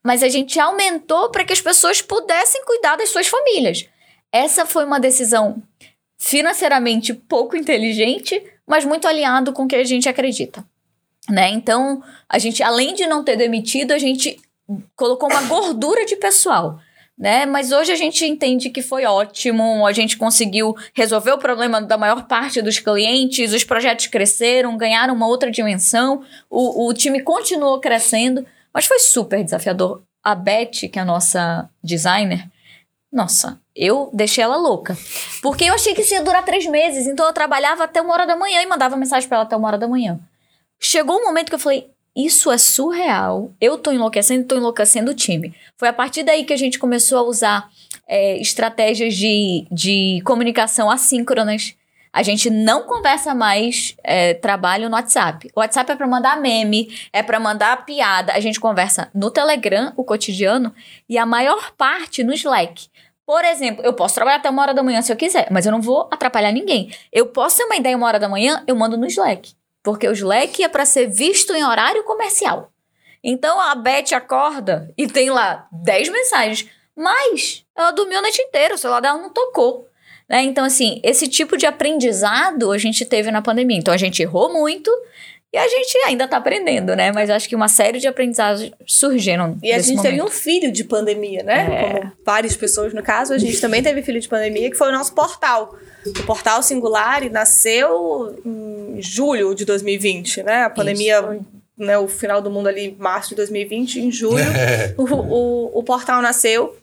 Speaker 3: Mas a gente aumentou para que as pessoas pudessem cuidar das suas famílias. Essa foi uma decisão financeiramente pouco inteligente, mas muito alinhado com o que a gente acredita. Né? Então, a gente, além de não ter demitido, a gente colocou uma gordura de pessoal. Né? Mas hoje a gente entende que foi ótimo, a gente conseguiu resolver o problema da maior parte dos clientes, os projetos cresceram, ganharam uma outra dimensão, o, o time continuou crescendo, mas foi super desafiador. A Beth, que é a nossa designer, nossa, eu deixei ela louca. Porque eu achei que isso ia durar três meses, então eu trabalhava até uma hora da manhã e mandava mensagem pra ela até uma hora da manhã. Chegou um momento que eu falei: Isso é surreal. Eu tô enlouquecendo, tô enlouquecendo o time. Foi a partir daí que a gente começou a usar é, estratégias de, de comunicação assíncronas. A gente não conversa mais é, trabalho no WhatsApp. O WhatsApp é para mandar meme, é para mandar piada. A gente conversa no Telegram, o cotidiano, e a maior parte no Slack. Por exemplo, eu posso trabalhar até uma hora da manhã se eu quiser, mas eu não vou atrapalhar ninguém. Eu posso ter uma ideia uma hora da manhã, eu mando no Slack. Porque o Slack é para ser visto em horário comercial. Então a Beth acorda e tem lá 10 mensagens, mas ela dormiu a noite inteira, o celular dela não tocou. Né? Então, assim, esse tipo de aprendizado a gente teve na pandemia. Então a gente errou muito e a gente ainda está aprendendo, né? Mas acho que uma série de aprendizados surgiram.
Speaker 2: E a gente teve
Speaker 3: momento.
Speaker 2: um filho de pandemia, né? Como várias pessoas no caso, a gente também teve filho de pandemia, que foi o nosso portal. O portal Singular nasceu em julho de 2020, né? A pandemia, né, o final do mundo ali, março de 2020, em julho, o, o, o portal nasceu.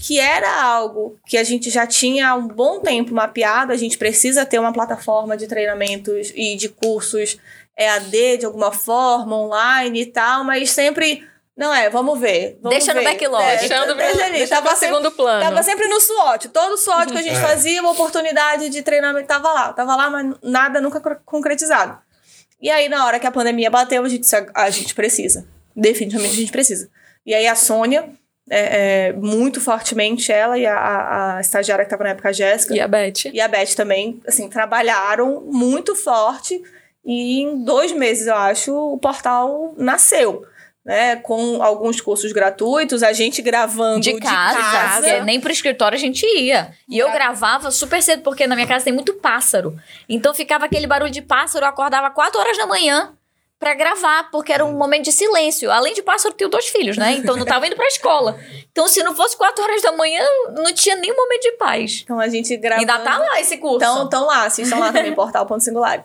Speaker 2: Que era algo que a gente já tinha há um bom tempo mapeado, a gente precisa ter uma plataforma de treinamentos e de cursos EAD de alguma forma, online e tal, mas sempre não é, vamos ver. Vamos
Speaker 3: Deixa no
Speaker 2: ver.
Speaker 3: backlog.
Speaker 2: É,
Speaker 4: Deixando
Speaker 2: deixa ali.
Speaker 4: deixa
Speaker 2: Tava sempre,
Speaker 4: segundo plano.
Speaker 2: tava sempre no SWOT. Todo SWOT que a gente
Speaker 1: É.
Speaker 2: fazia, uma oportunidade de treinamento tava lá. Tava lá, mas nada nunca cr- concretizado. E aí, na hora que a pandemia bateu, a gente disse, a gente precisa. Definitivamente a gente precisa. E aí a Sônia, é, é, muito fortemente, ela e a, a, estagiária que tava na época, a Jéssica,
Speaker 4: E a Beth.
Speaker 2: e a Beth também, assim, trabalharam muito forte e em dois meses, eu acho, o portal nasceu. Né, com alguns cursos gratuitos, a gente gravando
Speaker 3: De casa,
Speaker 2: casa.
Speaker 3: porque nem pro escritório a gente ia. E eu
Speaker 2: Gra-
Speaker 3: gravava super cedo, porque na minha casa tem muito pássaro. Então ficava aquele barulho de pássaro, eu acordava 4 horas da manhã pra gravar, porque era um momento de silêncio. Além de pássaro, eu tenho dois filhos, né? Então não tava indo pra escola. Então se não fosse 4 horas da manhã, não tinha nenhum momento de paz.
Speaker 2: Então a gente gravando.
Speaker 3: Ainda tá lá esse curso.
Speaker 2: Então, estão lá, assistam lá também, Portal Ponto Singular.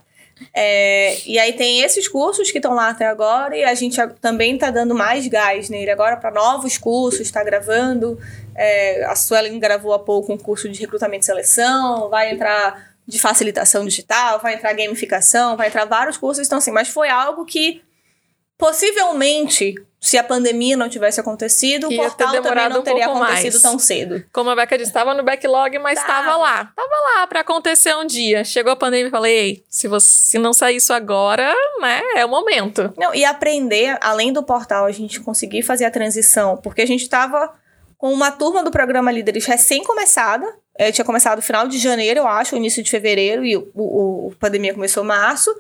Speaker 2: É, e aí tem esses cursos que estão lá até agora e a gente também está dando mais gás nele agora para novos cursos, está gravando. É, a Suelen gravou há pouco um curso de recrutamento e seleção, vai entrar de facilitação digital, vai entrar gamificação, vai entrar vários cursos. Então, assim, mas foi algo que possivelmente, se a pandemia não tivesse acontecido, o
Speaker 4: Ia
Speaker 2: portal também não
Speaker 4: um
Speaker 2: teria acontecido
Speaker 4: mais.
Speaker 2: tão cedo.
Speaker 4: Como a Beca disse, estava no backlog, mas
Speaker 2: Tava.
Speaker 4: estava lá. Tava lá para acontecer um dia. Chegou a pandemia e falei, ei, se, você, se não sair isso agora, né, é o momento.
Speaker 2: Não, e aprender, além do portal, a gente conseguir fazer a transição, porque a gente estava com uma turma do programa Líderes recém-começada. É, tinha começado no final de janeiro, eu acho, início de fevereiro, e o, o, o pandemia começou em março.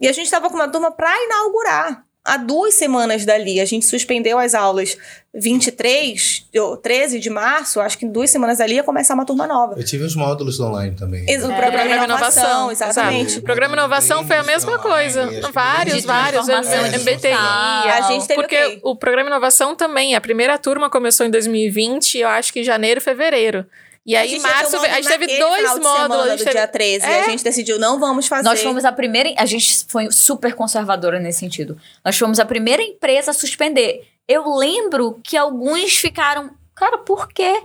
Speaker 2: E a gente estava com uma turma para inaugurar. Há duas semanas dali, a gente suspendeu as aulas 23, ou 13 de março, acho que em duas semanas dali ia começar uma turma nova.
Speaker 1: Eu tive os módulos online também.
Speaker 2: Ex- O
Speaker 3: É,
Speaker 2: programa,
Speaker 4: Programa
Speaker 2: Inovação,
Speaker 4: Exato.
Speaker 2: exatamente.
Speaker 4: O programa Inovação foi a mesma coisa. Vários,
Speaker 3: De
Speaker 4: vários.
Speaker 3: transformação
Speaker 4: MBTI.
Speaker 2: A gente teve
Speaker 4: Porque
Speaker 2: o quê?
Speaker 4: o programa Inovação também, a primeira turma começou em 2020, eu acho que em janeiro, fevereiro. E aí, em março, a gente teve dois módulos. a gente
Speaker 2: do
Speaker 4: teve-
Speaker 2: dia 13, e
Speaker 4: É.
Speaker 2: a gente decidiu, não vamos fazer.
Speaker 3: Nós fomos a primeira. A gente foi super conservadora nesse sentido. Nós fomos a primeira empresa a suspender. Eu lembro que alguns ficaram. Cara, por quê?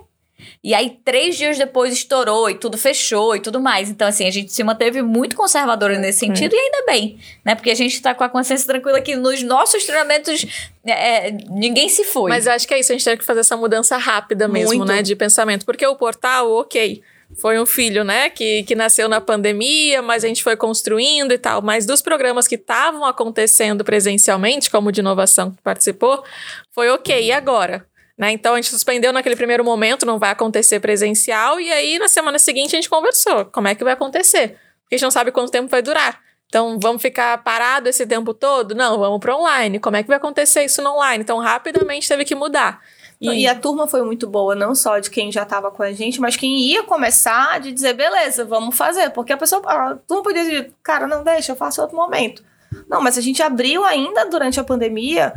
Speaker 3: E aí, três dias depois, estourou e tudo fechou e tudo mais. Então, assim, a gente se manteve muito conservadora nesse sentido e ainda bem, né? Porque a gente tá com a consciência tranquila que nos nossos treinamentos é, é, ninguém se foi.
Speaker 4: Mas acho que é isso, a gente teve que fazer essa mudança rápida mesmo,
Speaker 2: Muito.
Speaker 4: né, de pensamento. Porque o portal, ok, foi um filho, né, que, que nasceu na pandemia, mas a gente foi construindo e tal. Mas dos programas que estavam acontecendo presencialmente, como o de inovação que participou, foi ok, e agora? Né? Então a gente suspendeu naquele primeiro momento, não vai acontecer presencial, e aí na semana seguinte a gente conversou. Como é que vai acontecer? Porque a gente não sabe quanto tempo vai durar. Então, vamos ficar parado esse tempo todo? Não, vamos para online. Como é que vai acontecer isso no online? Então, rapidamente teve que mudar.
Speaker 2: E, a turma foi muito boa, não só de quem já estava com a gente, mas quem ia começar de dizer, beleza, vamos fazer. Porque a pessoa, a turma podia dizer, cara, não deixa, eu faço outro momento. Não, mas a gente abriu ainda durante a pandemia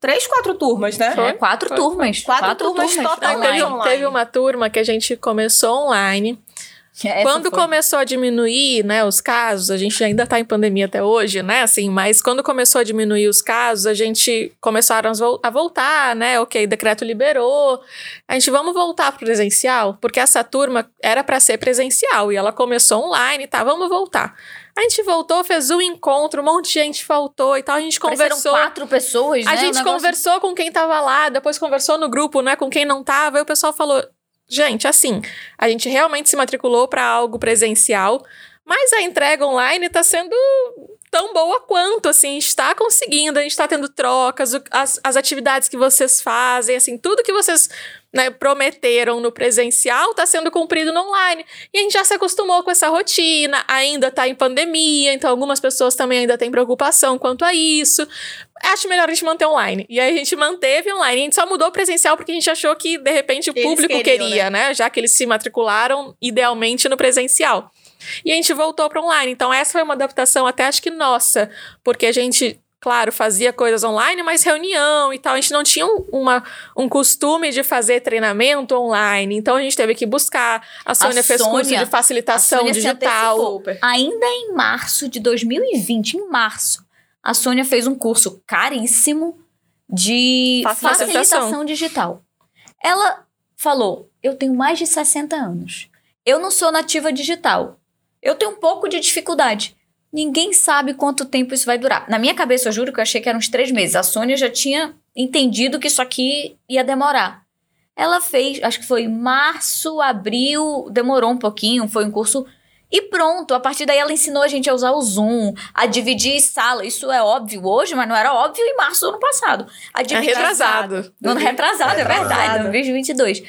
Speaker 2: três, quatro turmas, né?
Speaker 3: É, quatro
Speaker 4: Foi.
Speaker 3: turmas.
Speaker 2: Quatro turmas
Speaker 4: Não,
Speaker 2: totalmente
Speaker 4: teve,
Speaker 2: online.
Speaker 4: teve uma turma que a gente começou online.
Speaker 3: Essa
Speaker 4: quando
Speaker 3: foi.
Speaker 4: começou a diminuir, né, os casos, a gente ainda tá em pandemia até hoje, né, assim, mas quando começou a diminuir os casos, a gente começaram a vol- a voltar, né, ok, o decreto liberou, a gente vamos voltar pro presencial, porque essa turma era para ser presencial e ela começou online, tá, vamos voltar. A gente voltou, fez um encontro, um monte de gente faltou e tal, a gente conversou.
Speaker 3: quatro pessoas, né?
Speaker 4: A gente
Speaker 3: negócio-
Speaker 4: conversou com quem tava lá, depois conversou no grupo, né, com quem não tava, e o pessoal falou: gente, assim, a gente realmente se matriculou para algo presencial, mas a entrega online tá sendo tão boa quanto, assim, a gente tá conseguindo, a gente tá tendo trocas, as, as atividades que vocês fazem, assim, tudo que vocês né, prometeram no presencial tá sendo cumprido no online. E a gente já se acostumou com essa rotina, ainda tá em pandemia, então algumas pessoas também ainda têm preocupação quanto a isso. Acho melhor a gente manter online. E aí a gente manteve online, a gente só mudou presencial porque a gente achou que, de repente, o
Speaker 2: Eles
Speaker 4: público
Speaker 2: queriam,
Speaker 4: queria, né? Já que eles se matricularam idealmente no presencial. E a gente voltou para online. Então, essa foi uma adaptação até acho que nossa, porque a gente, claro, fazia coisas online, mas reunião e tal. A gente não tinha um, uma, um costume de fazer treinamento online. Então, a gente teve que buscar. A Sônia fez curso
Speaker 3: Sônia-
Speaker 4: de facilitação
Speaker 3: a
Speaker 4: digital.
Speaker 3: Ainda em março de 2020, em março, a Sônia fez um curso caríssimo de
Speaker 2: Facilitação.
Speaker 3: facilitação digital. Ela falou: Eu tenho mais de 60 anos. Eu não sou nativa digital. Eu tenho um pouco de dificuldade. Ninguém sabe quanto tempo isso vai durar. Na minha cabeça, eu juro que eu achei que eram uns três meses. A Sônia já tinha entendido que isso aqui ia demorar. Ela fez, acho que foi março, abril, demorou um pouquinho, foi um curso. E pronto, a partir daí ela ensinou a gente a usar o Zoom, a dividir sala. Isso é óbvio hoje, mas não era óbvio em março do ano passado. A
Speaker 4: É
Speaker 3: dividir
Speaker 4: retrasado.
Speaker 3: no ano retrasado, é verdade,
Speaker 2: Retrasado.
Speaker 3: 2022.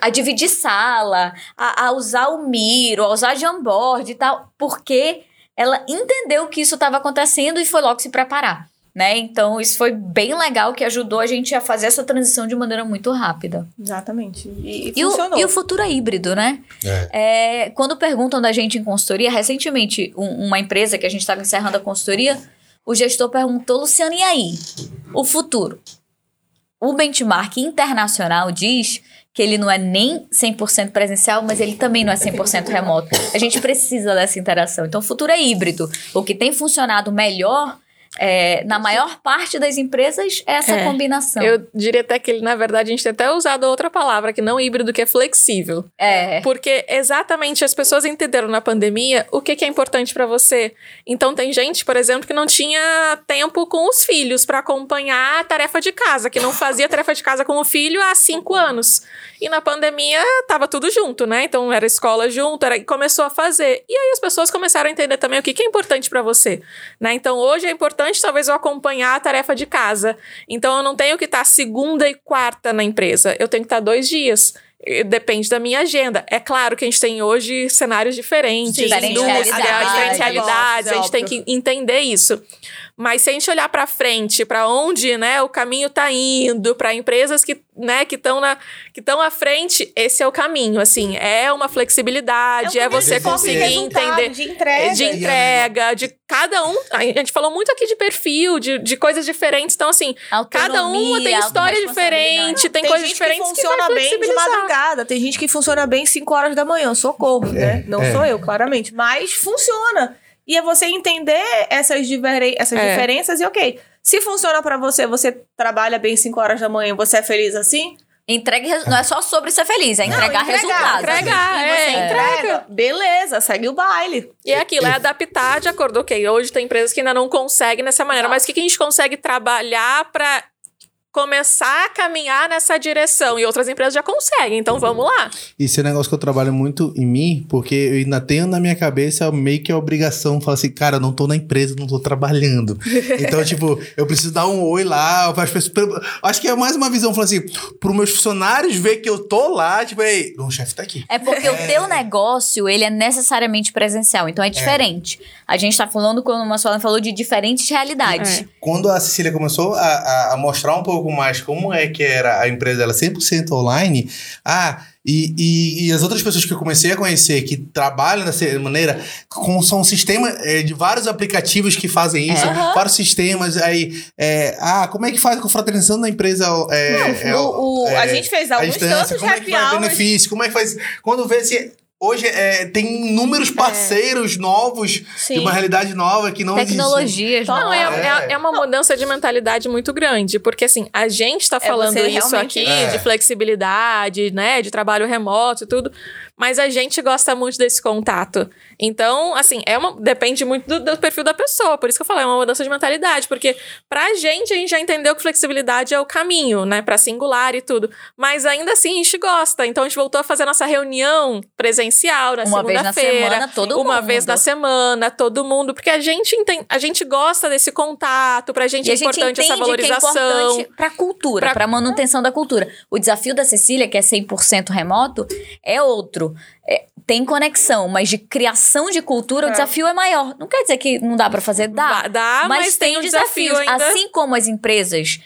Speaker 3: A dividir sala, a, a usar o Miro, a usar Jamboard e tal, porque ela entendeu que isso estava acontecendo e foi logo se preparar, né? Então, isso foi bem legal, que ajudou a gente a fazer essa transição de maneira muito rápida.
Speaker 2: Exatamente. E, e
Speaker 3: E o,
Speaker 2: funcionou.
Speaker 3: e o futuro é híbrido, né?
Speaker 1: É.
Speaker 3: É, quando perguntam da gente em consultoria, recentemente, um- uma empresa que a gente estava encerrando a consultoria, o gestor perguntou, Luciano, e aí? O futuro? O benchmark internacional diz que ele não é nem 100% presencial, mas ele também não é 100% remoto. A gente precisa dessa interação. Então, o futuro é híbrido. O que tem funcionado melhor, é, na maior parte das empresas, é essa
Speaker 4: É.
Speaker 3: combinação.
Speaker 4: Eu diria até que na verdade, a gente tem até usado outra palavra, que não híbrido, que é flexível.
Speaker 3: É.
Speaker 4: Porque exatamente as pessoas entenderam na pandemia o que, que é importante pra você. Então tem gente, por exemplo, que não tinha tempo com os filhos pra acompanhar a tarefa de casa, que não fazia tarefa de casa com o filho há cinco anos. E na pandemia tava tudo junto, né? Então era escola junto, era, começou a fazer. E aí as pessoas começaram a entender também o que, que é importante pra você, né? Então hoje é importante talvez eu acompanhar a tarefa de casa. Então eu não tenho que estar segunda e quarta na empresa, eu tenho que estar dois dias. Depende da minha agenda. É claro que a gente tem hoje cenários diferentes,
Speaker 2: Sim,
Speaker 3: Diferentes
Speaker 4: indústria, a gente tem que entender isso. Mas se a gente olhar para frente, para onde, né, o caminho está indo, para empresas que, né, que estão na que estão à frente, esse é o caminho, assim, é uma flexibilidade, é,
Speaker 2: um caminho
Speaker 4: você conseguir entender
Speaker 2: De entrega.
Speaker 4: de entrega, de cada um. A gente falou muito aqui de perfil, de, de coisas diferentes. Então, assim, cada uma
Speaker 3: Autonomia,
Speaker 4: tem história diferente, tem,
Speaker 2: Tem
Speaker 4: coisas
Speaker 2: gente
Speaker 4: diferentes
Speaker 2: que
Speaker 4: que,
Speaker 2: funciona
Speaker 4: vai
Speaker 2: bem de madrugada, tem gente que funciona bem 5 horas da manhã, socorro, né? Não
Speaker 1: é.
Speaker 2: sou eu, claramente. Mas funciona. E é você entender essas, essas
Speaker 4: É.
Speaker 2: diferenças e, ok, se funciona pra você, você trabalha bem 5 horas da manhã, você é feliz assim?
Speaker 3: Entregue, não é só sobre ser feliz, é entregar,
Speaker 2: entregar,
Speaker 3: resultados.
Speaker 4: entregar, é,
Speaker 2: você
Speaker 4: entrega.
Speaker 2: entrega, beleza, segue o baile.
Speaker 4: E é aquilo, é adaptar de acordo. Ok, hoje tem empresas que ainda não conseguem dessa maneira, mas o que, que a gente consegue trabalhar para começar a caminhar nessa direção? E outras empresas já conseguem, então vamos lá.
Speaker 1: Isso é um negócio que eu trabalho muito em mim, porque eu ainda tenho na minha cabeça meio que a obrigação, falar assim, cara, eu não tô na empresa, não tô trabalhando. Então, tipo, eu preciso dar um oi lá, para as pessoas. Acho que é mais uma visão, falar assim, pros meus funcionários ver que eu tô lá, tipo, ei, o chefe tá aqui.
Speaker 3: É porque o teu negócio, ele é necessariamente presencial, então é diferente. A gente tá falando, como o Marcelo falou, de diferentes realidades.
Speaker 4: É.
Speaker 1: Quando a Cecília começou a, a- a mostrar um pouco mais como é que era a empresa dela 100% online, ah, e, e, e as outras pessoas que eu comecei a conhecer que trabalham dessa maneira, com, são um sistema eh, de vários aplicativos que fazem isso,
Speaker 3: É.
Speaker 1: vários sistemas, aí, é, ah, como é que faz com a fraternização da empresa? É, é,
Speaker 2: o, o-
Speaker 1: é,
Speaker 2: a gente fez alguns tantos
Speaker 1: como é que faz benefício, como é que faz... Quando vê se... Hoje é, tem inúmeros parceiros novos,
Speaker 2: Sim.
Speaker 1: de uma realidade nova que não.
Speaker 3: Tecnologias,
Speaker 2: Não,
Speaker 4: Não, é,
Speaker 3: novas.
Speaker 4: é, é uma mudança de mentalidade muito grande, porque assim, a gente tá
Speaker 2: É
Speaker 4: falando isso aqui
Speaker 1: É.
Speaker 4: de flexibilidade, né, de trabalho remoto e tudo, mas a gente gosta muito desse contato. Então, assim, é uma, depende muito do, do perfil da pessoa, por isso que eu falei, é uma mudança de mentalidade, porque pra gente, a gente já entendeu que flexibilidade é o caminho, né, pra singular e tudo, mas ainda assim a gente gosta, então a gente voltou a fazer a nossa reunião presencial na
Speaker 3: Uma vez na
Speaker 4: segunda-feira,
Speaker 3: semana, todo
Speaker 4: uma
Speaker 3: mundo.
Speaker 4: vez na semana, todo mundo, porque a gente entende, a gente gosta desse contato, pra gente
Speaker 3: E
Speaker 4: é
Speaker 3: gente
Speaker 4: importante essa
Speaker 3: entende que é
Speaker 4: valorização.
Speaker 3: importante pra cultura,
Speaker 4: Pra-
Speaker 3: pra manutenção da cultura. O desafio da Cecília, que é 100% remoto, é outro. É, tem conexão, mas de criação de cultura, o
Speaker 2: É.
Speaker 3: desafio é maior. Não quer dizer que não dá pra fazer, dá.
Speaker 4: Dá, dá, mas, tem um desafio ainda.
Speaker 3: Assim como as empresas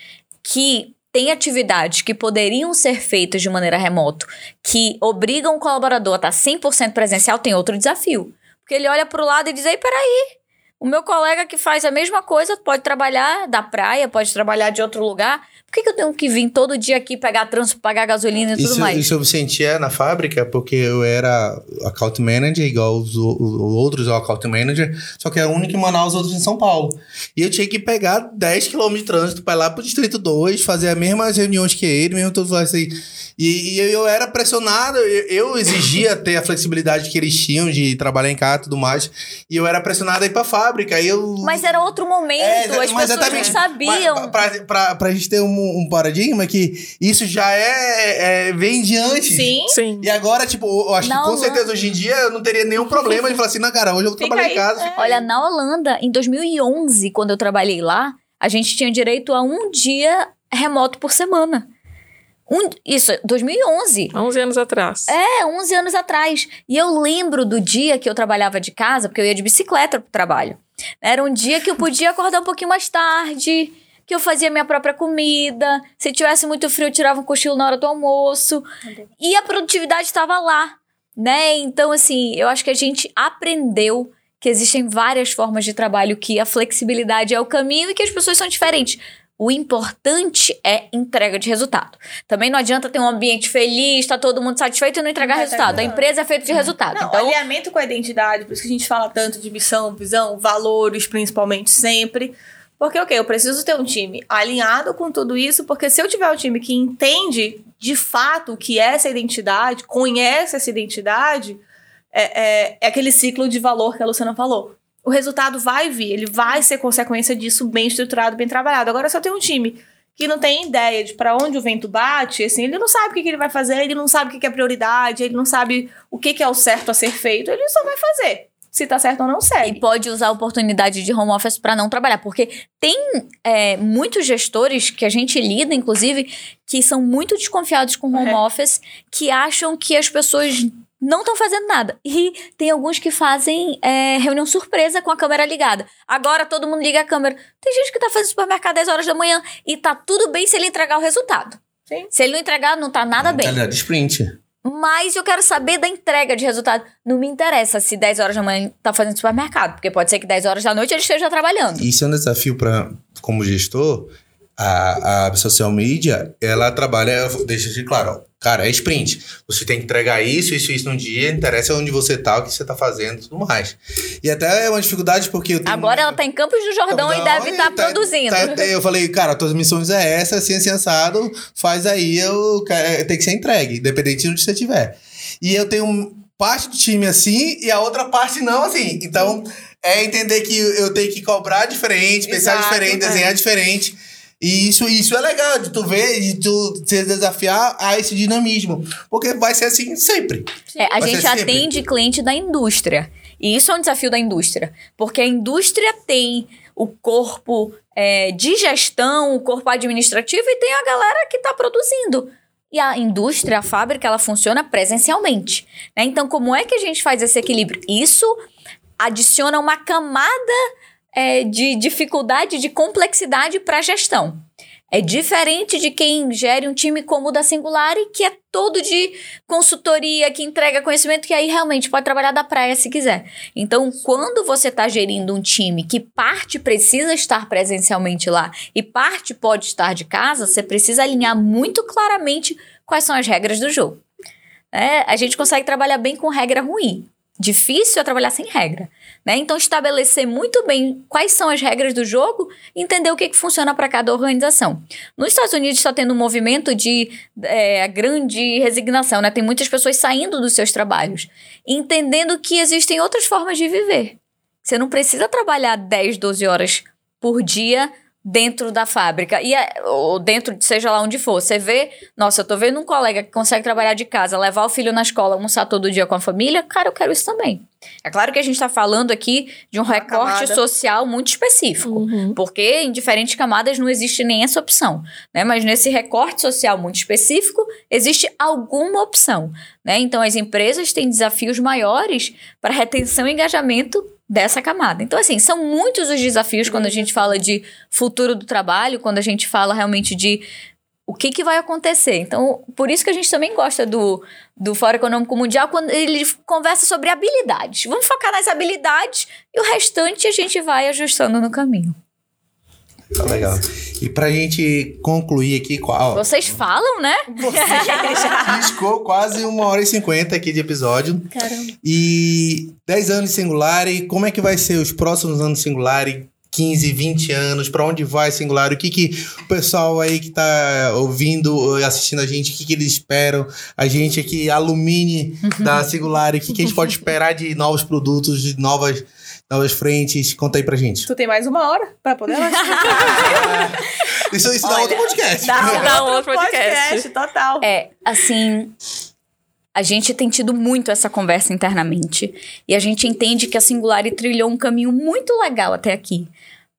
Speaker 3: que têm atividades que poderiam ser feitas de maneira remoto, que obrigam o colaborador a estar 100% presencial, tem outro desafio. Porque ele olha pro lado e diz, ei, peraí, O meu colega que faz a mesma coisa pode trabalhar da praia, pode trabalhar de outro lugar. Por que, que eu tenho que vir todo dia aqui pegar trânsito, pagar gasolina e tudo
Speaker 1: Isso,
Speaker 3: mais?
Speaker 1: isso eu sentia na fábrica, porque eu era account manager, igual os, outros account manager, só que era o único em Manaus, os outros em São Paulo. E eu tinha que pegar 10 km de trânsito para ir lá pro Distrito 2, fazer as mesmas reuniões que ele, mesmo tudo assim. E, e eu era pressionado, eu, eu exigia ter a flexibilidade que eles tinham de trabalhar em casa e tudo mais, e eu era pressionado a ir pra fábrica. E eu
Speaker 3: Mas era outro momento,
Speaker 1: é,
Speaker 3: as
Speaker 1: mas
Speaker 3: pessoas não sabiam.
Speaker 1: Pra, pra, pra gente ter um, um paradigma que isso já é, é vem de antes.
Speaker 2: Sim.
Speaker 4: Sim.
Speaker 1: E agora, tipo, eu acho
Speaker 3: Na
Speaker 1: que com
Speaker 3: Holanda-
Speaker 1: certeza hoje em dia eu não teria nenhum problema de falar assim, não, cara, hoje eu vou
Speaker 2: Fica
Speaker 1: trabalhar em casa.
Speaker 2: é.
Speaker 3: Olha, na Holanda, em 2011, quando eu trabalhei lá, a gente tinha direito a um dia remoto por semana. Um, isso, 2011.
Speaker 4: 11 anos atrás.
Speaker 3: É, 11 anos atrás. E eu lembro do dia que eu trabalhava de casa, porque eu ia de bicicleta pro trabalho. Era um dia que eu podia acordar um pouquinho mais tarde, que eu fazia minha própria comida. Se tivesse muito frio, eu tirava um cochilo na hora do almoço. E a produtividade estava lá, né? Então, assim, eu acho que a gente aprendeu que existem várias formas de trabalho, que a flexibilidade é o caminho e que as pessoas são diferentes. O importante é entrega de resultado. Também não adianta ter um ambiente feliz, tá todo mundo satisfeito e não entregar
Speaker 2: Não
Speaker 3: resultado. A empresa é feita de resultado.
Speaker 2: Não,
Speaker 3: então,
Speaker 2: alinhamento com a identidade, por isso que a gente fala tanto de missão, visão, valores, principalmente sempre. Porque, ok, eu preciso ter um time alinhado com tudo isso, porque se eu tiver um time que entende de fato o que é essa identidade, conhece essa identidade, é, é, é aquele ciclo de valor que a Luciana falou. O resultado vai vir, ele vai ser consequência disso bem estruturado, bem trabalhado. Agora, se eu tenho um time que não tem ideia de para onde o vento bate, assim, ele não sabe o que, que ele vai fazer, ele não sabe o que, que é prioridade, ele não sabe o que, que é o certo a ser feito, ele só vai fazer. Se tá certo ou não
Speaker 3: e
Speaker 2: segue.
Speaker 3: pode usar a oportunidade de home office para não trabalhar. Porque tem é, muitos gestores que a gente lida, inclusive, que são muito desconfiados com home
Speaker 2: É.
Speaker 3: office, que acham que as pessoas não estão fazendo nada. E tem alguns que fazem é, reunião surpresa com a câmera ligada. Agora todo mundo liga a câmera. Tem gente que tá fazendo supermercado 10 horas da manhã e tá tudo bem se ele entregar o resultado.
Speaker 2: Sim.
Speaker 3: Se ele não entregar, não tá nada bem.
Speaker 1: Mentalidade sprint.
Speaker 3: Mas eu quero saber da entrega de resultado. Não me interessa se 10 horas da manhã tá fazendo supermercado, porque pode ser que 10 horas da noite ele esteja trabalhando.
Speaker 1: Isso é um desafio para como gestor. A, a social media, ela trabalha, deixa de claro, ó, cara, é sprint. Você tem que entregar isso, isso, isso num dia, interessa onde você tá, o que você tá fazendo e tudo mais. E até é uma dificuldade porque eu tenho.
Speaker 3: Agora ela tá em Campos do Jordão e deve estar
Speaker 1: tá-
Speaker 3: produzindo.
Speaker 1: tá- eu falei, cara, tuas missões é essa, assim, assim, assado, faz aí, eu, quero- tem que ser entregue, independente de onde você estiver. E eu tenho parte do time assim e a outra parte não assim. Então, é entender que eu tenho que cobrar diferente, pensar
Speaker 2: Exato,
Speaker 1: diferente,
Speaker 2: é.
Speaker 1: desenhar diferente. E isso, isso é legal, de tu ver e tu se desafiar a esse dinamismo. Porque vai ser assim sempre.
Speaker 3: É, a
Speaker 1: Vai
Speaker 3: gente
Speaker 1: ser sempre.
Speaker 3: atende cliente da indústria. E isso é um desafio da indústria. Porque a indústria tem o corpo é, de gestão, o corpo administrativo e tem a galera que está produzindo. E a indústria, a fábrica, ela funciona presencialmente. né? Então, como é que a gente faz esse equilíbrio? Isso adiciona uma camada é, de dificuldade, de complexidade para gestão. É diferente de quem gere um time como o da Singulari, que é todo de consultoria, que entrega conhecimento, que aí realmente pode trabalhar da praia se quiser. Então, quando você está gerindo um time que parte precisa estar presencialmente lá e parte pode estar de casa, você precisa alinhar muito claramente quais são as regras do jogo. É, a gente consegue trabalhar bem com regra ruim. Difícil é trabalhar sem regra. Né? Então, estabelecer muito bem quais são as regras do jogo entender o que, que funciona para cada organização. Nos Estados Unidos está tendo um movimento de é, grande resignação, né? Tem muitas pessoas saindo dos seus trabalhos, entendendo que existem outras formas de viver. Você não precisa trabalhar 10, 12 horas por dia dentro da fábrica, e é- ou dentro, de seja lá onde for. Você vê, nossa, eu tô vendo um colega que consegue trabalhar de casa, levar o filho na escola, almoçar todo dia com a família, cara, eu quero isso também. É claro que a gente tá falando aqui de um recorte
Speaker 2: camada.
Speaker 3: social muito específico.
Speaker 4: Uhum.
Speaker 3: Porque em diferentes camadas não existe nem essa opção, né? Mas nesse recorte social muito específico, existe alguma opção, né? Então as empresas têm desafios maiores para retenção e engajamento dessa camada. Então assim, são muitos os desafios quando a gente fala de futuro do trabalho, quando a gente fala realmente de o que, que vai acontecer. Então, por isso que a gente também gosta do, do Fórum Econômico Mundial, quando ele conversa sobre habilidades. Vamos focar nas habilidades e o restante a gente vai ajustando no caminho.
Speaker 1: Tá legal. E pra gente concluir aqui, qual?
Speaker 3: Vocês falam, né?
Speaker 1: Piscou quase uma hora e cinquenta aqui de episódio.
Speaker 3: Caramba.
Speaker 1: E 10 anos de Singular, e como é que vai ser os próximos anos de Singular? 15, 20 anos, para onde vai Singular? O que, que o pessoal aí que tá ouvindo, assistindo a gente, o que, que eles esperam? A gente aqui, alumine da Singular, o que, que a gente pode esperar de novos produtos, de novas, novas frentes? Conta aí pra gente.
Speaker 2: Tu tem mais uma hora pra poder
Speaker 1: Isso, isso dá
Speaker 3: Olha,
Speaker 1: outro podcast.
Speaker 2: Dá,
Speaker 4: Dá um outro podcast.
Speaker 2: total.
Speaker 3: É, assim. A gente tem tido muito essa conversa internamente. E a gente entende que a Singular trilhou um caminho muito legal até aqui.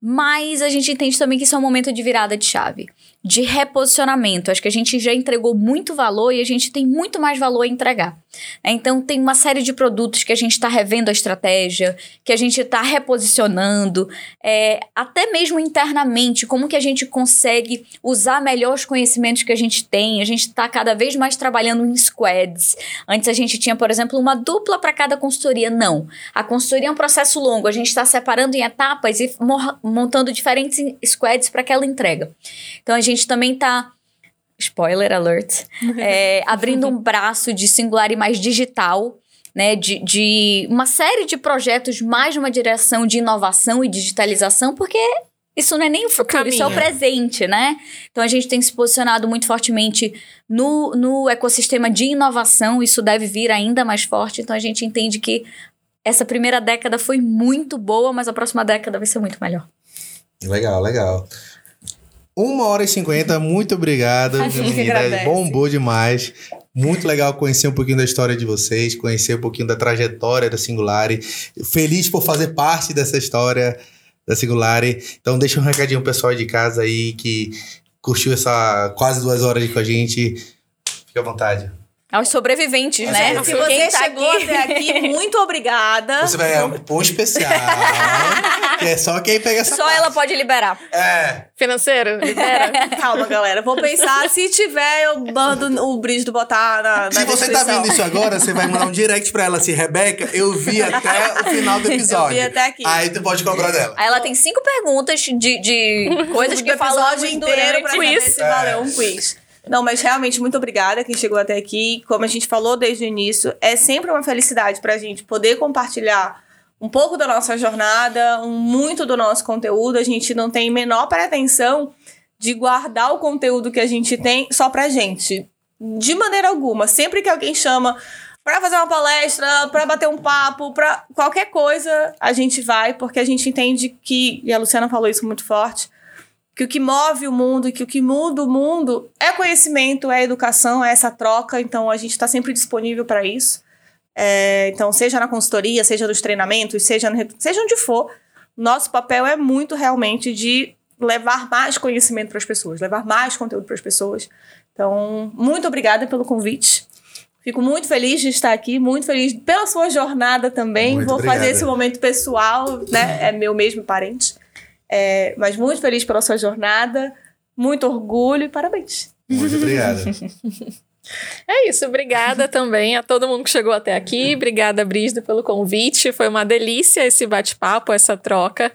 Speaker 3: Mas a gente entende também que isso é um momento de virada de chave, de reposicionamento. Acho que a gente já entregou muito valor e a gente tem muito mais valor a entregar. É, Então, tem uma série de produtos que a gente está revendo a estratégia, que a gente está reposicionando, é, até mesmo internamente, como que a gente consegue usar melhor os conhecimentos que a gente tem. A gente está cada vez mais trabalhando em squads. Antes a gente tinha, por exemplo, uma dupla para cada consultoria. Não. A consultoria é um processo longo. A gente está separando em etapas e mo- montando diferentes squads para aquela entrega. Então, a gente também está spoiler alert, é, abrindo um braço de singular e mais digital, né, de, de uma série de projetos mais numa direção de inovação e digitalização, porque isso não é nem o futuro, isso é o presente, né? Então a gente tem se posicionado muito fortemente no, no ecossistema de inovação, isso deve vir ainda mais forte, então a gente entende que essa primeira década foi muito boa, mas a próxima década vai ser muito melhor.
Speaker 1: Legal, legal. Uma hora e cinquenta, muito obrigado.
Speaker 2: A gente
Speaker 1: menina. Bombou demais. Muito legal conhecer um pouquinho da história de vocês, conhecer um pouquinho da trajetória da Singulari. Feliz por fazer parte dessa história da Singulari. Então deixa um recadinho pessoal de casa aí que curtiu essa quase duas horas aí com a gente. Fique à vontade.
Speaker 3: Aos sobreviventes, né?
Speaker 2: Se
Speaker 3: Quem
Speaker 2: você
Speaker 3: tá
Speaker 2: chegou
Speaker 3: aqui-
Speaker 2: até aqui, muito obrigada.
Speaker 1: Você vai ganhar um pão especial. que é só quem pega essa
Speaker 3: Só
Speaker 1: parte.
Speaker 3: ela pode liberar.
Speaker 1: É.
Speaker 4: Financeiro, libera.
Speaker 2: Calma, galera. Vou pensar. Se tiver, eu mando o Brígido botar na, na
Speaker 1: Se você tá vendo isso agora, você vai mandar um direct pra ela assim, Rebeca, eu vi até o final do episódio.
Speaker 2: Eu vi até aqui.
Speaker 1: Aí tu pode cobrar dela.
Speaker 3: Aí ela tem cinco perguntas de, de coisas que falamos
Speaker 2: episódio inteiro pra
Speaker 3: durante.
Speaker 2: saber
Speaker 4: quiz.
Speaker 2: se valeu um quiz. Não, mas realmente muito obrigada quem chegou até aqui. Como a gente falou desde o início, é sempre uma felicidade pra gente poder compartilhar um pouco da nossa jornada, um, muito do nosso conteúdo. A gente não tem menor pretensão de guardar o conteúdo que a gente tem só pra gente. De maneira alguma. Sempre que alguém chama pra fazer uma palestra, pra bater um papo, pra qualquer coisa, a gente vai, porque a gente entende que, e a Luciana falou isso muito forte, que o que move o mundo e que o que muda o mundo é conhecimento, é educação, é essa troca. Então a gente está sempre disponível para isso. É, então, seja na consultoria, seja nos treinamentos, seja, no, seja onde for, nosso papel é muito realmente de levar mais conhecimento para as pessoas, levar mais conteúdo para as pessoas. Então, muito obrigada pelo convite. Fico muito feliz de estar aqui, muito feliz pela sua jornada também.
Speaker 1: Muito
Speaker 2: Vou fazer esse momento pessoal, né? É meu mesmo parente. É, mas muito feliz pela sua jornada, muito orgulho e parabéns.
Speaker 1: Muito obrigado.
Speaker 4: É isso, obrigada também a todo mundo que chegou até aqui. Obrigada, Brígido, pelo convite. Foi uma delícia esse bate-papo, essa troca.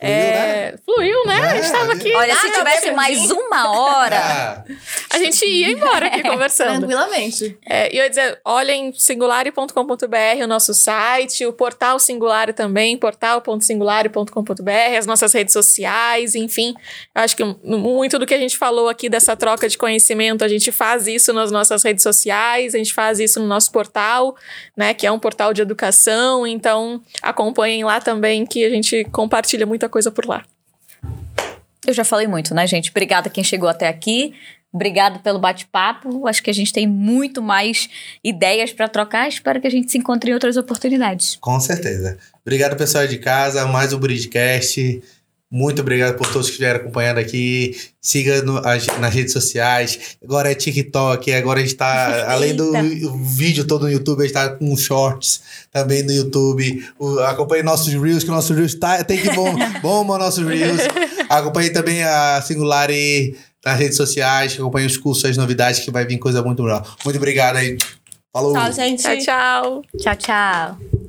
Speaker 1: Fluiu,
Speaker 4: É, Fluiu, né? a gente
Speaker 1: É,
Speaker 4: tava aqui.
Speaker 3: Olha, se
Speaker 2: Ah,
Speaker 3: tivesse mais uma hora.
Speaker 4: A gente ia embora aqui conversando.
Speaker 2: Tranquilamente.
Speaker 4: É, e eu ia dizer, olhem singulare.com.br, o nosso site, o portal Singulare também, portal.singulare.com.br, as nossas redes sociais, enfim. Eu acho que muito do que a gente falou aqui dessa troca de conhecimento, a gente faz isso nas nossas redes sociais, a gente faz isso no nosso portal, né, que é um portal de educação, então acompanhem lá também que a gente compartilha muita coisa por lá.
Speaker 3: Eu já falei muito, né, gente? Obrigada quem chegou até aqui. Obrigado pelo bate-papo. Acho que a gente tem muito mais ideias para trocar. Espero que a gente se encontre em outras oportunidades.
Speaker 1: com certeza. Obrigado, pessoal de casa. Mais um Bridgecast. Muito obrigado por todos que estiveram acompanhando aqui. Siga no- as- nas redes sociais. Agora é TikTok. Agora a gente está, além do vídeo todo no YouTube, a gente está com shorts também no YouTube. O, acompanhe nossos Reels, que o nosso Reels tá, tem que bom, bomba nossos Reels. Acompanhe também a Singulari nas redes sociais, que acompanhem os cursos, as novidades, que vai vir coisa muito legal. Muito obrigado aí. Falou!
Speaker 2: Tchau, gente.
Speaker 4: Tchau, tchau.
Speaker 3: Tchau, tchau.